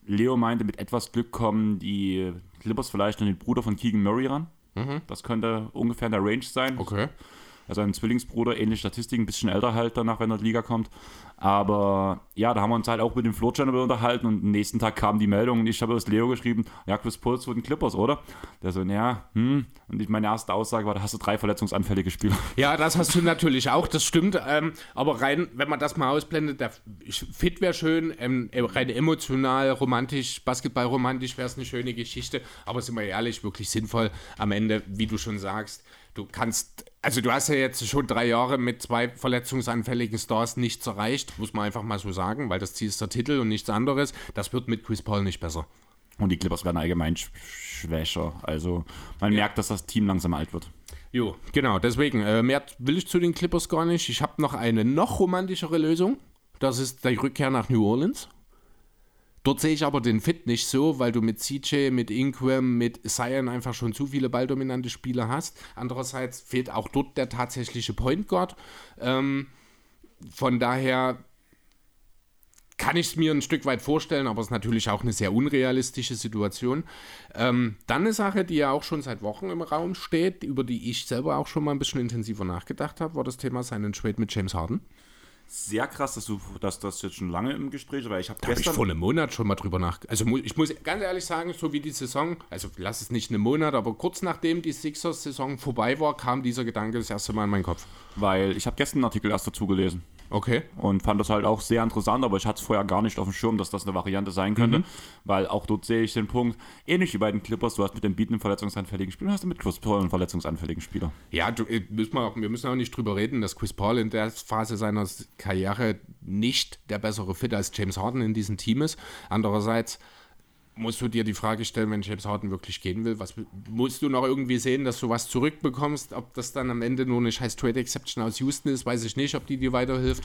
S1: Leo meinte, mit etwas Glück kommen die Clippers vielleicht an den Bruder von Keegan Murray ran. Mhm. Das könnte ungefähr in der Range sein.
S2: Okay.
S1: Also ein Zwillingsbruder, ähnliche Statistiken, ein bisschen älter halt danach, wenn er in die Liga kommt. Aber ja, da haben wir uns halt auch mit dem Floor Channel unterhalten und am nächsten Tag kam die Meldung und ich habe aus Leo geschrieben, ja, Chris Paul zu den Clippers, oder? Der so, ja, hm. Und ich, meine erste Aussage war, da hast du drei verletzungsanfällige Spieler.
S2: Ja, das hast du natürlich auch, das stimmt. Ähm, aber rein, wenn man das mal ausblendet, der Fit wäre schön, ähm, rein emotional, romantisch, Basketball-romantisch wäre es eine schöne Geschichte. Aber sind wir ehrlich, wirklich sinnvoll am Ende, wie du schon sagst, du kannst, also du hast ja jetzt schon drei Jahre mit zwei verletzungsanfälligen Stars nichts erreicht, muss man einfach mal so sagen, weil das Ziel ist der Titel und nichts anderes. Das wird mit Chris Paul nicht besser.
S1: Und die Clippers werden allgemein schwächer. Also man ja. merkt, dass das Team langsam alt wird.
S2: Jo, genau, deswegen, äh, mehr will ich zu den Clippers gar nicht. Ich habe noch eine noch romantischere Lösung. Das ist die Rückkehr nach New Orleans. Dort sehe ich aber den Fit nicht so, weil du mit CJ, mit Ingram, mit Zion einfach schon zu viele balldominante Spieler hast. Andererseits fehlt auch dort der tatsächliche Point Guard. Ähm, von daher kann ich es mir ein Stück weit vorstellen, aber es ist natürlich auch eine sehr unrealistische Situation. Ähm, dann eine Sache, die ja auch schon seit Wochen im Raum steht, über die ich selber auch schon mal ein bisschen intensiver nachgedacht habe, war das Thema seinen Trade mit James Harden
S1: sehr krass, dass du dass das jetzt schon lange im Gespräch war. Ich habe
S2: gestern. Hab ich vor einem Monat schon mal drüber nach. Also ich muss ganz ehrlich sagen, so wie die Saison, also lass es nicht einen Monat, aber kurz nachdem die Sixers-Saison vorbei war, kam dieser Gedanke das erste Mal in meinen Kopf.
S1: Weil ich habe gestern einen Artikel erst dazu gelesen.
S2: Okay.
S1: Und fand das halt auch sehr interessant, aber ich hatte es vorher gar nicht auf dem Schirm, dass das eine Variante sein könnte, mhm. weil auch dort sehe ich den Punkt, ähnlich wie bei den Clippers, du hast mit dem Beat einen verletzungsanfälligen Spieler, hast du mit Chris Paul einen verletzungsanfälligen Spieler.
S2: Ja, du, äh, müssen wir, auch, wir müssen auch nicht drüber reden, dass Chris Paul in der Phase seiner Karriere nicht der bessere Fit als James Harden in diesem Team ist. Andererseits musst du dir die Frage stellen, wenn James Harden wirklich gehen will, was musst du noch irgendwie sehen, dass du was zurückbekommst? Ob das dann am Ende nur eine scheiß Trade Exception aus Houston ist, weiß ich nicht, ob die dir weiterhilft.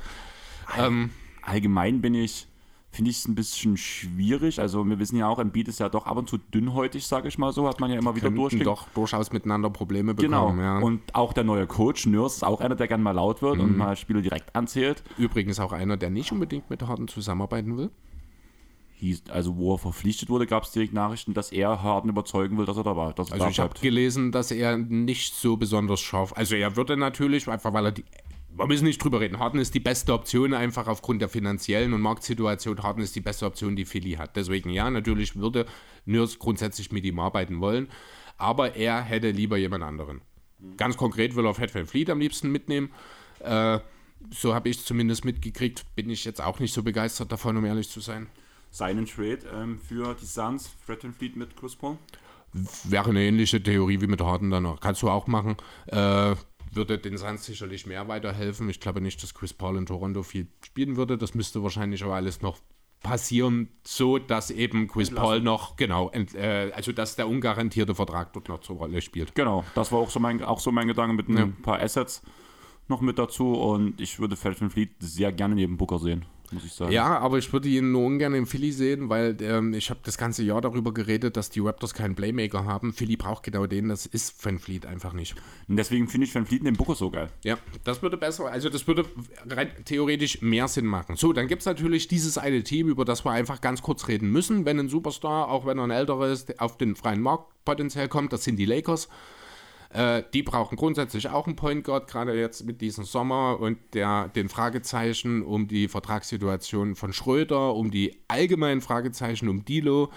S1: Ähm, Allgemein bin ich, finde ich es ein bisschen schwierig. Also wir wissen ja auch, Embiid ist ja doch ab und zu dünnhäutig, sage ich mal so, hat man ja immer wieder durch.
S2: doch durchaus miteinander Probleme bekommen.
S1: Genau. Ja. Und auch der neue Coach, Nurse, ist auch einer, der gerne mal laut wird mhm. und mal Spiele direkt anzählt.
S2: Übrigens auch einer, der nicht unbedingt mit Harden zusammenarbeiten will
S1: hieß, also wo er verpflichtet wurde, gab es direkt Nachrichten, dass er Harden überzeugen will, dass er da war.
S2: also ich habe gelesen, dass er nicht so besonders scharf, also er würde natürlich, einfach weil er die wir müssen nicht drüber reden. Harden ist die beste Option, einfach aufgrund der finanziellen und Marktsituation. Harden ist die beste Option, die Philly hat. Deswegen, ja, natürlich würde Nurse grundsätzlich mit ihm arbeiten wollen, aber er hätte lieber jemand anderen. Ganz konkret will er Fat Van Fleet am liebsten mitnehmen. Äh, so habe ich es zumindest mitgekriegt. Bin ich jetzt auch nicht so begeistert davon, um ehrlich zu sein.
S1: Seinen Trade ähm, für die Suns, Fred Fleet mit Chris Paul?
S2: Wäre eine ähnliche Theorie wie mit Harden dann noch. Kannst du auch machen. Äh, würde den Suns sicherlich mehr weiterhelfen. Ich glaube nicht, dass Chris Paul in Toronto viel spielen würde. Das müsste wahrscheinlich aber alles noch passieren, so dass eben Chris Entlassen. Paul noch, genau, ent, äh, also dass der ungarantierte Vertrag dort noch zur Rolle spielt.
S1: Genau, das war auch so mein, auch so mein Gedanke mit ein ja. paar Assets noch mit dazu und ich würde Felton Fleet sehr gerne neben Booker sehen muss ich sagen.
S2: Ja, aber ich würde ihn nur ungern in Philly sehen, weil ähm, ich habe das ganze Jahr darüber geredet, dass die Raptors keinen Playmaker haben. Philly braucht genau den, das ist Van Fleet einfach nicht.
S1: Und deswegen finde ich Van Fleet in den Booker so geil.
S2: Ja, das würde besser, also das würde rein theoretisch mehr Sinn machen. So, dann gibt es natürlich dieses eine Team, über das wir einfach ganz kurz reden müssen, wenn ein Superstar, auch wenn er ein älterer ist, auf den freien Markt potenziell kommt, das sind die Lakers. Äh, die brauchen grundsätzlich auch einen Point Guard, gerade jetzt mit diesem Sommer und der, den Fragezeichen um die Vertragssituation von Schröder, um die allgemeinen Fragezeichen um Dilo.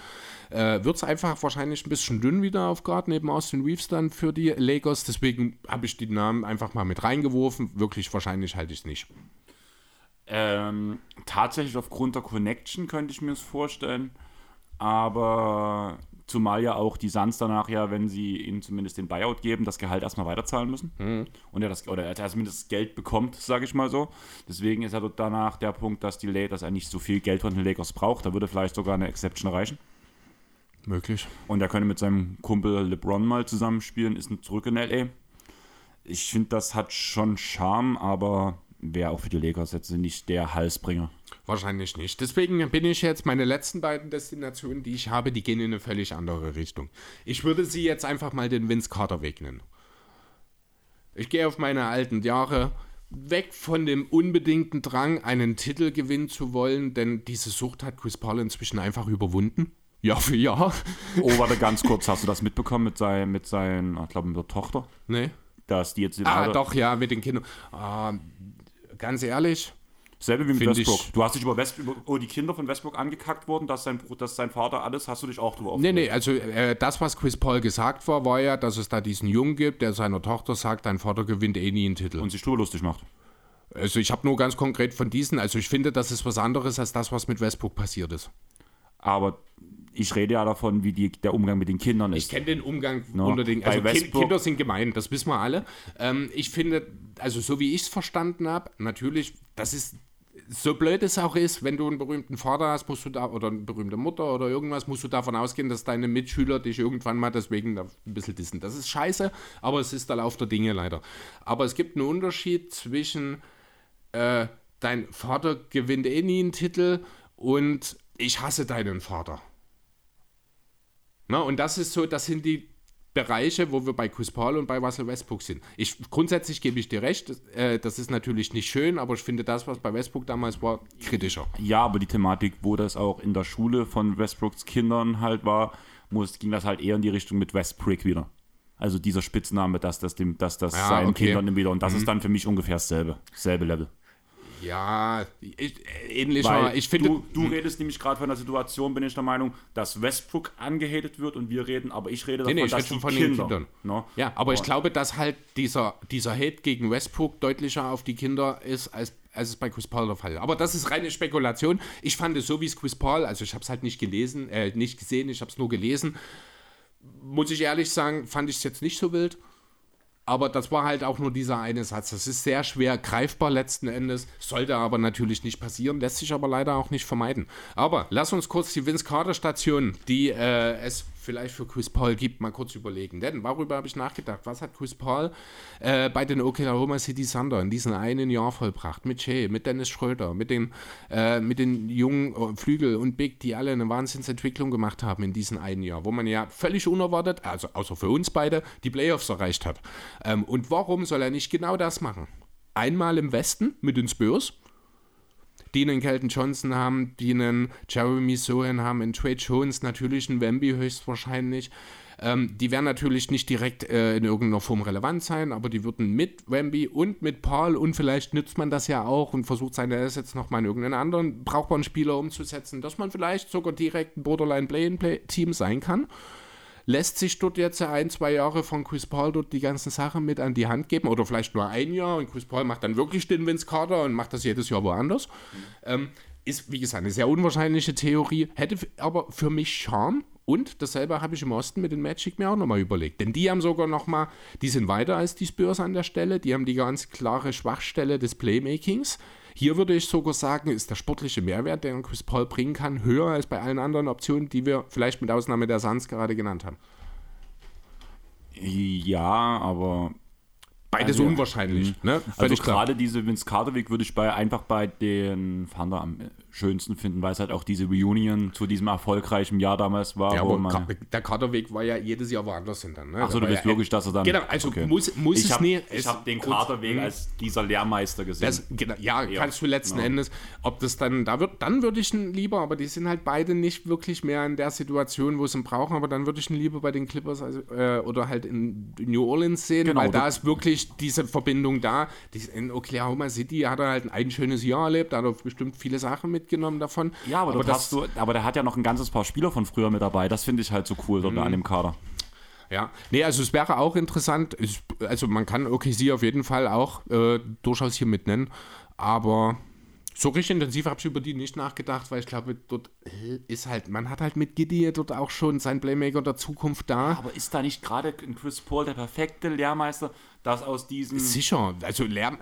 S2: Äh, Wird es einfach wahrscheinlich ein bisschen dünn wieder auf Guard neben Austin Reeves dann für die Lakers. Deswegen habe ich die Namen einfach mal mit reingeworfen. Wirklich wahrscheinlich halte ich es nicht.
S1: Ähm, tatsächlich aufgrund der Connection könnte ich mir es vorstellen. Aber Zumal ja auch die Suns danach ja, wenn sie ihnen zumindest den Buyout geben, das Gehalt erstmal weiterzahlen müssen. Mhm. Und er das, oder er zumindest das Geld bekommt, sage ich mal so. Deswegen ist er dort danach der Punkt, dass die Lakers er nicht so viel Geld von den Lakers braucht. Da würde vielleicht sogar eine Exception reichen.
S2: Möglich.
S1: Und er könnte mit seinem Kumpel LeBron mal zusammenspielen, ist zurück in LA. Ich finde, das hat schon Charme, aber wäre auch für die Lakers jetzt nicht der Halsbringer.
S2: Wahrscheinlich nicht. Deswegen bin ich jetzt, meine letzten beiden Destinationen, die ich habe, die gehen in eine völlig andere Richtung. Ich würde sie jetzt einfach mal den Vince Carter Weg nennen. Ich gehe auf meine alten Jahre, weg von dem unbedingten Drang, einen Titel gewinnen zu wollen, denn diese Sucht hat Chris Paul inzwischen einfach überwunden. Jahr für Jahr.
S1: Oh, warte, ganz kurz, hast du das mitbekommen mit, sein, mit seiner, ich glaube, mit der Tochter?
S2: Nee.
S1: Dass die jetzt
S2: Ah, doch, ja, mit den Kindern. Ah, ganz ehrlich,
S1: Selbe wie mit Find Westbrook. Du hast dich über, West, über oh, die Kinder von Westbrook angekackt worden, dass sein, dass sein Vater alles, hast du dich auch drüber
S2: aufgeregt? Nee, nee, also äh, das, was Chris Paul gesagt war, war ja, dass es da diesen Jungen gibt, der seiner Tochter sagt, dein Vater gewinnt eh nie einen Titel.
S1: Und sich drüber lustig macht.
S2: Also ich habe nur ganz konkret von diesen, also ich finde, das ist was anderes als das, was mit Westbrook passiert ist.
S1: Aber ich rede ja davon, wie die, der Umgang mit den Kindern ist.
S2: Ich kenne den Umgang no. unter den also Westbrook. Kinder sind gemein, das wissen wir alle. Ähm, ich finde, also so wie ich es verstanden habe, natürlich, das ist so blöd es auch ist, wenn du einen berühmten Vater hast, musst du da, oder eine berühmte Mutter oder irgendwas, musst du davon ausgehen, dass deine Mitschüler dich irgendwann mal deswegen ein bisschen dissen. Das ist scheiße, aber es ist der Lauf der Dinge leider. Aber es gibt einen Unterschied zwischen äh, dein Vater gewinnt eh nie einen Titel und ich hasse deinen Vater. Na, und das ist so, das sind die Bereiche, wo wir bei Chris Paul und bei Russell Westbrook sind. Ich, grundsätzlich gebe ich dir recht, äh, das ist natürlich nicht schön, aber ich finde das, was bei Westbrook damals war, kritischer.
S1: Ja, aber die Thematik, wo das auch in der Schule von Westbrooks Kindern halt war, muss, ging das halt eher in die Richtung mit Westbrick wieder. Also dieser Spitzname, dass das, dem, dass das ja, seinen okay. Kindern wieder. Und das mhm. ist dann für mich ungefähr dasselbe, dasselbe Level.
S2: Ja, ich, ähnlich. Weil ich finde.
S1: Du, du redest nämlich gerade von der Situation, bin ich der Meinung, dass Westbrook angehatet wird und wir reden, aber ich rede davon,
S2: nee, nee,
S1: ich
S2: dass die von Kinder, den Kindern. No? Ja, aber ich glaube, dass halt dieser, dieser Hate gegen Westbrook deutlicher auf die Kinder ist, als, als es bei Chris Paul der Fall ist. Aber das ist reine Spekulation. Ich fand es so, wie es Chris Paul, also ich habe es halt nicht gelesen, äh, nicht gesehen, ich habe es nur gelesen. Muss ich ehrlich sagen, fand ich es jetzt nicht so wild. Aber das war halt auch nur dieser eine Satz. Das ist sehr schwer greifbar letzten Endes, sollte aber natürlich nicht passieren, lässt sich aber leider auch nicht vermeiden. Aber lass uns kurz die Vince Carter Station, die äh, es vielleicht für Chris Paul gibt, mal kurz überlegen. Denn worüber habe ich nachgedacht? Was hat Chris Paul äh, bei den Oklahoma City Thunder in diesem einen Jahr vollbracht? Mit Jay, mit Dennis Schröder, mit den, äh, mit den jungen äh, Flügel und Big, die alle eine Wahnsinnsentwicklung gemacht haben in diesem einen Jahr, wo man ja völlig unerwartet, also außer für uns beide, die Playoffs erreicht hat. Ähm, und warum soll er nicht genau das machen? Einmal im Westen mit den Spurs, die einen Kelton Johnson haben, die einen Jeremy Sohan haben, einen Trey Jones, natürlich einen Wemby höchstwahrscheinlich. Ähm, die werden natürlich nicht direkt äh, in irgendeiner Form relevant sein, aber die würden mit Wemby und mit Paul und vielleicht nützt man das ja auch und versucht seine Assets nochmal in irgendeinen anderen brauchbaren Spieler umzusetzen, dass man vielleicht sogar direkt ein Borderline-Play-in-Team sein kann lässt sich dort jetzt ein, zwei Jahre von Chris Paul dort die ganzen Sachen mit an die Hand geben oder vielleicht nur ein Jahr und Chris Paul macht dann wirklich den Vince Carter und macht das jedes Jahr woanders. Ähm, ist, wie gesagt, eine sehr unwahrscheinliche Theorie, hätte aber für mich Charme und dasselbe habe ich im Osten mit den Magic mir auch nochmal überlegt. Denn die haben sogar nochmal, die sind weiter als die Spurs an der Stelle, die haben die ganz klare Schwachstelle des Playmakings. Hier würde ich sogar sagen, ist der sportliche Mehrwert, den Chris Paul bringen kann, höher als bei allen anderen Optionen, die wir vielleicht mit Ausnahme der Suns gerade genannt haben.
S1: Ja, aber
S2: Beides also, unwahrscheinlich. Ne?
S1: Also gerade diese Vince Carter Weg würde ich bei, einfach bei den Thunder am schönsten finden, weil es halt auch diese Reunion zu diesem erfolgreichen Jahr damals war.
S2: Ja, aber der Carterweg war ja jedes Jahr woanders hin dann.
S1: Ne? Achso, du bist ja, wirklich, dass er dann.
S2: Genau, also okay. muss, muss
S1: ich
S2: es
S1: hab, nie. Ich habe den Carterweg hm. als dieser Lehrmeister gesehen.
S2: Das, genau, ja, ja, kannst du letzten ja. Endes, ob das dann, da wird, dann würde ich ihn lieber, aber die sind halt beide nicht wirklich mehr in der Situation, wo sie ihn brauchen, aber dann würde ich ihn lieber bei den Clippers also, äh, oder halt in New Orleans sehen, genau, weil da ist wirklich diese Verbindung da. in Oklahoma City hat er halt ein schönes Jahr erlebt, da hat er bestimmt viele Sachen mitgenommen davon.
S1: Ja, aber, aber, das, du, aber der hat ja noch ein ganzes paar Spieler von früher mit dabei. Das finde ich halt so cool dort mhm. an dem Kader.
S2: Ja, nee, also es wäre auch interessant. Also man kann OKC auf jeden Fall auch äh, durchaus hier mit nennen. Aber so richtig intensiv habe ich über die nicht nachgedacht, weil ich glaube, dort ist halt, man hat halt mit Giddy dort auch schon seinen Playmaker der Zukunft da.
S1: Aber ist da nicht gerade Chris Paul der perfekte Lehrmeister? Dass aus diesen.
S2: Sicher, also, Lehr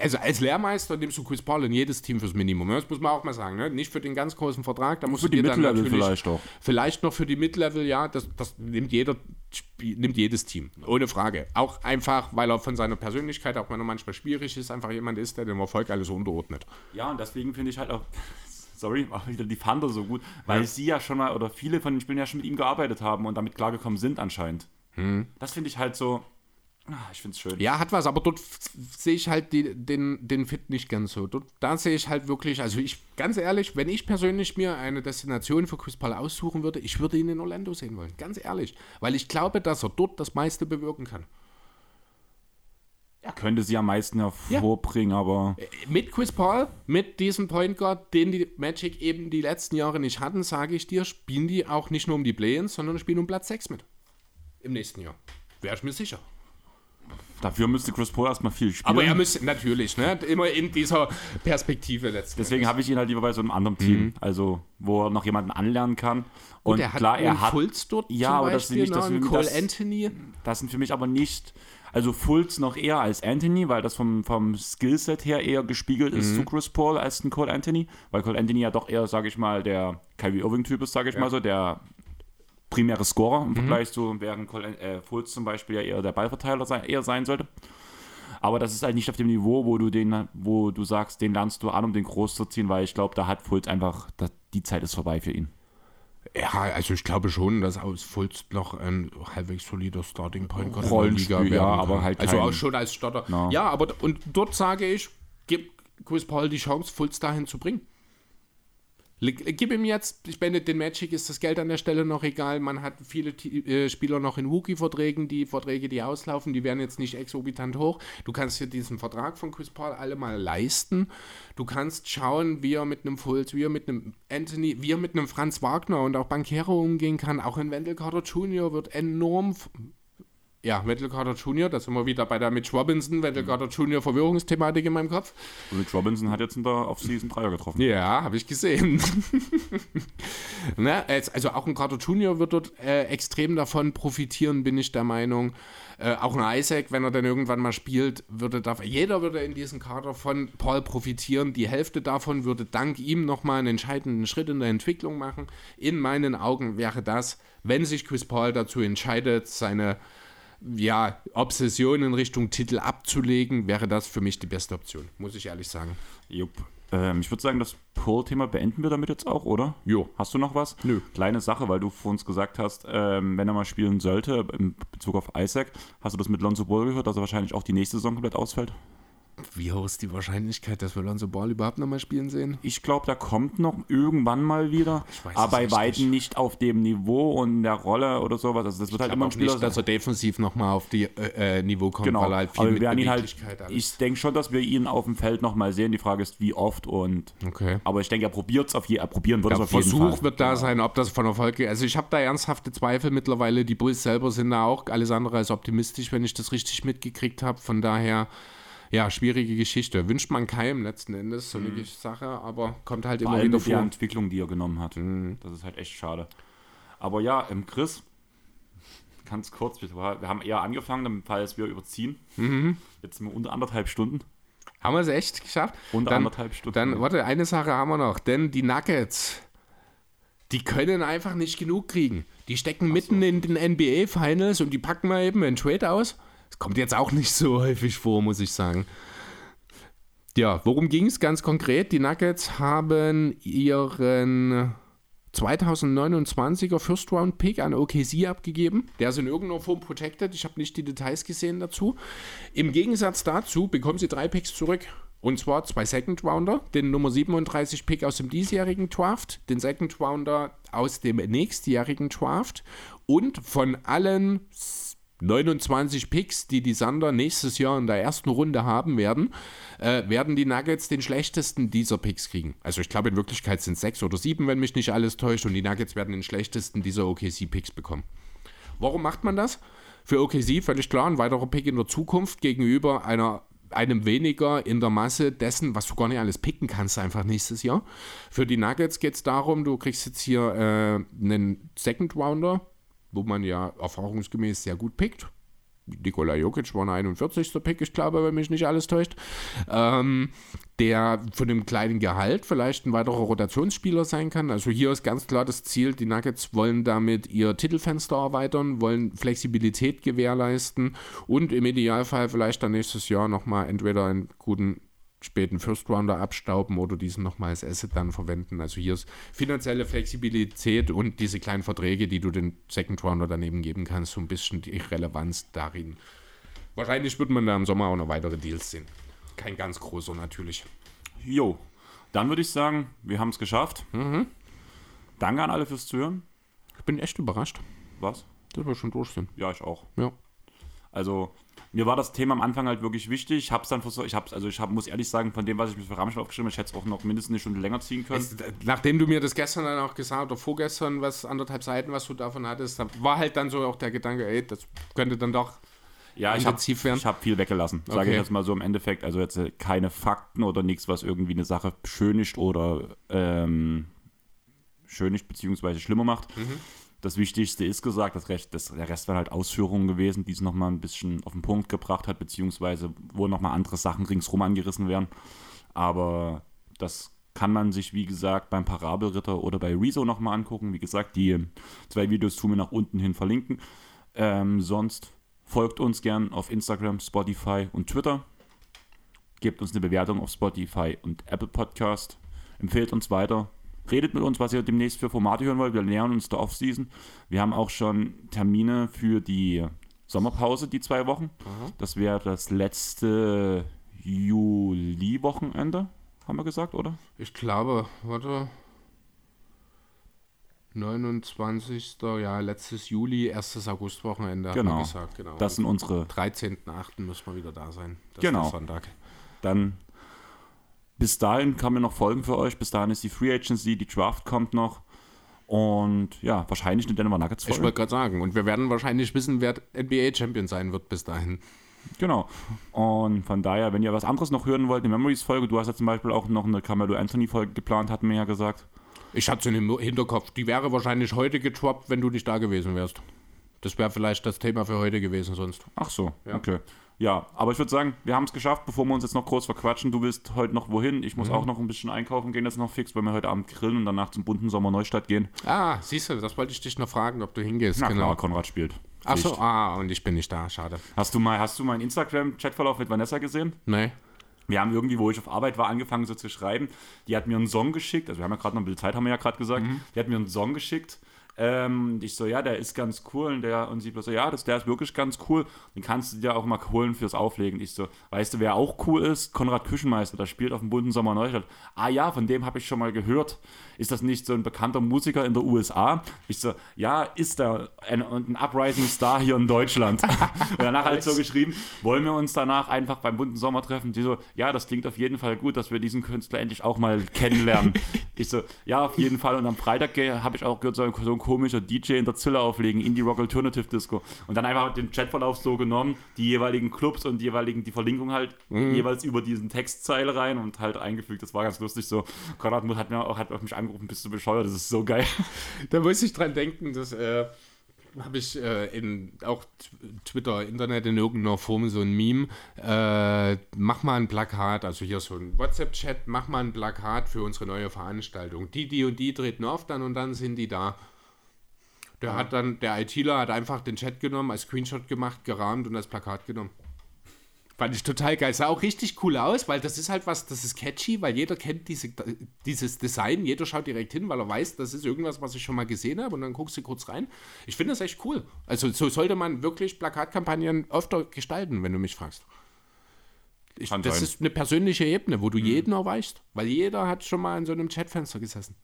S2: also als Lehrmeister nimmst du Chris Paul in jedes Team fürs Minimum. Das muss man auch mal sagen. Ne? Nicht für den ganz großen Vertrag. Da musst für
S1: die Mittellevel vielleicht doch.
S2: Vielleicht noch für die Mittellevel, ja. Das, das nimmt jeder nimmt jedes Team, ohne Frage. Auch einfach, weil er von seiner Persönlichkeit, auch wenn er manchmal schwierig ist, einfach jemand ist, der dem Erfolg alles unterordnet.
S1: Ja, und deswegen finde ich halt auch, (laughs) sorry, auch wieder die Thunder so gut, weil ja. sie ja schon mal, oder viele von den Spielen ja schon mit ihm gearbeitet haben und damit klargekommen sind anscheinend. Hm. Das finde ich halt so,
S2: ich finde es schön. Ja, hat was, aber dort sehe ich halt die, den, den Fit nicht ganz so. Dort, da sehe ich halt wirklich, also ich, ganz ehrlich, wenn ich persönlich mir eine Destination für Chris Paul aussuchen würde, ich würde ihn in Orlando sehen wollen. Ganz ehrlich. Weil ich glaube, dass er dort das meiste bewirken kann.
S1: Er könnte sie am meisten hervorbringen, ja. aber. Äh,
S2: mit Chris Paul, mit diesem Point Guard, den die Magic eben die letzten Jahre nicht hatten, sage ich dir, spielen die auch nicht nur um die Play-ins, sondern spielen um Platz 6 mit. Im nächsten Jahr. Wäre ich mir sicher.
S1: Dafür müsste Chris Paul erstmal viel spielen.
S2: Aber er müsste natürlich, ne? Immer in dieser Perspektive
S1: letztendlich. Deswegen habe ich ihn halt lieber bei so einem anderen Team, mhm. also wo er noch jemanden anlernen kann. Und,
S2: Und er klar, er hat Fultz dort
S1: ja, aber das sind nicht, das,
S2: ne? Cole das, Anthony.
S1: Das sind für mich aber nicht, also Fultz noch eher als Anthony, weil das vom, vom Skillset her eher gespiegelt ist mhm. zu Chris Paul als ein Cole Anthony, weil Cole Anthony ja doch eher, sage ich mal, der Kyrie Irving Typ ist, sage ich ja. mal so, der primäre Scorer im mhm. Vergleich zu, während Colin, äh, Fultz zum Beispiel ja eher der Ballverteiler sein, eher sein sollte. Aber das ist halt nicht auf dem Niveau, wo du den, wo du sagst, den lernst du an, um den groß zu ziehen, weil ich glaube, da hat Fultz einfach, da, die Zeit ist vorbei für ihn.
S2: Ja, also ich glaube schon, dass aus Fultz noch ein halbwegs solider Starting Point
S1: Guard Rollenliga
S2: ja, aber halt also auch schon als Starter. No. Ja, aber und dort sage ich, gib Chris Paul die Chance, Fultz dahin zu bringen. Gib ihm jetzt, ich meine, den Magic ist das Geld an der Stelle noch egal. Man hat viele äh, Spieler noch in Wookie-Verträgen. Die Verträge, die auslaufen, die werden jetzt nicht exorbitant hoch. Du kannst dir diesen Vertrag von Chris Paul alle mal leisten. Du kannst schauen, wie er mit einem Fultz, wie er mit einem Anthony, wie er mit einem Franz Wagner und auch Bankero umgehen kann. Auch ein Wendell Carter Jr. wird enorm ja, Wendell Carter Jr., da sind wir wieder bei der Mitch Robinson, Wendell mhm. Carter Jr. Verwirrungsthematik in meinem Kopf.
S1: Und Mitch Robinson hat jetzt in der Off-Season Dreier getroffen.
S2: Ja, habe ich gesehen. (laughs) ne, also auch ein Carter Jr. wird dort äh, extrem davon profitieren, bin ich der Meinung. Äh, auch ein Isaac, wenn er dann irgendwann mal spielt, würde da, jeder würde in diesem Kader von Paul profitieren. Die Hälfte davon würde dank ihm nochmal einen entscheidenden Schritt in der Entwicklung machen. In meinen Augen wäre das, wenn sich Chris Paul dazu entscheidet, seine ja, Obsession in Richtung Titel abzulegen, wäre das für mich die beste Option, muss ich ehrlich sagen.
S1: Jupp. Ähm, ich würde sagen, das Pull-Thema beenden wir damit jetzt auch, oder?
S2: Jo.
S1: Hast du noch was?
S2: Nö.
S1: Kleine Sache, weil du vor uns gesagt hast, ähm, wenn er mal spielen sollte, in Bezug auf Isaac, hast du das mit Lonzo Ball gehört, dass er wahrscheinlich auch die nächste Saison komplett ausfällt?
S2: Wie hoch ist die Wahrscheinlichkeit, dass wir Lonzo Ball überhaupt nochmal spielen sehen?
S1: Ich glaube, da kommt noch irgendwann mal wieder, aber bei weitem
S2: nicht.
S1: auf dem Niveau und der Rolle oder sowas. Also das wird halt
S2: Ich
S1: immer
S2: glaube
S1: ein Spieler
S2: nicht, dass er defensiv nochmal auf die äh, äh, Niveau kommt,
S1: Genau,
S2: weil er halt viel
S1: aber wir werden ihn halt,
S2: alles-
S1: ich denke schon, dass wir ihn auf dem Feld nochmal sehen. Die Frage ist, wie oft und,
S2: Okay.
S1: aber ich denke, er probiert es auf, je, er probieren wird
S2: Der
S1: es auf jeden
S2: Versuch
S1: Fall.
S2: wird da sein, ob das von Erfolg geht. Also ich habe da ernsthafte Zweifel mittlerweile. Die Bulls selber sind da auch alles andere als optimistisch, wenn ich das richtig mitgekriegt habe. Von daher, ja, schwierige Geschichte. Wünscht man keinem letzten Endes so eine Sache, aber kommt halt
S1: Vor
S2: immer wieder vor.
S1: Entwicklung, die er genommen hat. Das ist halt echt schade. Aber ja, ähm, Chris, ganz kurz, wir haben eher angefangen, falls wir überziehen.
S2: Mhm.
S1: Jetzt sind wir unter anderthalb Stunden.
S2: Haben wir es echt geschafft?
S1: Unter
S2: dann,
S1: anderthalb Stunden.
S2: Dann, warte, eine Sache haben wir noch, denn die Nuggets, die können einfach nicht genug kriegen. Die stecken mitten in den NBA-Finals und die packen mal eben einen Trade aus. Das kommt jetzt auch nicht so (laughs) häufig vor, muss ich sagen. Ja, worum ging es ganz konkret? Die Nuggets haben ihren 2029er First Round Pick an OKC abgegeben. Der ist in irgendeiner Form protected. Ich habe nicht die Details gesehen dazu. Im Gegensatz dazu bekommen sie drei Picks zurück. Und zwar zwei Second Rounder, den Nummer 37 Pick aus dem diesjährigen Draft, den Second Rounder aus dem nächstjährigen Draft und von allen 29 Picks, die die Sander nächstes Jahr in der ersten Runde haben werden, äh, werden die Nuggets den schlechtesten dieser Picks kriegen. Also ich glaube in Wirklichkeit sind es sechs oder sieben, wenn mich nicht alles täuscht, und die Nuggets werden den schlechtesten dieser OKC-Picks bekommen. Warum macht man das? Für OKC völlig klar, ein weiterer Pick in der Zukunft gegenüber einer, einem weniger in der Masse dessen, was du gar nicht alles picken kannst, einfach nächstes Jahr. Für die Nuggets geht es darum, du kriegst jetzt hier äh, einen Second Rounder, wo man ja erfahrungsgemäß sehr gut pickt. Nikola Jokic war ein 41. Pick, ich glaube, wenn mich nicht alles täuscht. Ähm, der von einem kleinen Gehalt vielleicht ein weiterer Rotationsspieler sein kann. Also hier ist ganz klar das Ziel, die Nuggets wollen damit ihr Titelfenster erweitern, wollen Flexibilität gewährleisten und im Idealfall vielleicht dann nächstes Jahr nochmal entweder einen guten späten First Rounder abstauben oder diesen nochmal als Asset dann verwenden. Also hier ist finanzielle Flexibilität und diese kleinen Verträge, die du den Second Rounder daneben geben kannst, so ein bisschen die Relevanz darin. Wahrscheinlich wird man da im Sommer auch noch weitere Deals sehen. Kein ganz großer natürlich.
S1: Jo, dann würde ich sagen, wir haben es geschafft.
S2: Mhm.
S1: Danke an alle fürs Zuhören.
S2: Ich bin echt überrascht,
S1: Was?
S2: dass wir schon durch sind.
S1: Ja, ich auch.
S2: Ja.
S1: Also, mir war das Thema am Anfang halt wirklich wichtig. Ich hab's dann versucht, ich hab's, also ich hab, muss ehrlich sagen, von dem, was ich mir für Rammstein aufgeschrieben habe, ich hätte es auch noch mindestens eine Stunde länger ziehen können.
S2: Es, nachdem du mir das gestern dann auch gesagt oder vorgestern, was anderthalb Seiten, was du davon hattest, war halt dann so auch der Gedanke, ey, das könnte dann doch
S1: ja, ich habe hab viel weggelassen, sage
S2: Okay.
S1: ich jetzt mal so im Endeffekt. Also jetzt äh, keine Fakten oder nichts, was irgendwie eine Sache beschönigt oder ähm, schönigt beziehungsweise schlimmer macht.
S2: Mhm.
S1: Das Wichtigste ist gesagt, das Rest, das, der Rest waren halt Ausführungen gewesen, die es nochmal ein bisschen auf den Punkt gebracht hat, beziehungsweise wo nochmal andere Sachen ringsrum angerissen werden. Aber das kann man sich, wie gesagt, beim Parabelritter oder bei Rezo nochmal angucken. Wie gesagt, die zwei Videos tun wir nach unten hin verlinken. Ähm, sonst folgt uns gern auf Instagram, Spotify und Twitter. Gebt uns eine Bewertung auf Spotify und Apple Podcast. Empfehlt uns weiter. Redet mit uns, was ihr demnächst für Formate hören wollt. Wir nähern uns der Offseason. Wir haben auch schon Termine für die Sommerpause, die zwei Wochen. Das wäre das letzte Juli-Wochenende, haben wir gesagt, oder?
S2: Ich glaube, warte. 29. Ja, letztes Juli, erstes Augustwochenende,
S1: Genau.
S2: gesagt. Genau.
S1: Das sind unsere
S2: 13.8. müssen wir wieder da sein. Das
S1: Genau.
S2: Sonntag.
S1: Dann bis dahin kamen wir noch Folgen für euch. Bis dahin ist die Free Agency, die Draft kommt noch. Und ja, wahrscheinlich eine Denver Nuggets
S2: Ich
S1: Folge.
S2: wollte gerade sagen, und wir werden wahrscheinlich wissen, wer NBA-Champion sein wird bis dahin.
S1: Genau. Und von daher, wenn ihr was anderes noch hören wollt, eine Memories-Folge, du hast ja zum Beispiel auch noch eine Carmelo Anthony-Folge geplant, hatten wir ja gesagt.
S2: Ich hatte sie im Hinterkopf. Die wäre wahrscheinlich heute getroppt, wenn du nicht da gewesen wärst. Das wäre vielleicht das Thema für heute gewesen sonst.
S1: Ach so,
S2: Ja.
S1: okay. Ja, aber ich würde sagen, wir haben es geschafft, bevor wir uns jetzt noch groß verquatschen. Du willst heute noch wohin? Ich muss
S2: Mhm.
S1: auch noch ein bisschen einkaufen gehen, das ist noch fix, weil wir heute Abend grillen und danach zum bunten Sommer Neustadt gehen.
S2: Ah, siehst du, das wollte ich dich noch fragen, ob du hingehst.
S1: Na
S2: genau.
S1: klar, Konrad spielt.
S2: Ach so,
S1: Pflicht.
S2: ah, und ich bin nicht da, schade.
S1: Hast du mal, hast du meinen Instagram-Chatverlauf mit Vanessa gesehen?
S2: Nee.
S1: Wir haben irgendwie, wo ich auf Arbeit war, angefangen so zu schreiben. Die hat mir einen Song geschickt, also wir haben ja gerade noch ein bisschen Zeit, haben wir ja gerade gesagt. Die hat mir einen Song geschickt, Ähm, ich so, ja, der ist ganz cool. Und, der, und sie so, ja, das, der ist wirklich ganz cool. Den kannst du dir auch mal holen fürs Auflegen. Ich so, weißt du, wer auch cool ist? Konrad Küchenmeister, der spielt auf dem bunten Sommer Neustadt. Ah ja, von dem habe ich schon mal gehört. Ist das nicht so ein bekannter Musiker in der USA? Ich so, ja, ist der ein, ein Uprising Star hier in Deutschland. (laughs) und danach halt so geschrieben, wollen wir uns danach einfach beim bunten Sommer treffen? Die so, ja, das klingt auf jeden Fall gut, dass wir diesen Künstler endlich auch mal kennenlernen. (laughs) ich so, ja, auf jeden Fall. Und am Freitag habe ich auch gehört, so ein, so ein komischer DJ in der Zille auflegen, Indie Rock Alternative Disco. Und dann einfach den Chatverlauf so genommen, die jeweiligen Clubs und die jeweiligen, die Verlinkung halt mhm. jeweils über diesen Textzeile rein und halt eingefügt. Das war ganz lustig so. Konrad hat mir auch hat auf mich angerufen, bist du bescheuert, das ist so geil. (laughs)
S2: Da muss ich dran denken, dass äh, habe ich äh, in auch Twitter, Internet in irgendeiner Form so ein Meme. Äh, mach mal ein Plakat, also hier so ein WhatsApp-Chat, mach mal ein Plakat für unsere neue Veranstaltung. Die, die und die treten auf dann und dann sind die da. Der ja. hat dann, der ITler hat einfach den Chat genommen, als Screenshot gemacht, gerahmt und als Plakat genommen. Fand ich total geil. Sah auch richtig cool aus, weil das ist halt was, das ist catchy, weil jeder kennt diese, dieses Design, jeder schaut direkt hin, weil er weiß, das ist irgendwas, was ich schon mal gesehen habe und dann guckst du kurz rein. Ich finde das echt cool. Also so sollte man wirklich Plakatkampagnen öfter gestalten, wenn du mich fragst. Ich, das sein. ist eine persönliche Ebene, wo du mhm. jeden erreichst, weil jeder hat schon mal in so einem Chatfenster gesessen.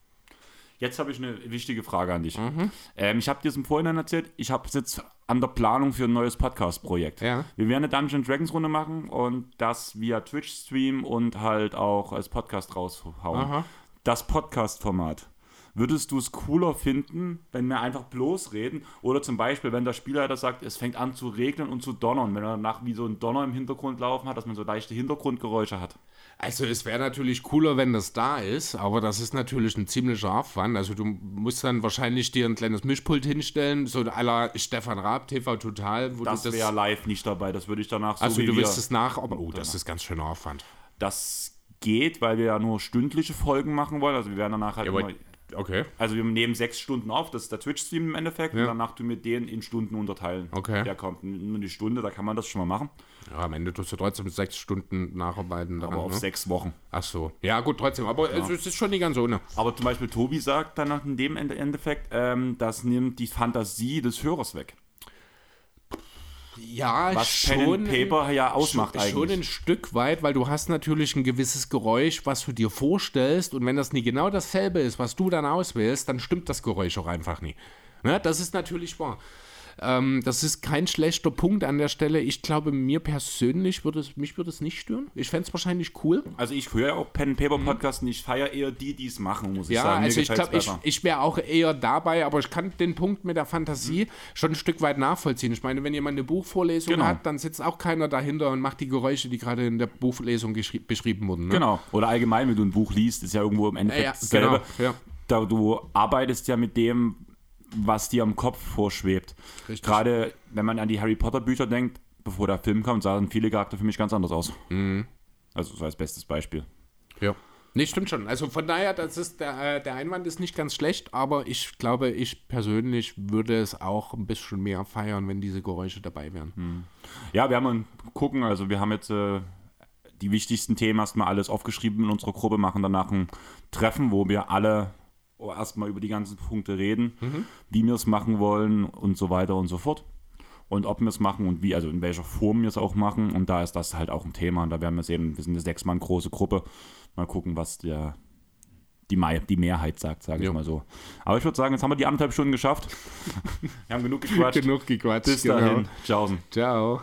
S1: Jetzt habe ich eine wichtige Frage an dich. Mhm. Ähm, ich habe dir es im Vorhinein erzählt, ich habe jetzt an der Planung für ein neues Podcast-Projekt. Ja. Wir werden eine Dungeon Dragons Runde machen und das via Twitch streamen und halt auch als Podcast raushauen. Aha. Das Podcast-Format. Würdest du es cooler finden, wenn wir einfach bloß reden? Oder zum Beispiel, wenn der Spielleiter sagt, es fängt an zu regnen und zu donnern, wenn er danach wie so ein Donner im Hintergrund laufen hat, dass man so leichte Hintergrundgeräusche hat?
S2: Also es wäre natürlich cooler, wenn das da ist, aber das ist natürlich ein ziemlicher Aufwand. Also du musst dann wahrscheinlich dir ein kleines Mischpult hinstellen, so aller Stefan Raab, TV Total.
S1: Wo das, das wäre live nicht dabei, das würde ich danach
S2: so Also du willst es nach, aber oh, das ist ganz schöner Aufwand.
S1: Das geht, weil wir ja nur stündliche Folgen machen wollen. Also wir werden danach halt ja, immer
S2: Okay.
S1: Also wir nehmen sechs Stunden auf, das ist der Twitch-Stream im Endeffekt, ja. und danach tun wir den in Stunden unterteilen.
S2: Okay.
S1: Der kommt nur eine Stunde, da kann man das schon mal machen.
S2: Ja, am Ende tust du trotzdem sechs Stunden nacharbeiten.
S1: Daran, aber auf ne? sechs Wochen.
S2: Ach so. Ja, gut, trotzdem. Aber ja. es ist schon nicht ganz ohne.
S1: Aber zum Beispiel Tobi sagt dann in dem Endeffekt, ähm, das nimmt die Fantasie des Hörers weg.
S2: Ja, was schon,
S1: Pen Paper ja ausmacht
S2: schon, eigentlich. Schon ein Stück weit, weil du hast natürlich ein gewisses Geräusch, was du dir vorstellst und wenn das nie genau dasselbe ist, was du dann auswählst, dann stimmt das Geräusch auch einfach nie. Ne? Das ist natürlich wahr. Ähm, das ist kein schlechter Punkt an der Stelle. Ich glaube, mir persönlich würde es, mich würde es nicht stören. Ich fände es wahrscheinlich cool.
S1: Also ich höre ja auch Pen Paper Podcasts und ich feiere eher die, die es machen, muss
S2: ja,
S1: ich sagen.
S2: Ja, also ich glaube, ich, ich wäre auch eher dabei, aber ich kann den Punkt mit der Fantasie mhm. schon ein Stück weit nachvollziehen. Ich meine, wenn jemand eine Buchvorlesung genau. hat, dann sitzt auch keiner dahinter und macht die Geräusche, die gerade in der Buchvorlesung beschrieben wurden.
S1: Ne? Genau. Oder allgemein, wenn du ein Buch liest, ist ja irgendwo im Endeffekt ja, ja, dasselbe. Genau. Ja. Da du arbeitest ja mit dem, was dir am Kopf vorschwebt. Richtig. Gerade wenn man an die Harry Potter Bücher denkt, bevor der Film kam, sahen viele Charakter für mich ganz anders aus. Mhm. Also so als bestes Beispiel.
S2: Ja. Nee, stimmt schon. Also von daher, das ist der, äh, der Einwand ist nicht ganz schlecht, aber ich glaube, ich persönlich würde es auch ein bisschen mehr feiern, wenn diese Geräusche dabei wären. Hm.
S1: Ja, wir haben gucken, also wir haben jetzt äh, die wichtigsten Themen erstmal alles aufgeschrieben in unserer Gruppe, machen danach ein Treffen, wo wir alle erstmal über die ganzen Punkte reden, mhm. wie wir es machen wollen und so weiter und so fort. Und ob wir es machen und wie, also in welcher Form wir es auch machen. Und da ist das halt auch ein Thema. Und da werden wir sehen, wir sind eine sechs Mann große Gruppe. Mal gucken, was der, die, die Mehrheit sagt, sage ich mal so. Aber ich würde sagen, jetzt haben wir die anderthalb Stunden geschafft. (laughs) wir haben genug gequatscht. (laughs)
S2: genug gequatscht.
S1: Bis genau. dahin. Tschaußen.
S2: Ciao.